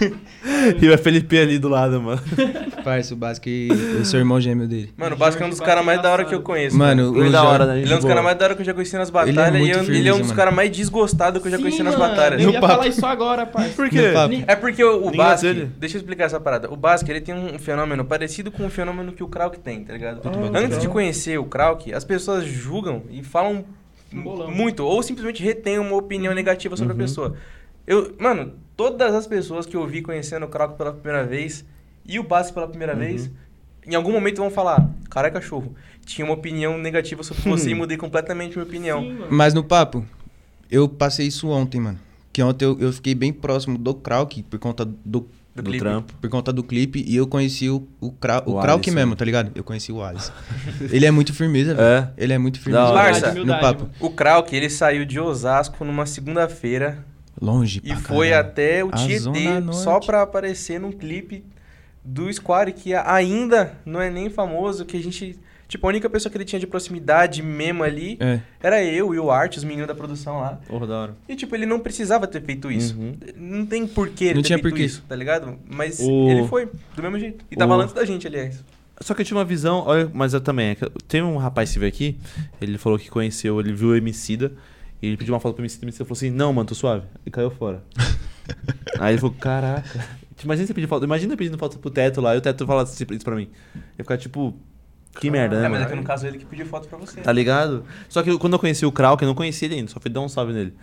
E o Felipe ali do lado, mano. Parça, o Basque, eu sou irmão gêmeo dele. Mano, o Basco é um dos caras mais da hora que eu conheço. Mano, Ele o é da hora, né? Ele é um dos caras mais da hora que eu já conheci nas batalhas muito e eu- ele é um firmeza, dos mano. caras mais desgostados que eu já conheci Sim, nas mano, batalhas. Eu ia falar isso agora, pai. Por quê? papo. É porque o, o Basque, deixa eu explicar essa parada. O Basque, ele tem um fenômeno parecido com o fenômeno que o Krauk tem, tá ligado? Antes de conhecer o Krauk, as pessoas julgam e falam Bolão. muito, ou simplesmente retêm uma opinião negativa sobre a pessoa. Eu, mano, todas as pessoas que eu vi conhecendo o Krauk pela primeira vez e o Basque pela primeira vez, em algum momento vão falar, cara é cachorro, tinha uma opinião negativa sobre você e mudei completamente minha opinião. Sim. Mas no papo, eu passei isso ontem, mano. Que ontem eu, eu fiquei bem próximo do Krauk por conta do, Do, clipe. trampo. por conta do clipe e eu conheci o, o, Krau, o, O Krauk Alisson. mesmo, tá ligado? Eu conheci o Alisson. Ele é muito firmeza, velho. É. Ele é muito firmeza. Hora. Parça, no papo. O Krauk, ele saiu de Osasco numa segunda-feira Longe E pra foi caralho. até o A Tietê só pra aparecer num clipe do Square que ainda não é nem famoso, que a gente... Tipo, a única pessoa que ele tinha de proximidade mesmo ali É. era eu e o Art, os meninos da produção lá. Porra, da hora. E, tipo, ele não precisava ter feito isso. Uhum. Não tem porquê ele Não ter tinha feito porquê. isso, tá ligado? Mas O- ele foi, do mesmo jeito. E tava O- antes da gente, aliás. Só que eu tive uma visão, olha, mas eu também. é Tem um rapaz que veio aqui, ele falou que conheceu, ele viu o Emicida, e ele pediu uma foto pro Emicida, o Emicida falou assim, não, mano, tô suave. E caiu fora. Aí ele falou, caraca. Imagina você pedir foto, imagina pedindo foto pro Teto lá, e o Teto fala isso pra mim. Eu ficar tipo, que merda, né, é, mas mano? é que no caso ele que pediu foto pra você. Tá ligado? Só que eu- quando eu conheci o Krauk, eu não conhecia ele ainda, só fui dar um salve nele.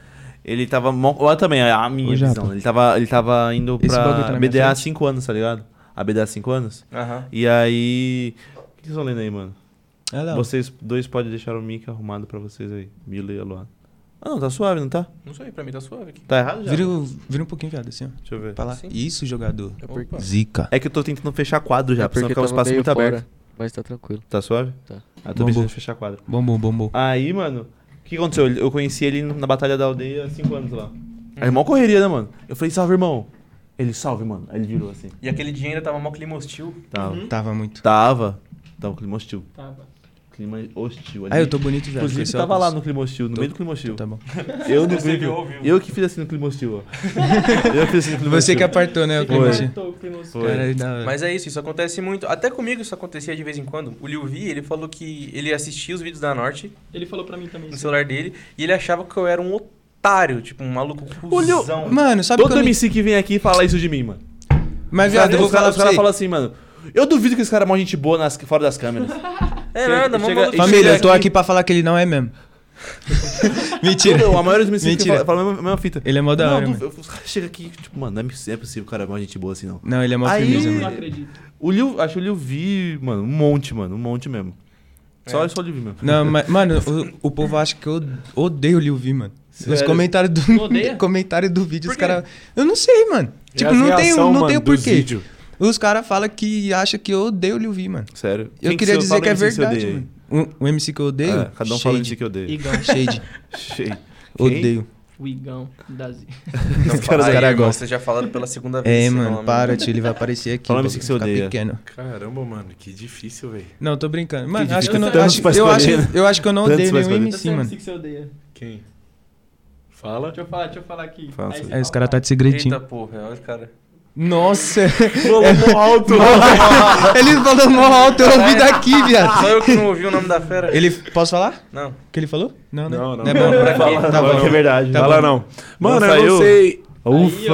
Ele tava. Olha também, a minha Ô, Japa. visão. Ele tava, ele tava indo tá pra na minha BDA há frente? 5 anos, tá ligado? A BDA há 5 anos. Aham. E aí. O que vocês estão lendo aí, mano? Vocês dois podem deixar o mic arrumado pra vocês aí. Mila e a Luana. Ah, não, tá suave, não tá? Não sei, pra mim tá suave aqui. Tá errado já? Vira, vira um pouquinho, viado, assim, ó. Deixa eu ver. Pra lá. Isso, jogador. Opa. Zica. É que eu tô tentando fechar quadro já, É porque ficar um espaço muito fora, aberto. Mas tá tranquilo. Tá suave? Tá. Ah, tô precisando fechar quadro. Bom, bom, bom, bom. Aí, mano, o que aconteceu? Eu conheci ele na Batalha da Aldeia há 5 anos lá. Aí, mó correria, né, mano? Eu falei, salve, irmão. Ele, salve, mano. Aí ele virou assim. E aquele dia ainda tava mó clima hostil. Tava. Tava muito. Tava. Tava um clima hostil. Tava. Clima hostil. Ali. Ah, eu tô bonito, viado. Inclusive, esse tava lá no clima hostil, no Tô. meio do clima hostil. Tá bom. Eu no Você clima. Eu que fiz assim no clima hostil, ó. eu fiz assim no clima Você hostil. que apartou, né? O Foi. clima. Tô, primo, Foi. Caralho, da hora. Mas é isso, isso acontece muito. Até comigo isso acontecia de vez em quando. O Liu Vi, ele falou que ele assistia os vídeos da Norte Ele falou pra mim também. no celular dele e ele achava que eu era um otário, tipo um maluco O cuzão. Mano, sabe Todo que eu. MC que vem aqui fala isso de mim, mano. Mas, viado, eu vou os caras falar os caras você. falam assim, mano. Eu duvido que esse cara é mó gente boa nas, fora das câmeras. É nada, Chega- maluco. Família, eu tô aqui- pra falar que ele não é mesmo. Mentira. Todo- a maioria dos Mentira. fala, fala a mesma, fita. Ele é mó da não, hora. Os caras chegam aqui, tipo, mano, não é possível, é cara, é mó gente boa assim, não. Não, ele é mó Aí- firmeza, Não mano. acredito. O Liu, acho que o Liu Vi, mano, um monte, mano, um monte mesmo. Só, É. só o Liu Vi mesmo. Não, mas, mano, o, o povo acha que eu odeio o Liu Vi, mano. Os Sério? comentários do, comentário do vídeo, os caras. Eu não sei, mano. É Tipo, não tem, não tem o porquê. Os caras falam que acham que eu odeio o Liu Vi, mano. Sério. Eu Quem queria você- dizer que é MC verdade, mano. O, o MC que eu odeio? É, cada um fala Shade. MC que eu odeio. Igão. Shade. Shade. Odeio. O Igão da Z. Não, caras- aí, cara gostam. Você já falaram pela segunda vez. É, mano, nome. para, tio. Ele vai aparecer aqui. Fala pô, MC que você odeia. pequeno. Caramba, mano, que difícil, velho. Não, tô brincando. Mano, Que acho que eu não. Acho, eu, acho, eu acho que eu não odeio nenhum. MC, mano. que você odeia. Quem? Fala. Deixa eu falar, deixa eu falar aqui. Fala, É, os caras tá de segredinho. Eita porra, olha o cara. Nossa! Falou alto. ele falou mó alto, eu ouvi daqui, viado. Só eu que não ouvi o nome da fera. Ele. Posso falar? Não. O que ele falou? Não, né? Não, não. é bom. Pra quê? Tá bom. é verdade. Tá Fala não. Mano, Não eu saiu? não sei. Ufa.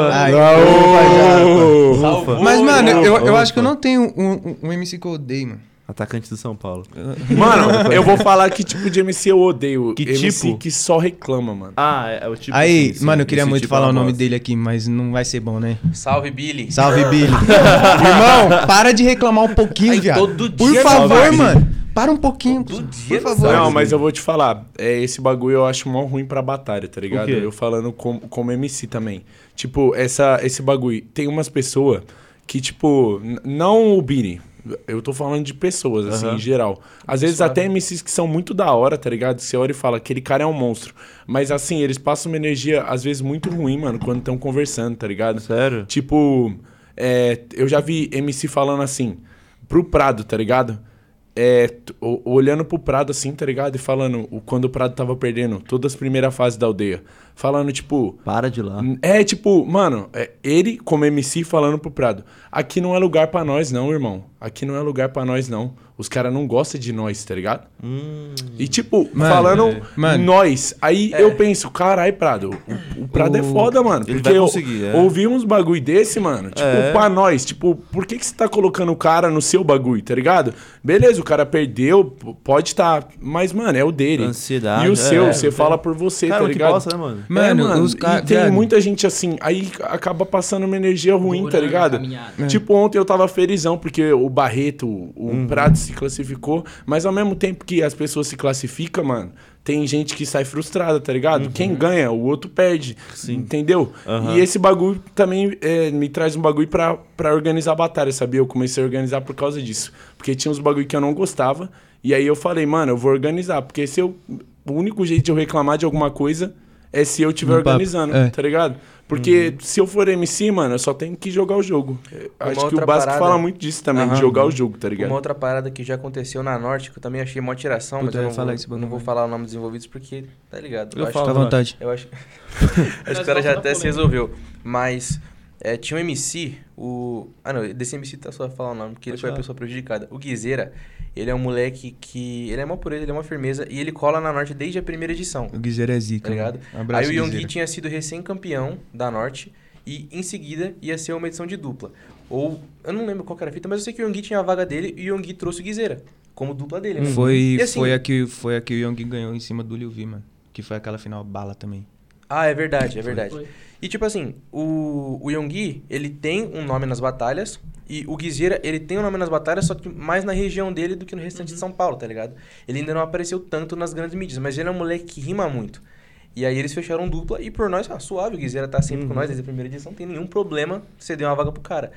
Ô, Salvou, Mas, mano, eu, eu acho que eu não tenho um, um- um MC que eu odeio, mano. Atacante do São Paulo. Mano, eu vou falar que tipo de MC eu odeio. Que MC tipo? que só reclama, mano. Ah, é, é o tipo. Aí, sim, sim. mano, eu queria muito tipo falar é o uma nome dele aqui, mas não vai ser bom, né? Salve, Billy. Salve, Billy. Irmão, para de reclamar um pouquinho, Ai, viado. todo Por dia, favor, salve, mano. Para um pouquinho. Todo Por dia, favor. Não, mas eu vou te falar. É, esse bagulho eu acho mó ruim pra batalha, tá ligado? quê? Eu falando como, como MC também. Tipo, essa, esse bagulho. Tem umas pessoas que, tipo, não o Bini. Eu tô falando de pessoas, assim, Aham. em geral. Às vezes até MCs que são muito da hora, tá ligado? Você olha e fala, aquele cara é um monstro. Mas assim, eles passam uma energia, às vezes, muito ruim, mano, quando estão conversando, tá ligado? Sério? Tipo, é, eu já vi MC falando assim, pro Prado, tá ligado? É, olhando pro Prado assim, tá ligado? E falando o, quando o Prado tava perdendo todas as primeiras fases da aldeia. Falando, tipo. Para de lá. É, tipo, mano, é, ele como MC falando pro Prado. Aqui não é lugar pra nós, não, irmão. Aqui não é lugar pra nós, não. Os caras não gostam de nós, tá ligado? E, tipo, Mano, falando é. Mano. nós. Aí eu penso, carai, Prado, o, o Prado é O- foda, mano. ele Porque vai eu conseguir, é. ouvi uns bagulho desse, mano. Tipo, É. pra nós. Tipo, por que, que você tá colocando o cara no seu bagulho, tá ligado? Beleza, o cara perdeu, pode estar. mas, mano, é o dele. Ansiedade, E o é, seu, é, você é. fala por você, Cara, tá que ligado? bosta, né, mano? Mano, É, mano, e tem muita gente assim, aí acaba passando uma energia ruim, tá Durante a ligado? Tipo, ontem eu tava felizão porque o Barreto, o Uhum. Prado se classificou, mas ao mesmo tempo que as pessoas se classificam, mano, tem gente que sai frustrada, tá ligado? Quem ganha, o outro perde, Uhum. Sim. entendeu? Aham. E esse bagulho também é, me traz um bagulho pra, pra organizar a batalha, sabia? Eu comecei a organizar por causa disso, porque tinha uns bagulho que eu não gostava, e aí eu falei, mano, eu vou organizar, porque se eu... O único jeito de eu reclamar de alguma coisa é se eu estiver papo, organizando, é. tá ligado? Porque se eu for MC, mano, eu só tenho que jogar o jogo. Eu Uma Acho que o Básico parada- fala muito disso também, de Aham. jogar o jogo, tá ligado? Uma outra parada que já aconteceu na Norte, que eu também achei mó tiração, Puta, mas eu eu não, falar vou, não vou falar o nome dos envolvidos porque, tá ligado? Eu acho, falo. Fica à vontade. eu acho, acho que o cara já até se resolveu. Mas é, tinha um MC, o... Ah, não, desse MC tá só falar o nome, porque ele Pode foi a pessoa prejudicada. O Guizeira, ele é um moleque que... Ele é uma pureza, ele é uma firmeza, e ele cola na Norte desde a primeira edição. O Guizeira é zica. Tá ligado? mano. Abraço, Aí o Yonggi Guizeira. tinha sido recém-campeão da Norte e em seguida ia ser uma edição de dupla. Ou, eu não lembro qual era a fita, mas eu sei que o Yonggi tinha a vaga dele e o Yonggi trouxe o Guizeira como dupla dele. né? Foi, E assim- foi, a que, foi a que o Yonggi ganhou em cima do Liu Vi, mano. Que foi aquela final bala também. Ah, é verdade, é verdade. Foi. E tipo assim, o, o Yonggi, ele tem um nome nas batalhas e o Guizeira, ele tem um nome nas batalhas, só que mais na região dele do que no restante de São Paulo, tá ligado? Ele ainda não apareceu tanto nas grandes mídias, mas ele é um moleque que rima muito. E aí eles fecharam dupla e por nós, ah, suave, o Guizeira tá sempre com nós desde a primeira edição, não tem nenhum problema ceder uma vaga pro cara.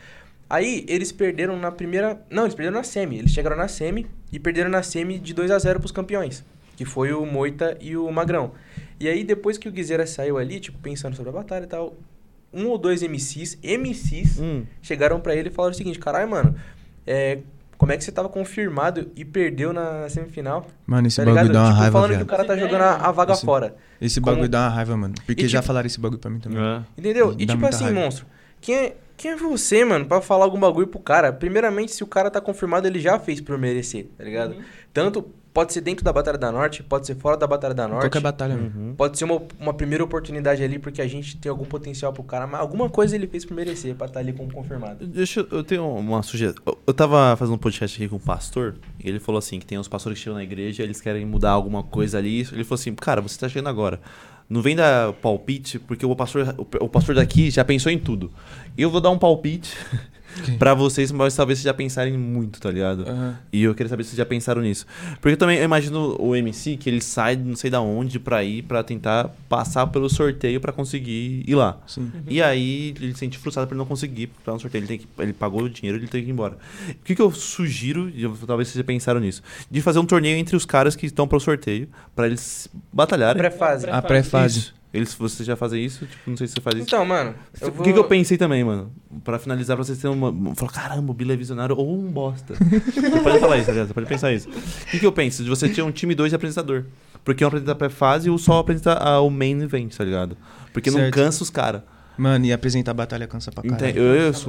Aí eles perderam na primeira. Não, eles perderam na semi. Eles chegaram na semi e perderam na semi de 2 a 0 pros campeões. Que foi o Moita e o Magrão. E aí, depois que o Guizeira saiu ali, tipo, pensando sobre a batalha e tal, um ou dois MCs, MCs, Hum. chegaram pra ele e falaram o seguinte: caralho, mano, é, como é que você tava confirmado e perdeu na semifinal? Mano, esse tá bagulho ligado? dá uma tipo, raiva, falando que viado. o cara tá jogando a, a vaga Esse- fora. Esse Como- bagulho dá uma raiva, mano. Porque E já tipo- falaram esse bagulho pra mim também. É. Entendeu? Dá E tipo assim, raiva. monstro, quem é, quem é você, mano, pra falar algum bagulho pro cara? Primeiramente, se o cara tá confirmado, ele já fez por merecer, tá ligado? Tanto pode ser dentro da Batalha da Norte, pode ser fora da Batalha da Norte. Qualquer batalha, mano. Uhum. Pode ser uma, uma primeira oportunidade ali, porque a gente tem algum potencial pro cara, mas alguma coisa ele fez por merecer pra estar ali como confirmado. Deixa eu, eu tenho uma sugestão. Eu- Eu tava fazendo um podcast aqui com um pastor, e ele falou assim: que tem uns pastores que chegam na igreja, eles querem mudar alguma coisa ali. Ele falou assim: cara, você tá chegando agora. Não vem dar palpite, porque o pastor, o, o pastor daqui já pensou em tudo. Eu vou dar um palpite pra vocês, mas talvez vocês já pensarem muito, tá ligado? Aham. E eu queria saber se vocês já pensaram nisso. Porque eu também eu imagino o MC que ele sai não sei da onde pra ir pra tentar passar pelo sorteio pra conseguir ir lá. Sim. E aí ele se sente frustrado por não conseguir pra no sorteio. Ele, tem que, ele pagou o dinheiro, ele tem que ir embora. O que, que eu sugiro, e eu- talvez vocês já pensaram nisso, de fazer um torneio entre os caras que estão pro sorteio, pra eles batalharem. Pré-fase. A pré-fase. Eles, você já fazem isso? Tipo, não sei se você faz isso. Então, mano. O vou- que, que eu pensei também, mano? Pra finalizar, pra vocês terem uma. Falar, caramba, o Bila é visionário ou um bosta. você pode falar isso, aliás, você pode pensar isso. O que, que eu penso? De você ter um time 2 de apresentador. Porque um apresenta pré-fase e o só apresenta ah, o main event, tá ligado? Porque não Certo. cansa os caras. Mano, e apresentar a batalha cansa pra caralho. Ente- Eu,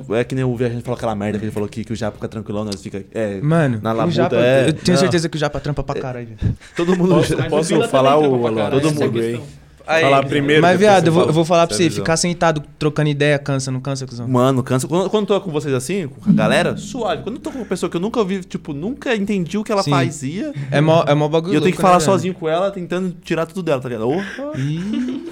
eu é que nem o Viajante falou aquela merda que ele falou aqui, que o Japa fica tranquilão, nós fica. É, Mano, na labuta, Japa, é. eu tenho Não. certeza que o Japa trampa pra caralho. velho. todo mundo. Posso, posso falar o Todo é a mundo aí. Aí, Falar primeiro. Mas, viado, eu vou, eu vou falar pra você, visão. ficar sentado trocando ideia cansa, não cansa, cuzão? Mano, cansa. Quando, quando eu tô com vocês assim, com a galera, suave. Quando eu tô com uma pessoa que eu nunca ouvi, tipo, nunca entendi o que ela Sim. fazia. É mó, é mó bagulho E eu tenho que louco, falar né, sozinho com ela, tentando tirar tudo dela, tá ligado? Ô,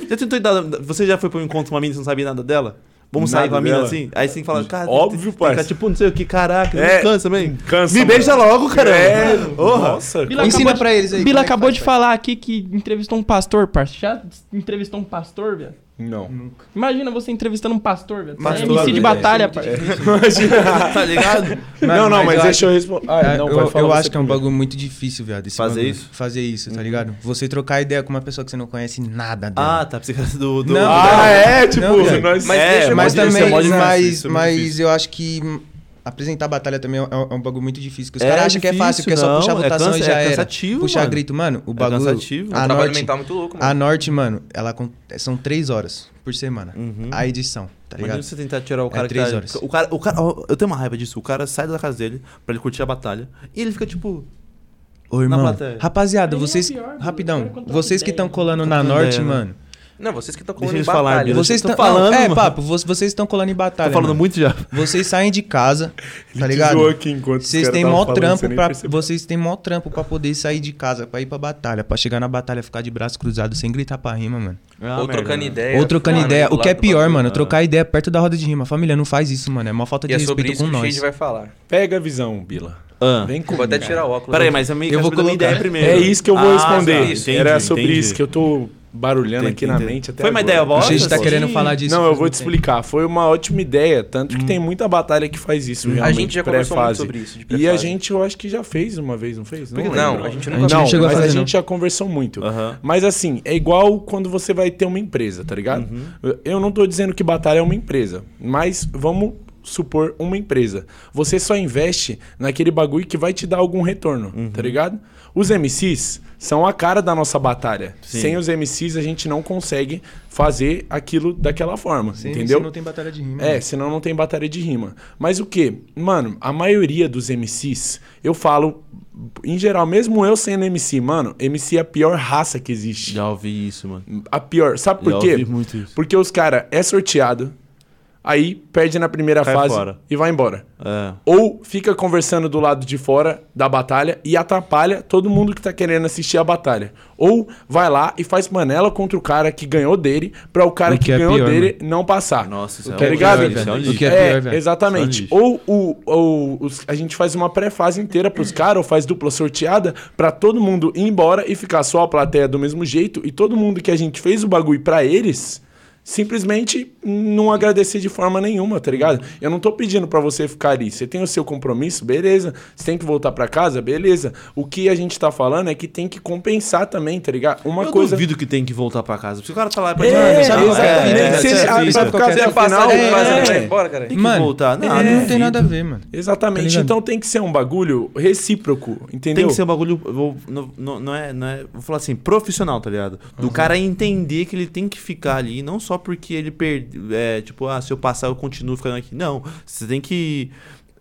Já tentou dar, Você já foi pra um encontro com uma mina e você não sabia nada dela? Vamos sair com a mina assim? Aí você tem que falar, cara, Óbvio, tem que parça. tipo, não sei o que, caraca, É, cansa também. Cansa, Me mano. beija logo, caramba. É, nossa. Bila Ensina acabou de- pra eles aí, Bila é acabou faz, de pai? falar aqui que entrevistou um pastor, parça. Já entrevistou um pastor, velho? Não. Imagina você entrevistando um pastor, velho. É Pastor, MC de é, batalha, é, parça. tá ligado? não, não, mas, eu deixa eu responder. Ah, É, não, eu eu acho que é um bagulho muito difícil, viado. Fazer bagulho. isso? Fazer isso, tá ligado? Você trocar ideia com uma pessoa que você não conhece nada dela. Ah, tá. Era do. do Não, Ah, é, tipo, Não, nós... Mas é, mas é também, mas, é mas eu acho que apresentar batalha também é, é um bagulho muito difícil. Que os É caras acham que é fácil, que é só puxar é votação cansa- e já é era. cansativo, Puxar mano. grito, mano. O É bagulho. cansativo. um A trabalho norte, mental muito louco, a mano. norte, mano, ela con- são três horas por semana. Uhum. A edição, tá Imagina ligado? você tentar tirar o É cara que três tá- horas. O cara, o cara, eu tenho uma raiva disso. O cara sai da casa dele pra ele curtir a batalha e ele fica tipo. Ô, irmão, plateia. rapaziada, Nem é vocês. pior, rapidão, vocês que estão colando na norte, ideia, né? mano. Não, vocês que estão Deixa colando em falar, batalha. Vocês estão falando, É, mano. papo, vo- vocês estão colando em batalha. Tô falando mano. muito já. Vocês saem de casa, tá ligado? aqui enquanto Vocês têm mó trampo percebeu. Vocês têm mó trampo pra poder sair de casa, pra ir pra batalha, pra chegar na batalha, ficar de braço cruzado sem gritar pra rima, mano. Ou trocando ideia. Ou trocando mano, ideia. do O que é pior, bagulho. mano, trocar ideia perto da roda de rima. Família, não faz isso, mano. É mó falta de E é sobre respeito isso com que o nós. Shade vai falar. Pega a visão, Bila. Ah. Vem Vou até comigo. tirar o óculos. Peraí, mas a minha Eu vou colocar- ideia primeiro. É isso que eu vou Ah, responder. isso, Era sobre entendi. isso que eu tô barulhando Entendi, aqui na mente até Foi uma agora. ideia O bosta? Xande tá Sim. querendo falar disso. Não, eu vou te explicar. Foi uma ótima ideia, tanto que tem muita batalha que faz isso, A realmente, gente já conversou muito sobre isso. de E a gente, eu acho que já fez uma vez, não fez? Não, lembro. a gente A nunca gente Não, não chegou a mas a fazer, gente já conversou muito. Mas assim, é igual quando você vai ter uma empresa, tá ligado? Uhum. Eu não tô dizendo que batalha é uma empresa, mas vamos supor uma empresa. Você só investe naquele bagulho que vai te dar algum retorno, Uhum. tá ligado? Os MCs são a cara da nossa batalha. Sim. Sem os MCs a gente não consegue fazer aquilo daquela forma, Sem- entendeu? sem não tem batalha de rima. É, senão não tem batalha de rima. Mas o que? Mano, a maioria dos MCs, eu falo, em geral, mesmo eu sendo MC, mano, MC é a pior raça que existe. Já ouvi isso, mano. A pior. Sabe Já por quê? ouvi muito isso. Porque os caras é sorteado, aí perde na primeira Cai fase fora. e vai embora. É. Ou fica conversando do lado de fora da batalha e atrapalha todo mundo que tá querendo assistir a batalha. Ou vai lá e faz manela contra o cara que ganhou dele, pra o cara O que, que é ganhou pior, dele não passar. Nossa, isso Tá é ligado? isso é que é pior, velho. exatamente. Lixo. Ou, o, ou os- a gente faz uma pré-fase inteira pros caras, ou faz dupla sorteada, pra todo mundo ir embora e ficar só a plateia do mesmo jeito, e todo mundo que a gente fez o bagulho pra eles. Simplesmente não agradecer de forma nenhuma, tá ligado? Eu não tô pedindo pra você ficar ali. Você tem o seu compromisso, beleza. Você tem que voltar pra casa, beleza. O que a gente tá falando é que tem que compensar também, tá ligado? Uma eu coisa. duvido que tem que voltar pra casa. Se o cara tá lá pra É, sabe, exatamente. é, Se é, ele- é, ah, é, vai é, ficar é, final. é, é. embora, cara. Tem que Mano, voltar. Não, é, não tem nada a ver, mano. Exatamente. Tá então tem que ser um bagulho recíproco, entendeu? Tem que ser um bagulho. eu Vou, não, não, não é, não é. Vou falar assim, profissional, tá ligado? Do cara entender que ele tem que ficar ali, não só porque ele perde. É, tipo, ah, se eu passar, eu continuo ficando aqui. Não. Você tem que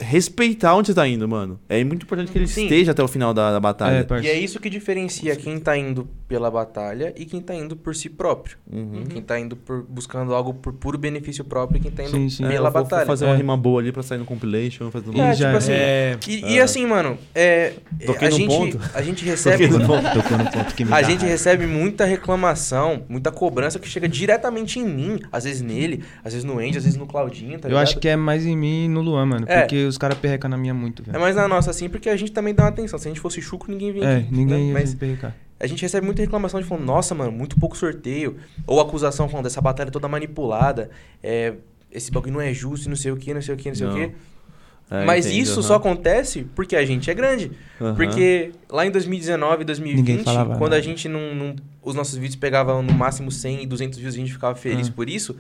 respeitar onde você tá indo, mano. É muito importante que ele Sim. esteja até o final da, da batalha. É. E é isso que diferencia quem tá indo pela batalha e quem tá indo por si próprio. Uhum. Quem tá indo por, buscando algo por puro benefício próprio e quem tá indo Sim, sim. É, pela eu vou batalha. fazer uma É. rima boa ali pra sair no compilation. Fazer um... E É, tipo assim, É, E, e assim, mano, é, Toquei a, no gente, ponto. a gente recebe. Toquei no ponto. Tocou no ponto que me A dá gente recebe muita reclamação, muita cobrança que chega diretamente em mim. Às vezes nele, às vezes no Andy, às vezes no Claudinho, tá Eu ligado? acho que é mais em mim e no Luan, mano. É. Porque os caras perrecam na minha muito, É velho. mais na nossa, assim, porque a gente também dá uma atenção. Se a gente fosse chuco, ninguém vinha É, aqui, ninguém né? ia Mas perrecar. a gente recebe muita reclamação de falando, nossa, mano, muito pouco sorteio. Ou acusação falando dessa batalha toda manipulada. É, esse bagulho não é justo, e não sei o que, não sei o que, não sei o Não. que. É, Mas entendo, isso aham. só acontece porque a gente é grande. Aham. Porque lá em 2019, 2020, Ninguém falava quando a gente não, não- Os nossos vídeos pegavam no máximo 100 e 200 views e a gente ficava feliz por isso,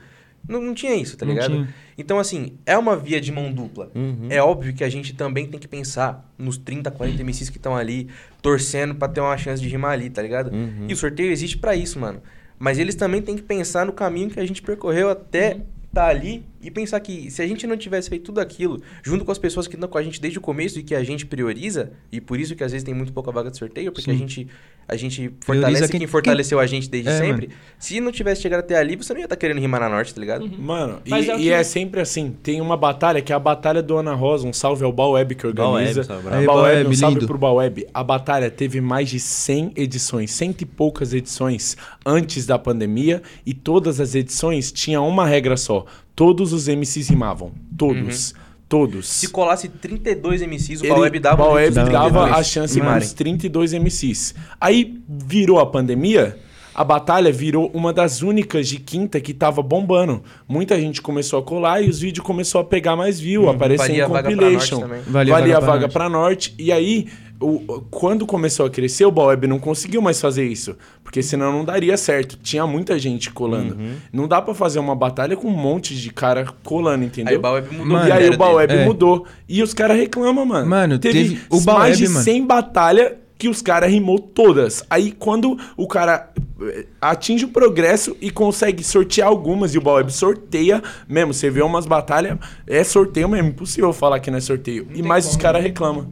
não, não tinha isso, tá Não ligado? tinha. Então, assim, é uma via de mão dupla. Uhum. É óbvio que a gente também tem que pensar nos 30, 40 MCs que estão ali, torcendo pra ter uma chance de rimar ali, tá ligado? Uhum. E o sorteio existe pra isso, mano. Mas eles também têm que pensar no caminho que a gente percorreu até tá ali e pensar que se a gente não tivesse feito tudo aquilo, junto com as pessoas que estão com a gente desde o começo e que a gente prioriza, e por isso que às vezes tem muito pouca vaga de sorteio, porque a gente, a gente fortalece quem- quem, fortaleceu a gente desde É, sempre. Se não tivesse chegado até ali, você não ia estar querendo rimar na norte, tá ligado? Mano, e, é e é sempre assim. Tem uma batalha que é a Batalha do Ana Rosa. Um salve ao Baweb que organiza. Baweb, um salve pro Baweb. A batalha teve mais de 100 edições, cento e poucas edições antes da pandemia. E todas as edições tinham uma regra só. Todos os MCs rimavam. Todos. Todos. Se colasse 32 MCs, o Baweb dava Baweb dava a chance para os 32 MCs. Aí virou a pandemia, a batalha virou uma das únicas de quinta que tava bombando. Muita gente começou a colar e os vídeos começou a pegar mais view, aparecer Valia em a vaga pra compilation. Norte. Valia, Valia a a vaga vaga pra pra norte. E aí, o- quando começou a crescer, o Baweb não conseguiu mais fazer isso. Porque senão não daria certo. Tinha muita gente colando. Uhum. Não dá pra fazer uma batalha com um monte de cara colando, entendeu? Aí o Baweb mudou Mano, e aí o Baweb dele. É. mudou. E os caras reclamam, mano. Mano, teve, teve o mais de mano. 100 batalhas que os caras rimou todas. Aí quando o cara eh, atinge o progresso e consegue sortear algumas, e o Baweb sorteia mesmo, você vê umas batalhas, é sorteio mesmo, impossível falar que não é sorteio. e mais os caras reclamam.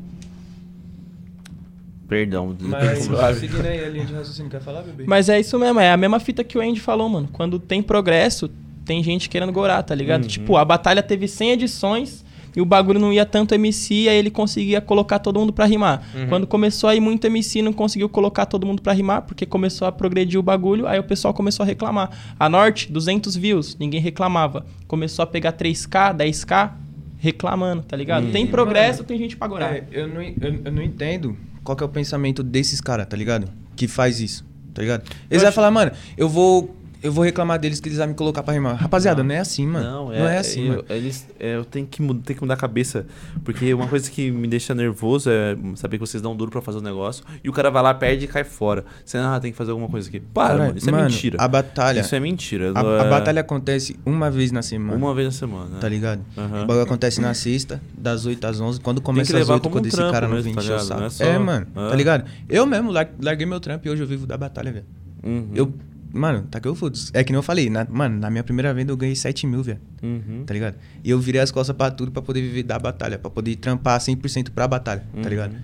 Perdão. Mas, seguindo aí a linha de raciocínio, quer falar, bebê? Mas é isso mesmo, é a mesma fita que o Andy falou, mano. Quando tem progresso, tem gente querendo gorar, tá ligado? Tipo, a batalha teve 100 edições e o bagulho não ia tanto MC, aí ele conseguia colocar todo mundo pra rimar. Quando começou a ir muito MC, não conseguiu colocar todo mundo pra rimar, porque começou a progredir o bagulho, aí o pessoal começou a reclamar. A Norte, 200 views, ninguém reclamava. Começou a pegar 3K, 10K, reclamando, tá ligado? Tem progresso, tem gente pra gorar. É, eu, não, eu, eu não entendo qual que é o pensamento desses caras, tá ligado? Que faz isso, tá ligado? Eles vão falar, mano, eu vou. Eu vou reclamar deles que eles vão me colocar pra rimar. Rapaziada, não, é assim, mano. Não, Não é, assim, eu, mano. Eles, é, eu tenho que, mudar, tenho que mudar a cabeça. Porque uma coisa que me deixa nervoso é saber que vocês dão duro pra fazer o negócio e o cara vai lá, perde e cai fora. Você, ah, tem que fazer alguma coisa aqui. Para, Caralho, mano, isso mano, é mentira. A batalha. Isso é mentira. A, não a é- batalha acontece uma vez na semana. Uma vez na semana. Tá ligado? Aham. O bagulho acontece na sexta, das 8 às 11. Quando começa às levar 8, como quando um esse cara não vem tá encher o saco. Não é só- É, mano. É. Tá ligado? Eu mesmo lar- larguei meu trampo e hoje eu vivo da batalha, velho. Uhum. Eu. Mano, tá que eu foda É que nem eu falei, na- mano, na minha primeira venda eu ganhei 7 mil, velho. Uhum. Tá ligado? E eu virei as costas pra tudo pra poder viver da batalha, pra poder trampar 100% pra batalha, tá ligado?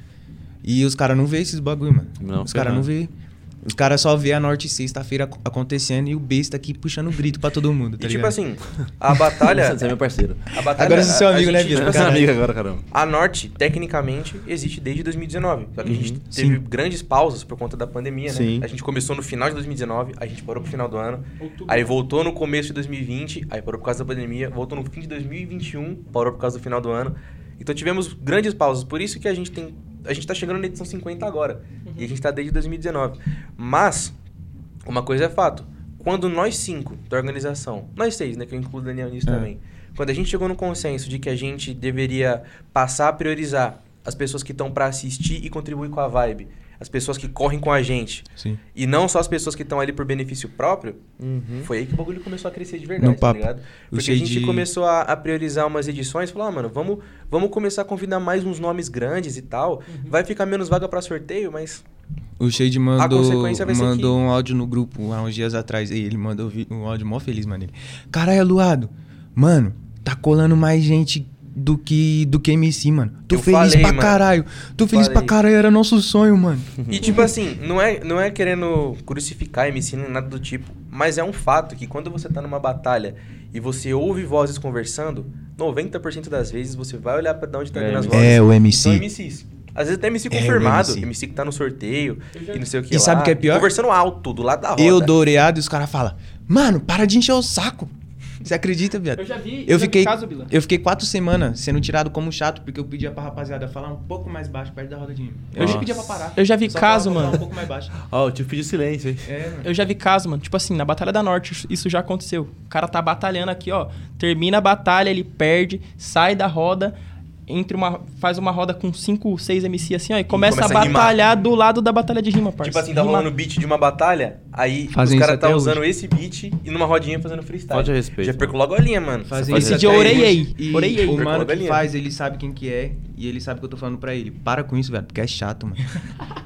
E os caras não vê esses bagulho, mano. Uhum. Não, os caras não vê. Os caras só vê a norte sexta-feira ac- acontecendo e o besta aqui puxando grito pra todo mundo, tá E tipo ligado? assim, a batalha. Você é meu parceiro. a batalha Agora você é seu amigo, né, Vila? tipo assim, Nossa amiga agora, caramba. A Norte, tecnicamente, existe desde 2019. Só que a gente Uhum. teve Sim. grandes pausas por conta da pandemia, né? Sim. A gente começou no final de 2019, a gente parou pro final do ano. Aí voltou no começo de 2020, aí parou por causa da pandemia. Voltou no fim de 2021, parou por causa do final do ano. Então tivemos grandes pausas. Por isso que a gente tem. A gente tá chegando na edição 50 agora. E a gente tá desde 2019. Mas, uma coisa é fato. Quando nós cinco da organização, nós seis, né? Que eu incluo o Daniel nisso É. também. Quando a gente chegou no consenso de que a gente deveria passar a priorizar as pessoas que estão pra assistir e contribuir com a vibe, as pessoas que correm com a gente, Sim. e não só as pessoas que estão ali por benefício próprio, foi aí que o bagulho começou a crescer de verdade, No tá papo. ligado? Porque a gente começou a, a priorizar umas edições, falou, ah, mano, vamos, vamos começar a convidar mais uns nomes grandes e tal. Vai ficar menos vaga pra sorteio, mas O Shade mandou, consequência vai ser mandou um áudio no grupo há uns dias atrás. E ele mandou um áudio mó feliz, mano. Ele, Caralho, Luado, mano, tá colando mais gente do que, do que MC, mano. Tô Eu feliz falei, pra mano. caralho. Tô feliz Falei. pra caralho, era nosso sonho, mano. E tipo assim, não é, não é querendo crucificar MC nem nada do tipo, mas é um fato que quando você tá numa batalha e você ouve vozes conversando, 90% das vezes você vai olhar pra de onde tá vindo as vozes. É, o São MC. MCs. Às vezes até MC É, o confirmado, MC. MC. que tá no sorteio e não sei o que E lá. sabe o que é pior? Conversando alto, do lado da roda. Eu doureado e os caras falam, mano, para de encher o saco. Você acredita, viado? Eu já vi, Eu já vi fiquei, caso, Bila. eu fiquei quatro semanas sendo tirado como chato porque eu pedia pra rapaziada falar um pouco mais baixo perto da roda de mim. Eu Nossa. já pedia pra parar. Eu já vi Só caso, mano. Um pouco mais baixo. Ó, eu tive silêncio, hein? É, mano. Eu já vi caso, mano. Tipo assim, na Batalha da Norte, isso já aconteceu. O cara tá batalhando aqui, ó. Termina a batalha, ele perde, sai da roda. Entre uma, faz uma roda com 5, 6 MC assim, ó, e começa, começa a a batalhar do lado da batalha de rima, parça. Tipo assim, tá Rima- rolando beat de uma batalha, aí Fazem os caras tá usando hoje. esse beat e numa rodinha fazendo freestyle. Falta de respeito, Já mano. perco logo a linha, mano. Fazem Você isso faz Esse de até orelhei. hoje. E Orelhei. o mano a que faz, ele sabe quem que é e ele sabe que eu tô falando pra ele. Para com isso, velho, porque é chato, mano.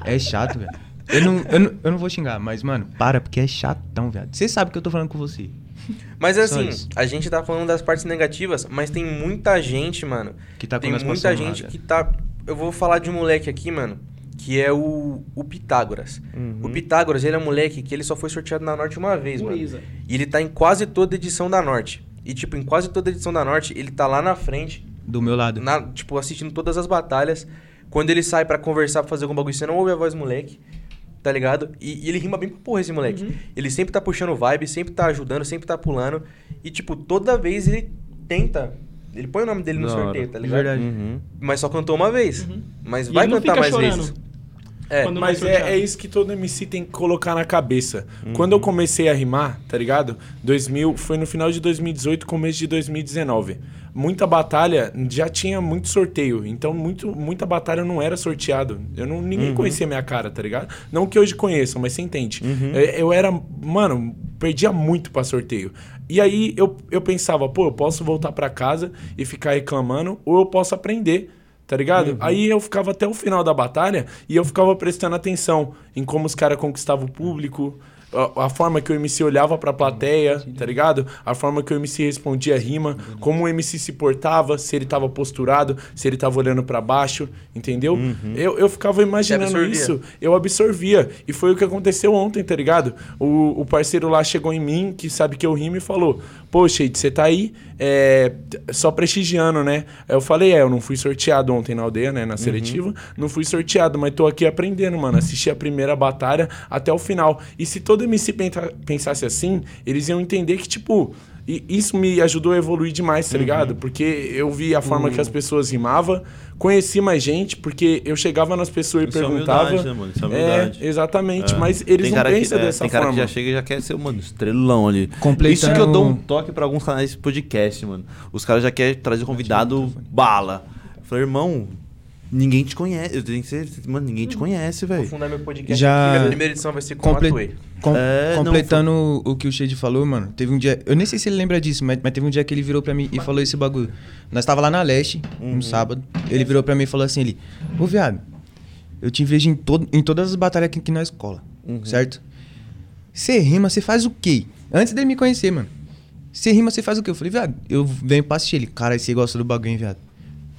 É chato, velho. Eu não, eu, não, eu não vou xingar, mas, mano, para, porque é chatão, velho. Você sabe que eu tô falando com você. Mas assim, a gente tá falando das partes negativas, mas tem muita gente, mano. Que tá com tem muita gente que tá. Eu vou falar de um moleque aqui, mano, que é o, o Pitágoras. O Pitágoras, ele é um moleque que ele só foi sorteado na Norte uma vez, mano. Pureza. E ele tá em quase toda edição da Norte. E, tipo, em quase toda edição da Norte, ele tá lá na frente, Do meu lado. na- tipo, assistindo todas as batalhas. Quando ele sai pra conversar, pra fazer algum bagulho, você não ouve a voz do moleque, tá ligado? E, e ele rima bem pra porra, esse moleque. Uhum. Ele sempre tá puxando vibe, sempre tá ajudando, sempre tá pulando. E, tipo, toda vez ele tenta. Ele põe o nome dele no Da hora. sorteio, tá De ligado? verdade. Uhum. Mas só cantou uma vez. Mas E vai ele não cantar fica mais chorando. vezes. É, Quando não Mas é, é isso que todo MC tem que colocar na cabeça. Quando eu comecei a rimar, tá ligado? 2000, foi no final de 2018, começo de 2019. Muita batalha já tinha muito sorteio, então muito, muita batalha não era sorteado. Eu não, ninguém conhecia minha cara, tá ligado? Não que hoje conheçam, mas você entende. Eu, eu era, mano, perdia muito pra sorteio. E aí eu, eu pensava, pô, eu posso voltar pra casa e ficar reclamando, ou eu posso aprender tá ligado? Aí eu ficava até o final da batalha e eu ficava prestando atenção em como os caras conquistavam o público, a, a forma que o MC olhava pra plateia, tá ligado? A forma que o MC respondia a rima, como o MC se portava, se ele tava posturado, se ele tava olhando pra baixo, entendeu? Eu, eu ficava imaginando isso, eu absorvia. E foi o que aconteceu ontem, tá ligado? O, o parceiro lá chegou em mim, que sabe que eu rimo, e falou: Pô, Shade, você tá aí é, só prestigiando, né? Aí eu falei: É, eu não fui sorteado ontem na aldeia, né? Na seletiva. Não fui sorteado, mas tô aqui aprendendo, mano. Assisti a primeira batalha até o final. E se todo MC pensa- pensasse assim, eles iam entender que, tipo. E isso me ajudou a evoluir demais, tá ligado? Porque eu vi a forma que as pessoas rimavam, conheci mais gente, porque eu chegava nas pessoas e Isso é perguntava. humildade, né, mano? Isso é humildade. exatamente, mas eles tem não cara pensam que, é, dessa tem cara forma. que já chega e já quer ser, mano, estrelão ali. Completando- Isso que eu dou um toque pra alguns canais de podcast, mano. Os caras já querem trazer convidado bala. Eu falei, irmão, ninguém te conhece. Eu tenho que ser. Mano, ninguém te conhece, Vou velho. fundar meu podcast. Já- aqui, Minha primeira edição vai ser com Comple- a. Com- É, não, completando o que o Shade falou, mano, teve um dia. Eu nem sei se ele lembra disso, mas, mas teve um dia que ele virou pra mim e falou esse bagulho. Nós tava lá na leste, um sábado. Ele virou pra mim e falou assim: ele, Ô viado, eu te vejo em, todo, em todas as batalhas aqui, aqui na escola, certo? Você rima, você faz o quê? Antes dele me conhecer, mano. Você rima, você faz o quê? Eu falei, viado, eu venho pra assistir ele. Cara, você gosta do bagulho, hein, viado?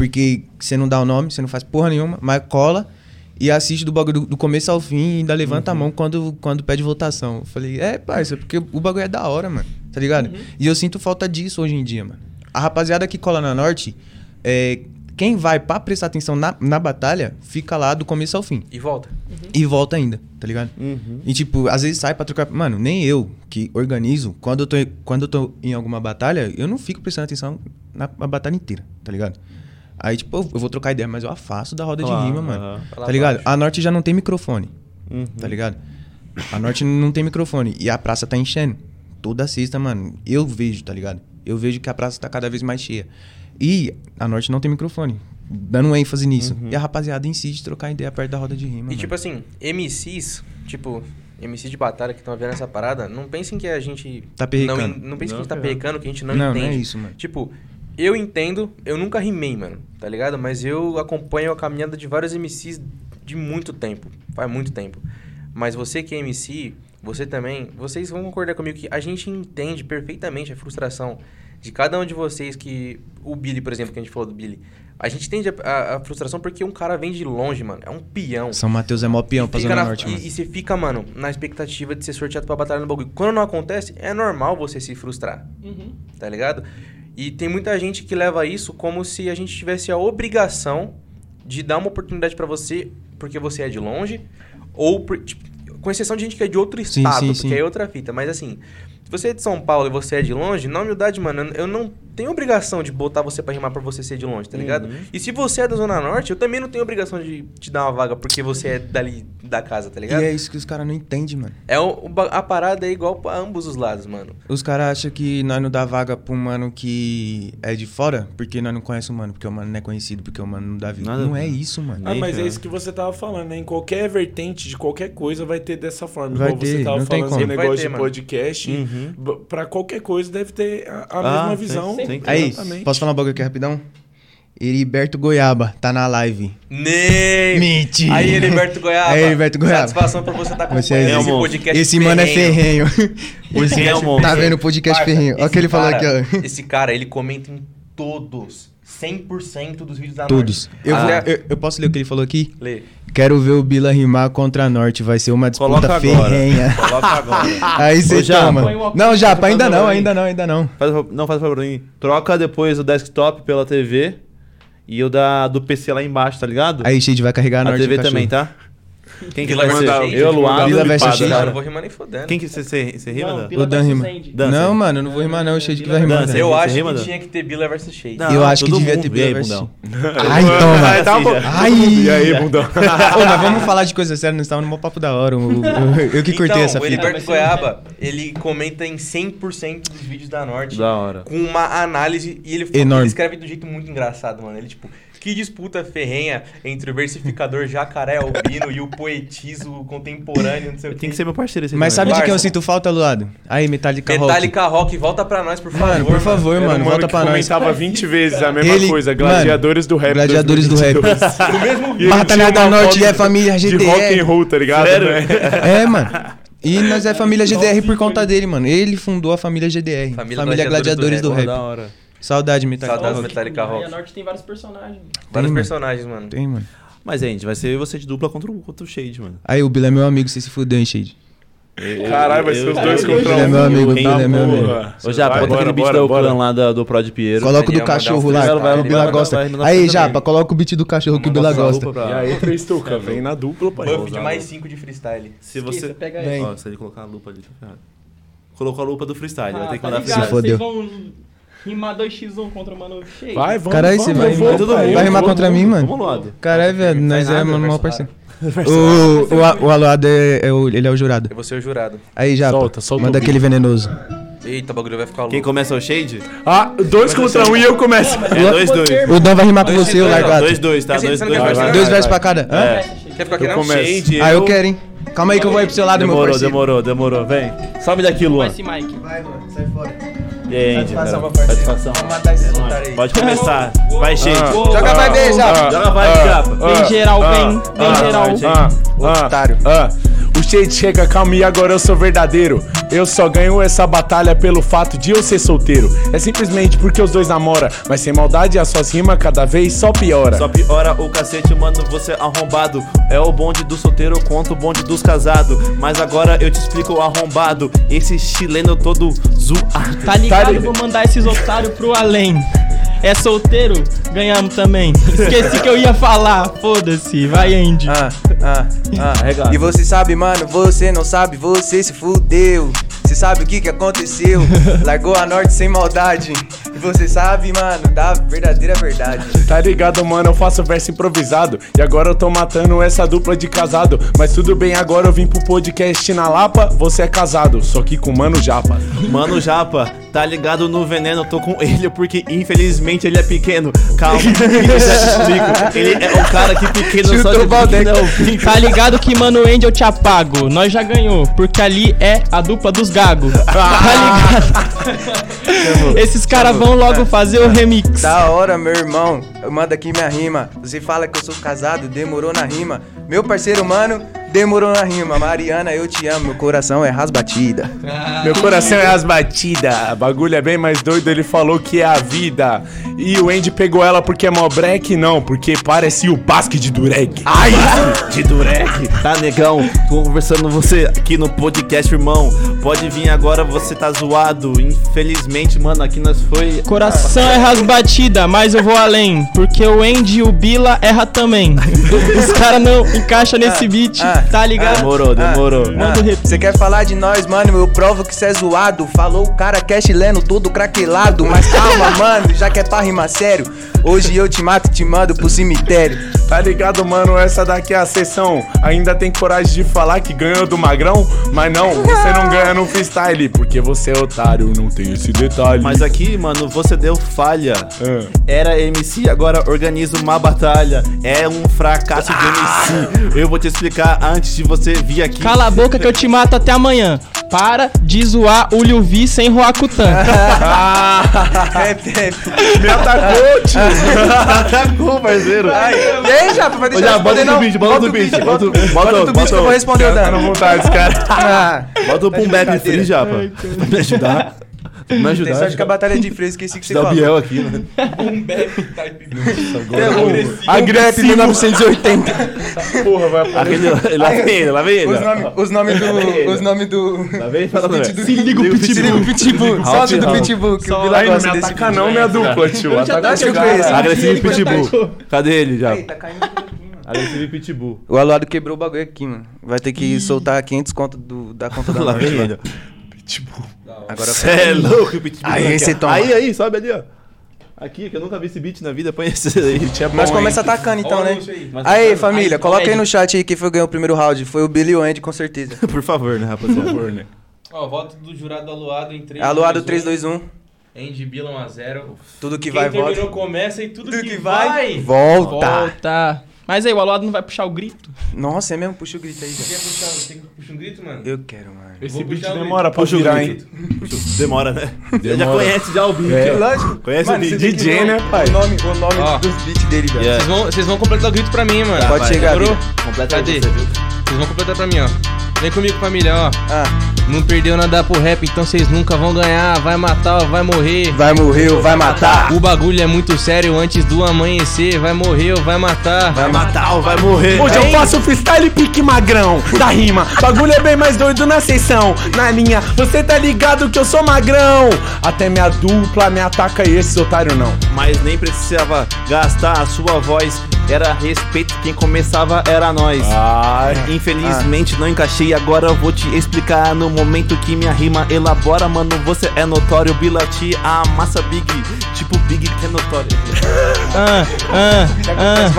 Porque você não dá o nome, você não faz porra nenhuma, mas cola e assiste do bagulho do, do começo ao fim e ainda levanta a mão quando, quando pede votação. Eu falei, é, parça, porque o bagulho é da hora, mano. Tá ligado? E eu sinto falta disso hoje em dia, mano. A rapaziada que cola na Norte, é, quem vai pra prestar atenção na, na batalha, fica lá do começo ao fim. E volta. E volta ainda, tá ligado? E tipo, às vezes sai pra trocar. Mano, nem eu que organizo, quando eu tô, quando eu tô em alguma batalha, eu não fico prestando atenção na, na batalha inteira, tá ligado? Aí, tipo, eu, vou trocar ideia, mas eu afasto da roda Claro, de rima, mano. Vai lá Tá ligado? A Norte já não tem microfone, Uhum. tá ligado? A Norte não tem microfone. E a praça tá enchendo. Toda sexta, mano, eu vejo, tá ligado? Eu vejo que a praça tá cada vez mais cheia. E a Norte não tem microfone. Dando ênfase nisso. E a rapaziada insiste em trocar ideia perto da roda de rima. E mano. tipo assim, MCs, tipo, MC de batalha que estão vendo essa parada, não pensem que a gente. Tá perrecando. Não, não pensem que a gente tá Não, perrecando, que a gente não, Não, não entende. é isso, mano. Tipo, eu entendo, eu nunca rimei, mano, tá ligado? Mas eu acompanho a caminhada de vários MCs de muito tempo. Faz muito tempo. Mas você que é MC, você também, vocês vão concordar comigo que a gente entende perfeitamente a frustração de cada um de vocês que. O Billy, por exemplo, que a gente falou do Billy. A gente entende a, a- a frustração porque um cara vem de longe, mano. É um peão. São Mateus é mó peão pra Zona na- Norte, e, mano. e você fica, mano, na expectativa de ser sorteado pra batalha no bagulho. Quando não acontece, é normal você se frustrar, Uhum. tá ligado? E tem muita gente que leva isso como se a gente tivesse a obrigação de dar uma oportunidade pra você porque você é de longe, ou por- tipo, com exceção de gente que é de outro Sim, estado, sim, porque sim. é outra fita. Mas assim, você é de São Paulo e você é de longe, na humildade, mano, eu não tenho obrigação de botar você pra rimar pra você ser de longe, tá ligado? E se você é da Zona Norte, eu também não tenho obrigação de te dar uma vaga porque você é dali da casa, tá E ligado? é isso que os caras não entendem, mano. É o- a parada é igual pra ambos os lados, mano. Os caras acham que nós não dá vaga um mano que é de fora, porque nós não conhecemos o mano, porque o mano não é conhecido, porque o mano não dá vida. Nada não é isso, mano. Ah, mas é isso que você tava falando, né? Em qualquer vertente de qualquer coisa vai ter dessa forma. Vai Igual você ter, tava não tem falando como. do Vai negócio ter, de mano. podcast. Uhum. Pra qualquer coisa deve ter a, a Ah, mesma visão. sim. Aí, Exatamente. posso falar um bagulho aqui rapidão? Heriberto Goiaba, tá na live. Nem! Mentira! Aí, Heriberto Goiaba. Aí, Heriberto Goiaba. Satisfação pra você estar tá Você acompanhando é esse podcast Esse mano é ferrenho. Esse é o monstro. tá vendo o podcast Parça, ferrenho? Olha o que ele falou aqui, cara- ó. Esse cara, ele comenta em todos, 100% dos vídeos da Todos. Norte. Eu, vou- Ah, eu, eu posso ler o que ele falou aqui? Lê. Quero ver o Bila rimar contra a Norte, vai ser uma disputa Coloca agora. ferrenha. Coloca agora. Aí você uma Não, Japa, ainda não, ainda não, ainda não. Faz, não, faz o favor pra mim. Troca depois o desktop pela TV e o da, do PC lá embaixo, tá ligado? Aí, Shade, vai carregar a a Norte TV no cachorro. também, tá? Quem que vai ser? Eu, e Shade. Pada. Cara, eu não vou rimar nem fodendo. Quem que você, você, você rima, Não, Dan? Bila O Dan rima. Não, mano, eu não vou rimar não, o Shade que vai rimar. Eu acho que tinha que ter Bila versus Shade. Não, Eu acho que devia ter Bila versus bundão. Ai, toma. Ai, tá bom. Ai. E aí, bundão? Mas vamos falar de coisa séria, nós estávamos no maior papo da hora. o- o- Eu, que cortei então, essa o fita. Heriberto Mas você Goiaba, ele comenta em 100% dos vídeos da Norte. Da hora. Com uma análise, e ele escreve do jeito muito engraçado, mano. Ele, tipo, que disputa ferrenha entre o versificador jacaré albino e o poetizo contemporâneo, não sei o Tem quê. que ser meu parceiro esse Mas sabe de quem eu sinto falta, Luado? Aí, Metallica Rock. Metallica Rock, volta pra nós, por favor. Mano, por favor, um mano, volta que pra nós. comentava 20 vezes a mesma Ele- coisa. mano, Gladiadores do rap. Gladiadores do rap. 2022. No mesmo E ele Batalha tinha da uma Norte foto é família De rock and GDR. roll, tá ligado? Sério? Né? É, mano. E nós é família GDR por conta dele, mano. Ele fundou a família GDR. Família Família, Gladiadores Gladiadores, do do Rap. da hora. Saudade, Metallica Saudades Rock. Metallica Aí Rock. a Norte tem vários personagens. Vários mano. personagens, mano. Tem, mano. Mas, gente, vai ser você de dupla contra o, contra o Shade, mano. Aí, o Bila é meu amigo, você se fudeu, hein, Shade. Caralho, vai ser os dois contra um. Ele é meu amigo, Tá, ele é meu amigo. Ô, Japa, Vai, bota aquele beat do bora. clã lá da- do Prod Piero. Coloca o do cachorro freestyle, lá, vai, o Bila vai, gosta. vai, vai, vai, Aí, vai, Japa, coloca o beat do cachorro que o Bila gosta. E aí, três tuca, vem na dupla, pai. Buff de mais 5 de freestyle. Se você... pega Vem. Ó, se ele colocar a lupa ali, tá ferrado. Colocou a lupa do freestyle, vai Ah, ter que tá mandar ligado, Se freestyle. fodeu. Rimar 2x1 contra o Mano Cheio. Vai, vamos. Caralho, vamos, você vai vou, todo mundo. eu Vai rimar contra mim, mano? Vamos, Luado. Caralho, velho, nós é mano, mal parceiro. O, o, o Aluado é, é o, ele é o jurado. Eu vou ser o jurado. Aí, Japa, Solta, solta manda aquele venenoso. Eita, o bagulho vai ficar louco. Quem começa é o Shade? Ah, dois contra um e eu começo. É 2-2. O Dan vai rimar com Dois, você, o dois, largado. 2-2, tá? Quer dizer, você não 2-2. quer Vai, parceiro? Dois vai, versos vai. pra cada. É. Quer ficar aqui começo. Shade, Ah, eu quero, hein? Calma aí que eu vou aí pro seu lado, meu Demorou, parceiro. demorou, demorou. Vem. Sobe daqui, Luan. Vai Mike. Vai, mano, sai fora. E aí, Andy, Satisfação, meu parceiro. Satisfação. Vamos matar esses otários aí. Pode começar. Vai, Shade. Joga vai ver, Japa. Joga vai, Japa. Vem geral, vem, vem geral. Ah, ah, Otário. O shade chega, calma e agora eu sou verdadeiro. Eu só ganho essa batalha pelo fato de eu ser solteiro. É simplesmente porque os dois namoram, mas sem maldade as suas rimas cada vez só piora. Só piora o cacete, mano, você é arrombado. É o bonde do solteiro contra o bonde dos casados. Mas agora eu te explico o arrombado. Esse chileno todo zoado. Tá ligado? Tá Vou mandar esses otários pro além. É solteiro? Ganhamos também. Esqueci que eu ia falar. Foda-se. Vai, Andy. Ah, ah, ah. Arregata. E você sabe, mano, você não sabe, você se fudeu. Você sabe o que que aconteceu? Largou a norte sem maldade. E você sabe, mano, da verdadeira verdade. Tá ligado, mano? Eu faço verso improvisado. E agora eu tô matando essa dupla de casado. Mas tudo bem, agora eu vim pro podcast na Lapa. Você é casado, só que com mano japa. Mano, Japa, tá ligado no veneno? Tô com ele porque infelizmente ele é pequeno. Calma, que eu já te explico. Ele é o cara que pequeno só Chutou de o Valdec. não fica. Tá ligado que, mano, Andy eu te apago. Nós já ganhou, porque ali é a dupla dos gagos. Tá ligado? Esses caras vão logo fazer o remix. Da hora, meu irmão. Eu mando aqui minha rima. Você fala que eu sou casado, demorou na rima. Meu parceiro, mano, demorou na rima. Mariana, eu te amo, meu coração é rasbatida. Meu coração é as batidas. Bagulho é bem mais doido, ele falou que é a vida. E o Andy pegou ela porque é mó break? Não, porque parecia o basque de Durek. Ai, de Durek, tá negão? Tô conversando com você aqui no podcast, irmão. Pode vir agora, você tá zoado. Infelizmente, mano, aqui nós foi. Coração erra as batidas, mas eu vou além. Porque o Andy e o Bila erra também. Os caras não encaixam nesse beat. Ah, Ah, Tá ligado? Demorou, demorou. Manda o repeat. Você quer falar de nós, mano? Eu provo que cê é zoado. Falou o cara cash lendo tudo craquelado. Mas calma, mano, já que é pra rimar sério. Hoje eu te mato e te mando pro cemitério. Tá ligado, mano? Essa daqui é a sessão. Ainda tem coragem de falar que ganhou do Magrão? Mas não, você não ganha no freestyle. Porque você é otário, não tem esse detalhe. Mas aqui, mano, você deu falha. Ah. Era MC, agora organiza uma batalha. É um fracasso de MC. Eu vou te explicar antes de você vir aqui. Cala a boca que eu te mato até amanhã. Para de zoar o Liu Vi sem Roakutan. Rap, rap. Me atacou, tio. Atacou, parceiro. Ai, aí, Japa, vai Ô, deixar já, eu bota no não? beat, bota no beat. Bota o- Bota bota no o- beat que eu vou bota responder o Tá dano. na vontade, cara. Ah, Bota o Tá de Pum Bap brincadeira. Free, Japa. Pra me ajudar. Me tem ajudar. sorte que a batalha de freio, esqueci que você falou. Biel aqui, né? Agressivo 1980. Porra, vai Aquele, lá vem ele, lá vem ele. Os ó. nomes do. Os nomes do. Lá vem ele falando. né? Se liga o Pitbull. Se liga o Pitbull. Solta do Pitbull, que o Vila gosta me desse ataca não, minha dupla, tio. Ataca que eu o cara. conheço. Agressivo Ele que Pitbull. Cadê ele já? Aí, tá caindo. Agressivo Pitbull. O Aluado quebrou o bagulho aqui, mano. Vai ter que soltar 500 conto do, da conta da Lá vem lá. Ele. Agora Cê é louco, o Pitbull. Aí, aqui, cê ó. toma. Aí, aí, sobe ali, ó. Aqui, que eu nunca vi esse beat na vida, põe esse aí. Nós começa atacando então, né? Aí, família, coloca aí no chat aí quem foi ganhou o primeiro round. Foi o Billy Wendy, com certeza. Por favor, né, rapaziada? Ó, voto do jurado aluado em 3 Aluado 3, 2, 1. Andy Bila 1x0. Tudo que Quem vai, terminou volta. começa e tudo, Tudo que, que vai, vai. Volta. Volta. Mas aí, o Aluado não vai puxar o grito? Nossa, é mesmo? Puxa o grito aí, Quer velho. puxar, tem que puxar um grito, mano? Eu quero, mano. Esse beat demora pra Puxa o virar, hein? grito. Demora, né? Ele já Demora. conhece já o beat. É. Lógico. Conhece Mano, o beat? DJ, né, pai? O nome, o nome Ó. dos beats dele, velho. Yeah. Vocês vão, vocês vão completar o grito pra mim, mano. Pode chegar, Demorou? vida. Completa aí Cadê? você, viu? Vocês vão completar pra mim, ó. Vem comigo, família, ó. Ah, Não perdeu nada pro rap, então vocês nunca vão ganhar. Vai matar ou vai morrer. vai morrer ou vai matar. O bagulho é muito sério antes do amanhecer. Vai morrer ou vai matar. Vai matar ou vai morrer? Hoje eu faço freestyle pique magrão da rima. Bagulho é bem mais doido na sessão. Na linha, você tá ligado que eu sou magrão. Até minha dupla me ataca e esse otário não. Mas nem precisava gastar a sua voz. Era respeito, quem começava era nós. Ai. Infelizmente não encaixei, agora eu vou te explicar no momento que minha rima elabora, mano, você é notório, Bilati, a massa big, tipo big que é notório. Ah, ah, ah.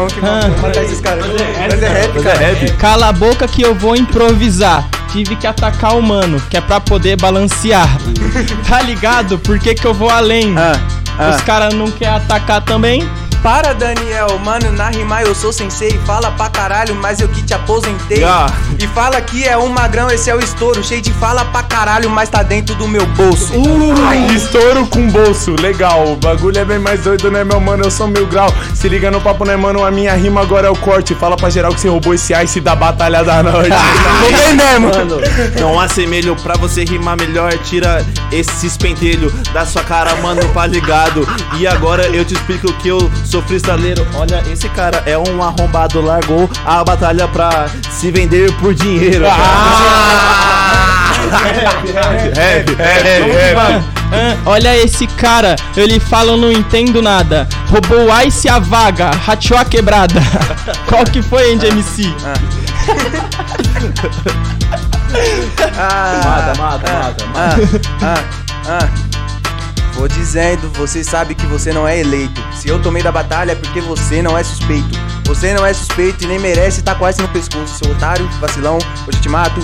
Cala a boca que eu vou improvisar. Tive que atacar o mano, que é pra poder balancear. tá ligado? Por que que eu vou além? Ah, ah. Os caras não querem atacar também? Para, Daniel, mano, na rima eu sou sensei. Fala pra caralho, mas eu que te aposentei. Ah. E fala que é um magrão, esse é o estouro. Cheio de fala pra caralho, mas tá dentro do meu bolso. Uh, estouro com bolso, legal. O bagulho é bem mais doido, né, meu mano? Eu sou mil grau. Se liga no papo, né, mano? A minha rima agora é o corte. Fala pra geral que você roubou esse ice da Batalha da Norte. Não tem mesmo. Mano, não há semelho pra você rimar melhor. Tira esses pentelhos da sua cara, mano, pá ligado. E agora eu te explico que eu sou freestyleiro. Olha, esse cara é um arrombado. Largou a batalha pra se vender por dinheiro. Rap, rap, rap. Ah, olha esse cara, ele fala não entendo nada. Roubou o Ice e a vaga, rateou a quebrada. Qual que foi, Andy MC? Ah, Mata, mata, mata, mata. Vou dizendo, você sabe que você não é eleito. Se eu tomei da batalha é porque você não é suspeito. Você não é suspeito e nem merece estar quase no pescoço. Seu otário, vacilão, hoje te mato,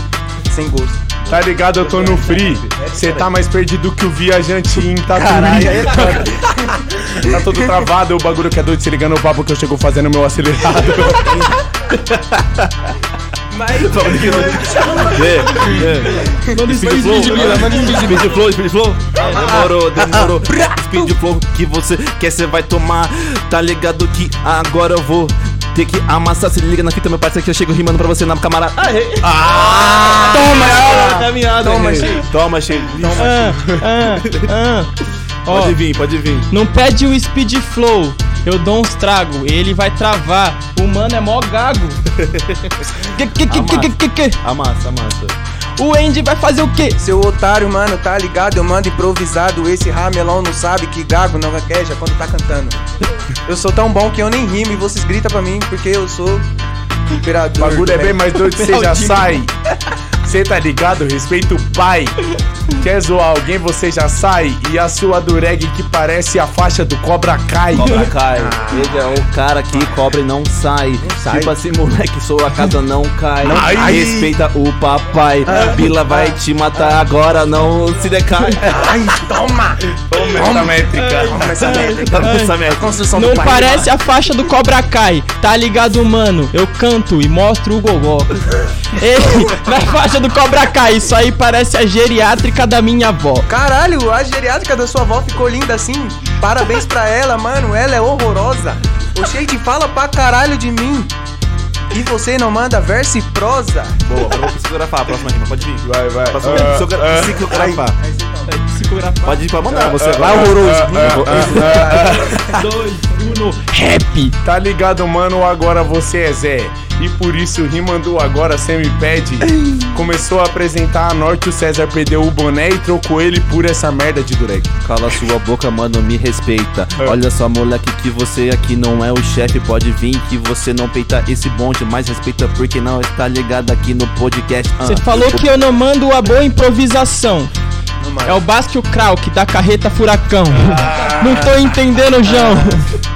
sem gosto. Tá ligado? Eu tô no free. Você tá mais perdido que o viajante em Tatuí. Tá todo travado, o bagulho que é doido, se ligando no papo que eu chego fazendo meu acelerado. Vê. Manda Speed flow, speed flow, speed flow. Demorou, demorou. Speed flow que você quer, você vai tomar. Tá ligado que agora eu vou ter que amassar. Se liga na fita, meu parceiro, que eu chego rimando pra você na camarada. Ah, Toma, caminhada. Toma, Cheio. cheio. Toma, cheio. Ah, ah, ah. Ó, Pode vir, pode vir. não pede o speed flow, eu dou uns trago, ele vai travar. O mano é mó gago. que, que, que, que, que, que, que? Amassa, amassa. O Andy vai fazer o quê? Seu otário, mano, tá ligado? Eu mando improvisado. Esse ramelão não sabe que gago não gagueja quando tá cantando. Eu sou tão bom que eu nem rimo e vocês gritam pra mim porque eu sou O Imperador. bagulho é bem mais doido, você já sai. Cê tá ligado? Respeita o pai. Quer zoar alguém, você já sai. E a sua dureg que parece a faixa do Cobra Kai. Cobra Kai. Ele é o cara que cobra e não sai. sai. Tipo assim, moleque, sua casa não cai. Ai. Respeita o papai. Bila vai te matar agora, não se decai. Ai, toma! Toma essa métrica. Toma essa. Tá merda. Construção Não do pai. parece a faixa do Cobra Kai, tá ligado, mano? Eu canto e mostro o gogó. Ei, na faixa do Cobra Kai, isso aí parece a geriátrica da minha avó. Caralho, a geriátrica da sua avó ficou linda assim. Parabéns pra ela, mano. Ela é horrorosa. O Shade fala pra caralho de mim. E você não manda verso e prosa? Boa, eu vou psicografar a próxima rima, pode vir. Vai, vai. Próxima Ah, psicogra- ah, psicografar. Psicografar. Pode ir pra mandar, você ah, vai ah, horroroso. ah, ah, Dois, uno, rap. Tá ligado, mano? Agora você é Zé. E por isso rimando agora cê me pede. Começou a apresentar a Norte, o César perdeu o boné e trocou ele por essa merda de dureg. Cala sua boca, mano, me respeita. Olha só, moleque, que você aqui não é o chefe. Pode vir que você não peita esse bonde, mas respeita porque não está ligado aqui no podcast. Ah. Você falou que eu não mando a boa improvisação. É o Basque o Krauk da carreta Furacão. Não tô entendendo, João.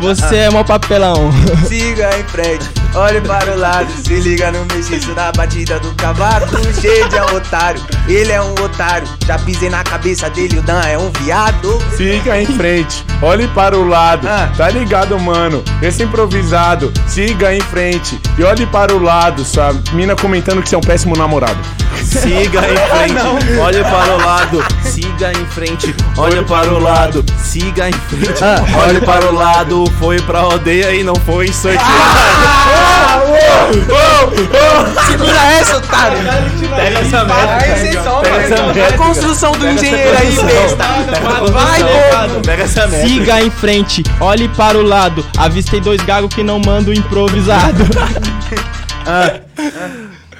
Você é mó papelão. Siga em frente, olhe para o lado, se liga no mexiço na batida do cavaco. O Shade é um otário, ele é um otário. Já pisei na cabeça dele, o Dan é um viado. Siga em frente, olhe para o lado. Ah. Tá ligado, mano? Esse improvisado. Siga em frente e olhe para o lado. Sua mina comentando que você é um péssimo namorado. Siga em frente, olha para o lado, siga em frente, olha para o lado, siga em frente, olha para o lado, foi pra aldeia e não foi sorteado. Segura essa, otário. Pega essa merda. Pega essa merda. A construção do engenheiro aí, besta. Vai, pô. Pega essa merda. Siga em frente, olhe para o lado. Avistei dois gagos que não mandam improvisado.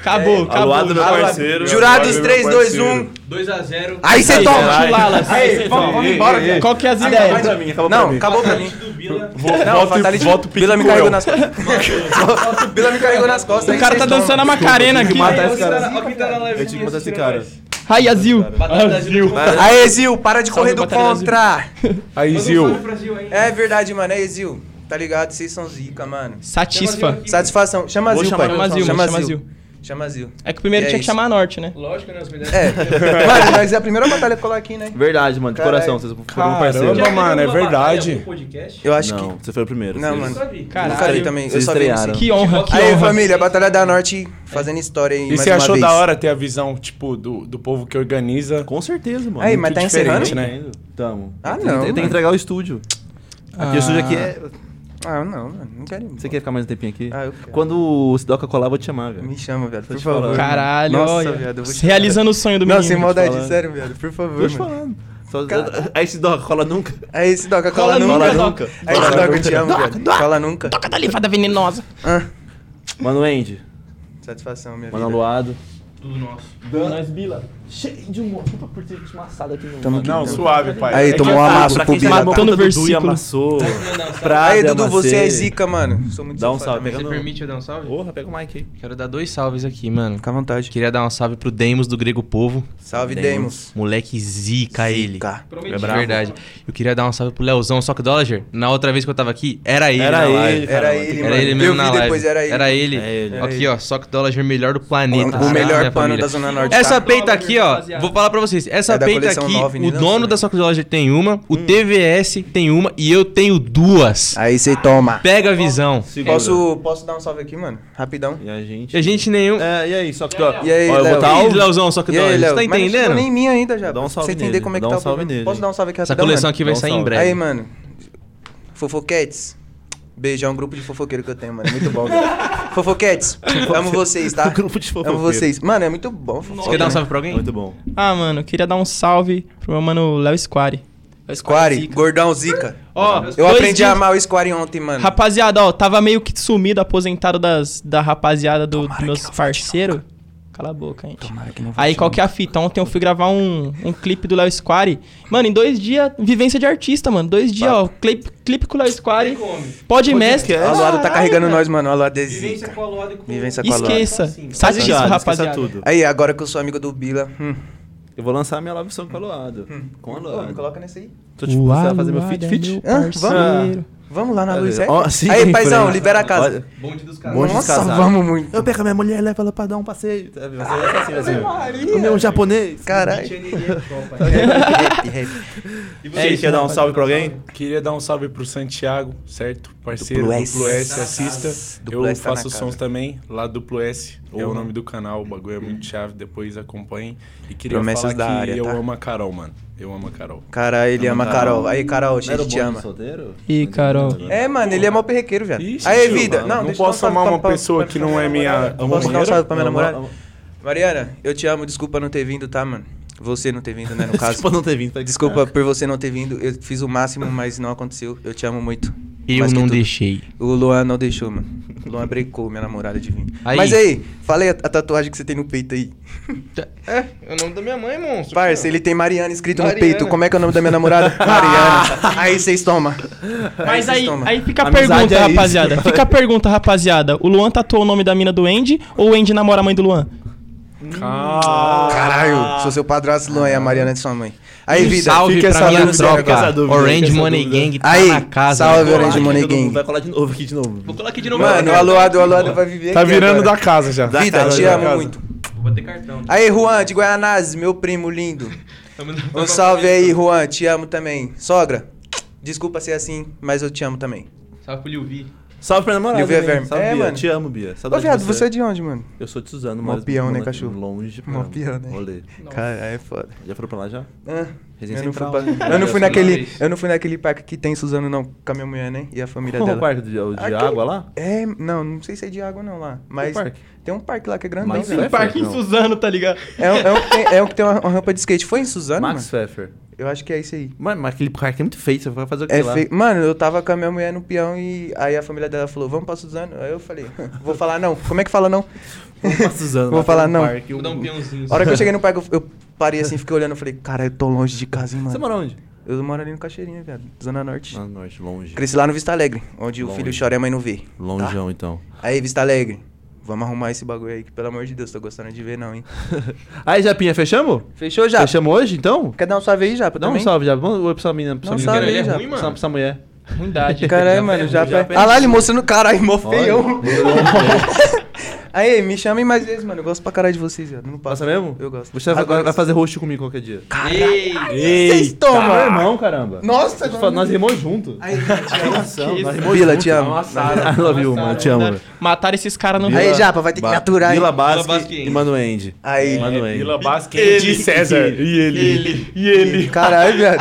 Acabou, acabou. Aluado, meu parceiro. Jurados Meu 3, 2, parceiro. 1. 2x0. Aí você toma. Chilalas. Aí, vamos, vamos embora. Qual que é as ideias? Não, acabou pra mim. Volto Bila me carregou nas costas. Bila me carregou nas costas. O cara tá dançando a Macarena aqui. matar esse cara. Olha quem tá na live. Eu tinha que matar esse cara. Ai, Azil. Aê, Zil, para de correr do contra. Aí, Zil. É verdade, mano. É Zil. Tá ligado? Vocês são zica, mano. Satisfa. Satisfação. Chama Zil, pai. Chama Zil, Chama chama Zil. Zil. Chama Zil. É que primeiro E é tinha que isso. chamar Norte, né? Lógico, né? As. É. Mano, mas é a primeira batalha colar aqui, né? Verdade, mano, de Caralho. coração, vocês foram um parceiro. Caramba, mano, é verdade. Eu acho Não, você foi o primeiro. que. Não, mano. Nunca vi Caralho. também. Eu Vocês só vi assim. Que honra, que Aí, honra. família, Batalha da Norte fazendo história aí. E você achou vez. da hora ter a visão, tipo, do, do povo que organiza? Com certeza, mano. Aí, mas tá encerrando? né? Tamo. Ah, não, Tem, que entregar o estúdio. Aqui o estúdio aqui é. Ah, não, mano. Não quero ir. Você quer ficar mais um tempinho aqui? Ah, eu quero. Quando o Sidoca colar, eu vou te chamar, velho. Me chama, viado, por te favor. falando. Caralho, Nossa, olha. viado, eu vou te Realizando o sonho do Não, menino. sem maldade, sério, viado. Por favor, Tô te mano. falando. Só, aí Sidoca cola nunca. Aí, esse Doca, cola, Cola nunca. nunca, nunca. Aí, esse Doca, eu te amo, viado. Cola nunca. Toca da levada venenosa. Ah, Mano, Andy. satisfação, minha Mano, vida. Aluado. Tudo nosso. Nós, Bila. Cheio de humor. Desculpa por ter te amassado aqui no. Tamo aqui. Não, suave, pai. Aí, É que tomou um amasso pra pro quem tá conta do Du e versículo. amassou. Aí, Dudu, você é zica, mano. Sou muito Dá um safado salve, Você no... permite eu dar um salve? Porra, pega o mic aí. Quero dar dois salves aqui, mano. Fica à vontade. Queria dar um salve pro Demos do Grego Povo. Salve, Demos. Demos. Moleque zica, ele. Zica. É verdade. Eu queria dar um salve pro Leozão Sock Dollar. Na outra vez que eu tava aqui, era ele Era ele. Era ele, Era mano. ele Eu mesmo na live. era ele. Era ele. Ele. Aqui, ó, Sock Dollar melhor do planeta. O melhor pano da Zona Norte. Essa tá? peita aqui, ó, vou falar pra vocês. Essa É peita coleção aqui, nova, o Nina dono da Sock Dollar tem uma, o TVS tem uma e eu tenho duas. Aí, você toma. Pega a visão. Segura. Posso, posso dar um salve aqui, mano? Rapidão. E a gente... E a gente nenhum. É, e aí, só que... E aí, Ó, eu vou tá. Leozão, Sock E aí, Léo? tá Mas entendendo? nem em mim ainda já. Dá um salve você entender nele, como é que dá tá um o problema. nele. Posso dar um salve aqui Essa rapidão, coleção mano? aqui vai sair em breve. Aí, mano. Fofoquetes. Beijo, é um grupo de fofoqueiro que eu tenho, mano. É muito bom, velho. Fofoquetes, amo vocês, tá? Grupo de Amo fofoqueiro. vocês. Mano, é muito bom. Você quer dar um salve pra alguém? Muito bom. Ah, mano, eu queria dar um salve pro meu mano Léo Squari. Square, gordão zica. Ó, Eu dois aprendi dias- a amar o Square ontem, mano. Rapaziada, ó, tava meio que sumido, aposentado das, da rapaziada do, dos meus parceiros. Cala a boca, gente. Tomara que não Aí qual que é a fita? Ontem eu fui gravar um, um clipe do Léo Square. Mano, em dois dias, vivência de artista, mano. Dois dias, ó. Clipe, clipe com o Léo Square. Pode mestre. não. A Luada tá carregando velho. nós, mano. A Luada é Vivência com a Luada e com Vivência com a Luada. Esqueça. Obrigado, rapaziada. esqueça tudo. Aí, agora que eu sou amigo do Bila. Hum. Eu vou lançar minha love song com a Luado. Com a Luado. coloca nesse aí. Tô tipo, você vai fazer meu feat? É Feat? meu Hã? parceiro. Vamos lá na luz, é? Ó, sim, aí, paizão, libera a casa. Olha, Bonde dos Bonde caras. dos Nossa, casados. vamos muito. Eu pego a minha mulher, levo ela pra dar um passeio. Sabe? Você é assim, assim. Comer um japonês. Caralho. E É isso, quer dar um salve pra alguém? Queria dar um salve pro Santiago, certo? Parceiro Duplo do S. Duplo S, assista. Duplo eu S tá na faço sons também, lá do Duplo S. É o Uhum. nome do canal, o bagulho é muito chave, depois acompanhem. E queria Promessas falar da que área, eu tá? amo a Carol, mano. Eu amo a Carol. Caralho, ele ama a Carol. Aí, Carol, a gente te ama. solteiro? Ih, Carol. É, mano, ele é mó perrequeiro, viado. Ixi, Aí, tio, vida. mano, Não, não deixa eu dar um posso salve amar pra- uma pra- pessoa pra- que pra não é minha. Posso dar um salve pra minha namorada? Mariana, eu te amo, desculpa não ter vindo, tá, mano? Você não ter vindo, né, no caso. Desculpa não ter vindo. tá? Desculpa por você não ter vindo. Eu fiz o máximo, mas não aconteceu. Eu te amo muito. Eu não tudo. deixei. O Luan não deixou, mano. O Luan brecou minha namorada de vir. Aí. Mas aí, falei a, a tatuagem que você tem no peito aí. É, é o nome da minha mãe, monstro. Parça, ele tem Mariana escrito no Mariana. peito. Como é que é o nome da minha namorada? Mariana. Aí vocês tomam. Mas vocês aí, tomam. aí fica a Amizade pergunta, é isso. rapaziada. Fica a pergunta, rapaziada. O Luan tatuou o nome da mina do Andy ou o Andy namora a mãe do Luan? Caralho, sou seu padrasto, Luan, e a Mariana é de sua mãe. Aí, vida, Salve fica pra essa minha tropa. dúvida, Orange Money. Gang tá Aí, na casa. salve. Orange Money Gang. Vai colar de novo aqui de novo. Vou colar aqui de novo. Mano, o Aluado, o Aluado vai viver Tá virando agora. da casa já. Da Vida, casa, te amo muito. Vou ter cartão. Aí, Juan, de Guaianazes, meu primo lindo. Um salve aí, Juan, te amo também. Sogra, desculpa ser assim, mas eu te amo também. Salve pro Liu Vi. Salve pra namorada. É também. verme. Salve, É, Bia. mano. Te amo, Bia. Ô, Saudade viado, de você é de onde, mano? Eu sou de Suzano, Mó mas... peão, né, longe- cachorro? Longe pra Mó peão, né? Rolê. Cara, é foda. Já foram pra lá já? Ah, Resenha eu não, fui pra- né? eu não fui naquele, eu não fui naquele parque que tem Suzano não, com a minha mulher, né? E a família Qual é o dela. parque de, de Aquele- água lá? É, não, não sei se é de água não lá, mas parque? Tem um parque lá que é grandão, Max velho. Pfeffer? Parque em Não. Suzano, tá ligado? É, um- é um que tem, é um que tem uma, uma rampa de skate. Foi em Suzano, Max mano? Pfeffer. Eu acho que é isso aí. Mano, mas aquele parque é muito feio, você vai fazer o que É lá? feio. Mano, eu tava com a minha mulher no peão e aí a família dela falou, vamos pra Suzano. Aí eu falei, vou falar não. Como é que fala não? Vamos pra Suzano. Vou falar um não. parque, Vou um- dar um peãozinho. A hora que eu cheguei no parque, eu, eu parei assim, fiquei olhando, eu falei, cara, eu tô longe de casa, hein, Você mano. mora onde? Eu moro ali no Caixeirinha, viado. Zona Norte. Ah, norte, longe. Cresci lá no Vista Alegre, onde o Longe. filho chora e a mãe não vê. Longeão, então. Aí, Vista Alegre, vamos arrumar esse bagulho aí, que pelo amor de Deus, tô gostando de ver não, hein. Aí, Japinha, fechamos? Fechou já? Fechamos hoje, então? Quer dar um salve aí, Japa? Dá um também? salve, já. Vamos oi pra essa menina, pra Dá um essa salve menina. aí, Ele é Japa. ruim, Pra essa- mano. pra essa mulher. Ruindade. Caralho, mano, já... já Ah lá, ele mostrando, caralho, mó feião. Aí, me chamem mais vezes, mano. Eu gosto pra caralho de vocês, viado. Não Passa mesmo? Eu gosto. Você vai, Agora- vai fazer host comigo qualquer dia. Ei! Vocês Tá, meu tomam. irmão, caramba. Nossa, Nós, nós rimos junto. Aí, rimos Vila, junto. te amo. I love you, mano. Te amo. velho. Mataram esses caras no Aí, Japa, vai ter que aturar? Vila Basque e Mano End. Aí. Mano End. Vila Basque de César. E ele. E ele. Caralho, viado.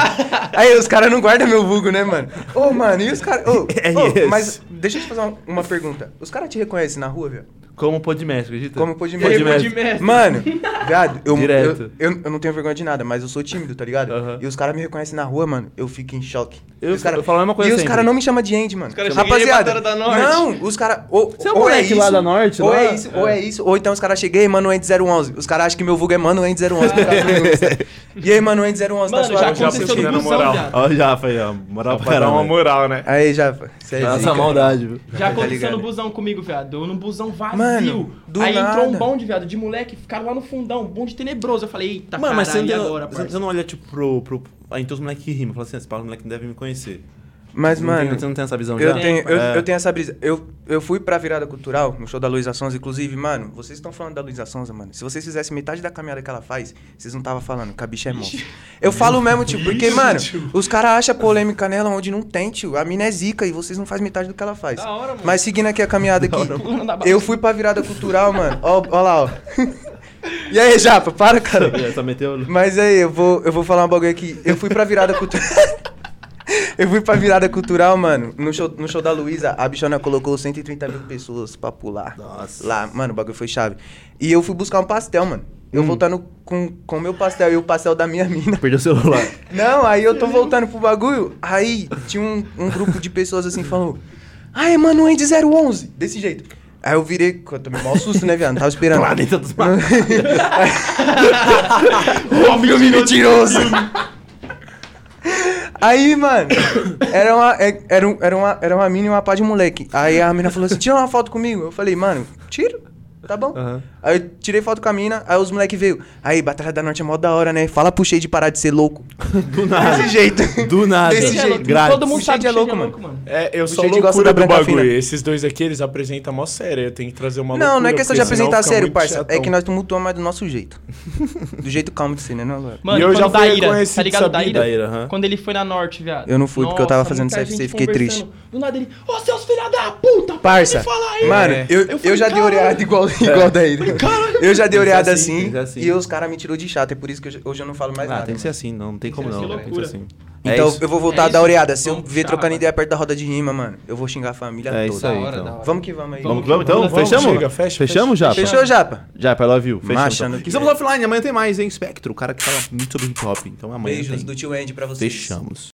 Aí, os caras não guardam meu vulgo, né, mano? Ô, mano, e os caras... Ô, É mas deixa eu te fazer uma, uma pergunta. Os caras te reconhecem na rua, viado? Como podmestre, acredita? Como pode Pode mesmo? mestre. Mano, viado, eu, eu, eu, eu não tenho vergonha de nada, mas eu sou tímido, tá ligado? E os caras me reconhecem na rua, mano, eu fico em choque. Eu- os cara, eu falo a mesma coisa E os sempre. caras não me chamam de Andy, mano. caras chamam de Rapaziada, da Norte. não, os caras... Ou, Você é o ou moleque isso, lá da Norte, Ou lá? é isso, ou é isso. Ou então os caras cheguei, mano, Andy 011. Os caras acham que meu vulgo é mano, Andy 011. por causa do Insta. e aí, mano, Andy 011, tá Mano, já suave? já aconteceu na moral. Ó, já foi, ó. Moral pra dar uma caramba. moral, né? Aí, Jafa, é Nossa, maldade, viu? Já aconteceu ligado? no busão comigo, viado. Eu no busão vazio. Mano, do Aí nada. entrou um bonde, viado, de moleque, ficaram lá no fundão, um bonde tenebroso. Eu falei, eita, Mano, mas você caralho, não, agora, você- você não olha, tipo, pro... pro aí então os moleques que rimam. Fala assim, esse moleque não deve me conhecer. Mas, não tem- mano... você não tem essa visão Eu já? tenho, eu, É. eu tenho essa brisa. Eu, eu fui pra virada cultural, no show da Luísa Sonza, inclusive, mano, vocês estão falando da Luísa Sonza, mano. Se vocês fizessem metade da caminhada que ela faz, vocês não estavam falando, que a bicha é monstro. Eu falo mesmo, tio, porque, mano, os caras acham polêmica nela onde não tem, tio. A mina é zica e vocês não fazem metade do que ela faz. Da hora, mano. Mas seguindo aqui a caminhada aqui, eu fui pra virada cultural, mano. Ó, ó lá, ó. E aí, Japa, para, cara. Só meteu... Mas aí, eu vou, eu vou falar um bagulho aqui. Eu fui pra virada cultural. Eu fui pra virada cultural, mano. No show, no show da Luísa, a bichona colocou 130 mil pessoas pra pular. Nossa. Lá, mano, o bagulho foi chave. E eu fui buscar um pastel, mano. Eu voltando com o meu pastel e o pastel da minha mina. Perdeu o celular. Não, aí eu tô voltando pro bagulho. Aí tinha um, um grupo de pessoas assim falando: Ai, mano, Andy 011. Desse jeito. Aí eu virei, eu tomei maior susto, né, viado? Não tava esperando. Lá dentro dos bagulhos. Amigo mentiroso. Aí, mano, era uma, é- era, era uma, era uma mina e uma pá de moleque. Aí a mina falou assim: tira uma foto comigo. Eu falei, mano, tiro. Tá bom. Aí eu tirei foto com a mina, aí os moleque veio. Aí, Batalha da Norte é mó da hora, né? Fala pro Shade de parar de ser louco. Do nada. Desse jeito. Do nada. Desse jeito. Grátis. Todo mundo sabe é que Shade louco, mano. É, eu sou Shade gosta loucura da do bagulho. fina. Esses dois aqui, eles apresentam mó sério. Eu tenho que trazer uma Não, não é loucura, questão de apresentar sério, parça. É chatão. que nós tumultuamos mais do nosso jeito. Do jeito calmo de ser, né, não? Mano, E eu já fui tá ligado? Daíra, aham. Quando ele foi na Norte, viado. Eu não fui, porque eu tava fazendo CFC, gente fiquei triste. Do nada ele, ô seus filha da puta, Parça, mano, É. eu, Eu eu, falei, já dei oreada igual, igual daí. Eu já dei que oreada assim, assim, que assim. e os caras me tirou de chato. É por isso que hoje, hoje eu não falo mais Ah, nada. tem que ser assim, não, não tem como Que não. loucura. Tem que ser assim. É Então isso. eu vou voltar É a dar oreada. Se eu ver trocando ideia perto da roda de rima, mano, eu vou xingar a família É toda. isso aí, hora, então. Vamos que vamos aí. Vamos, vamos então? Vamos, Fechamos? chega, fecha, Fechamos já? Fechou, Japa? Já, I love you. Fechamos. Então. que Estamos é. offline, amanhã tem mais, hein? Spectro, o cara que fala muito sobre hip hop. Então amanhã Beijos tem. do tio Andy pra vocês. Fechamos.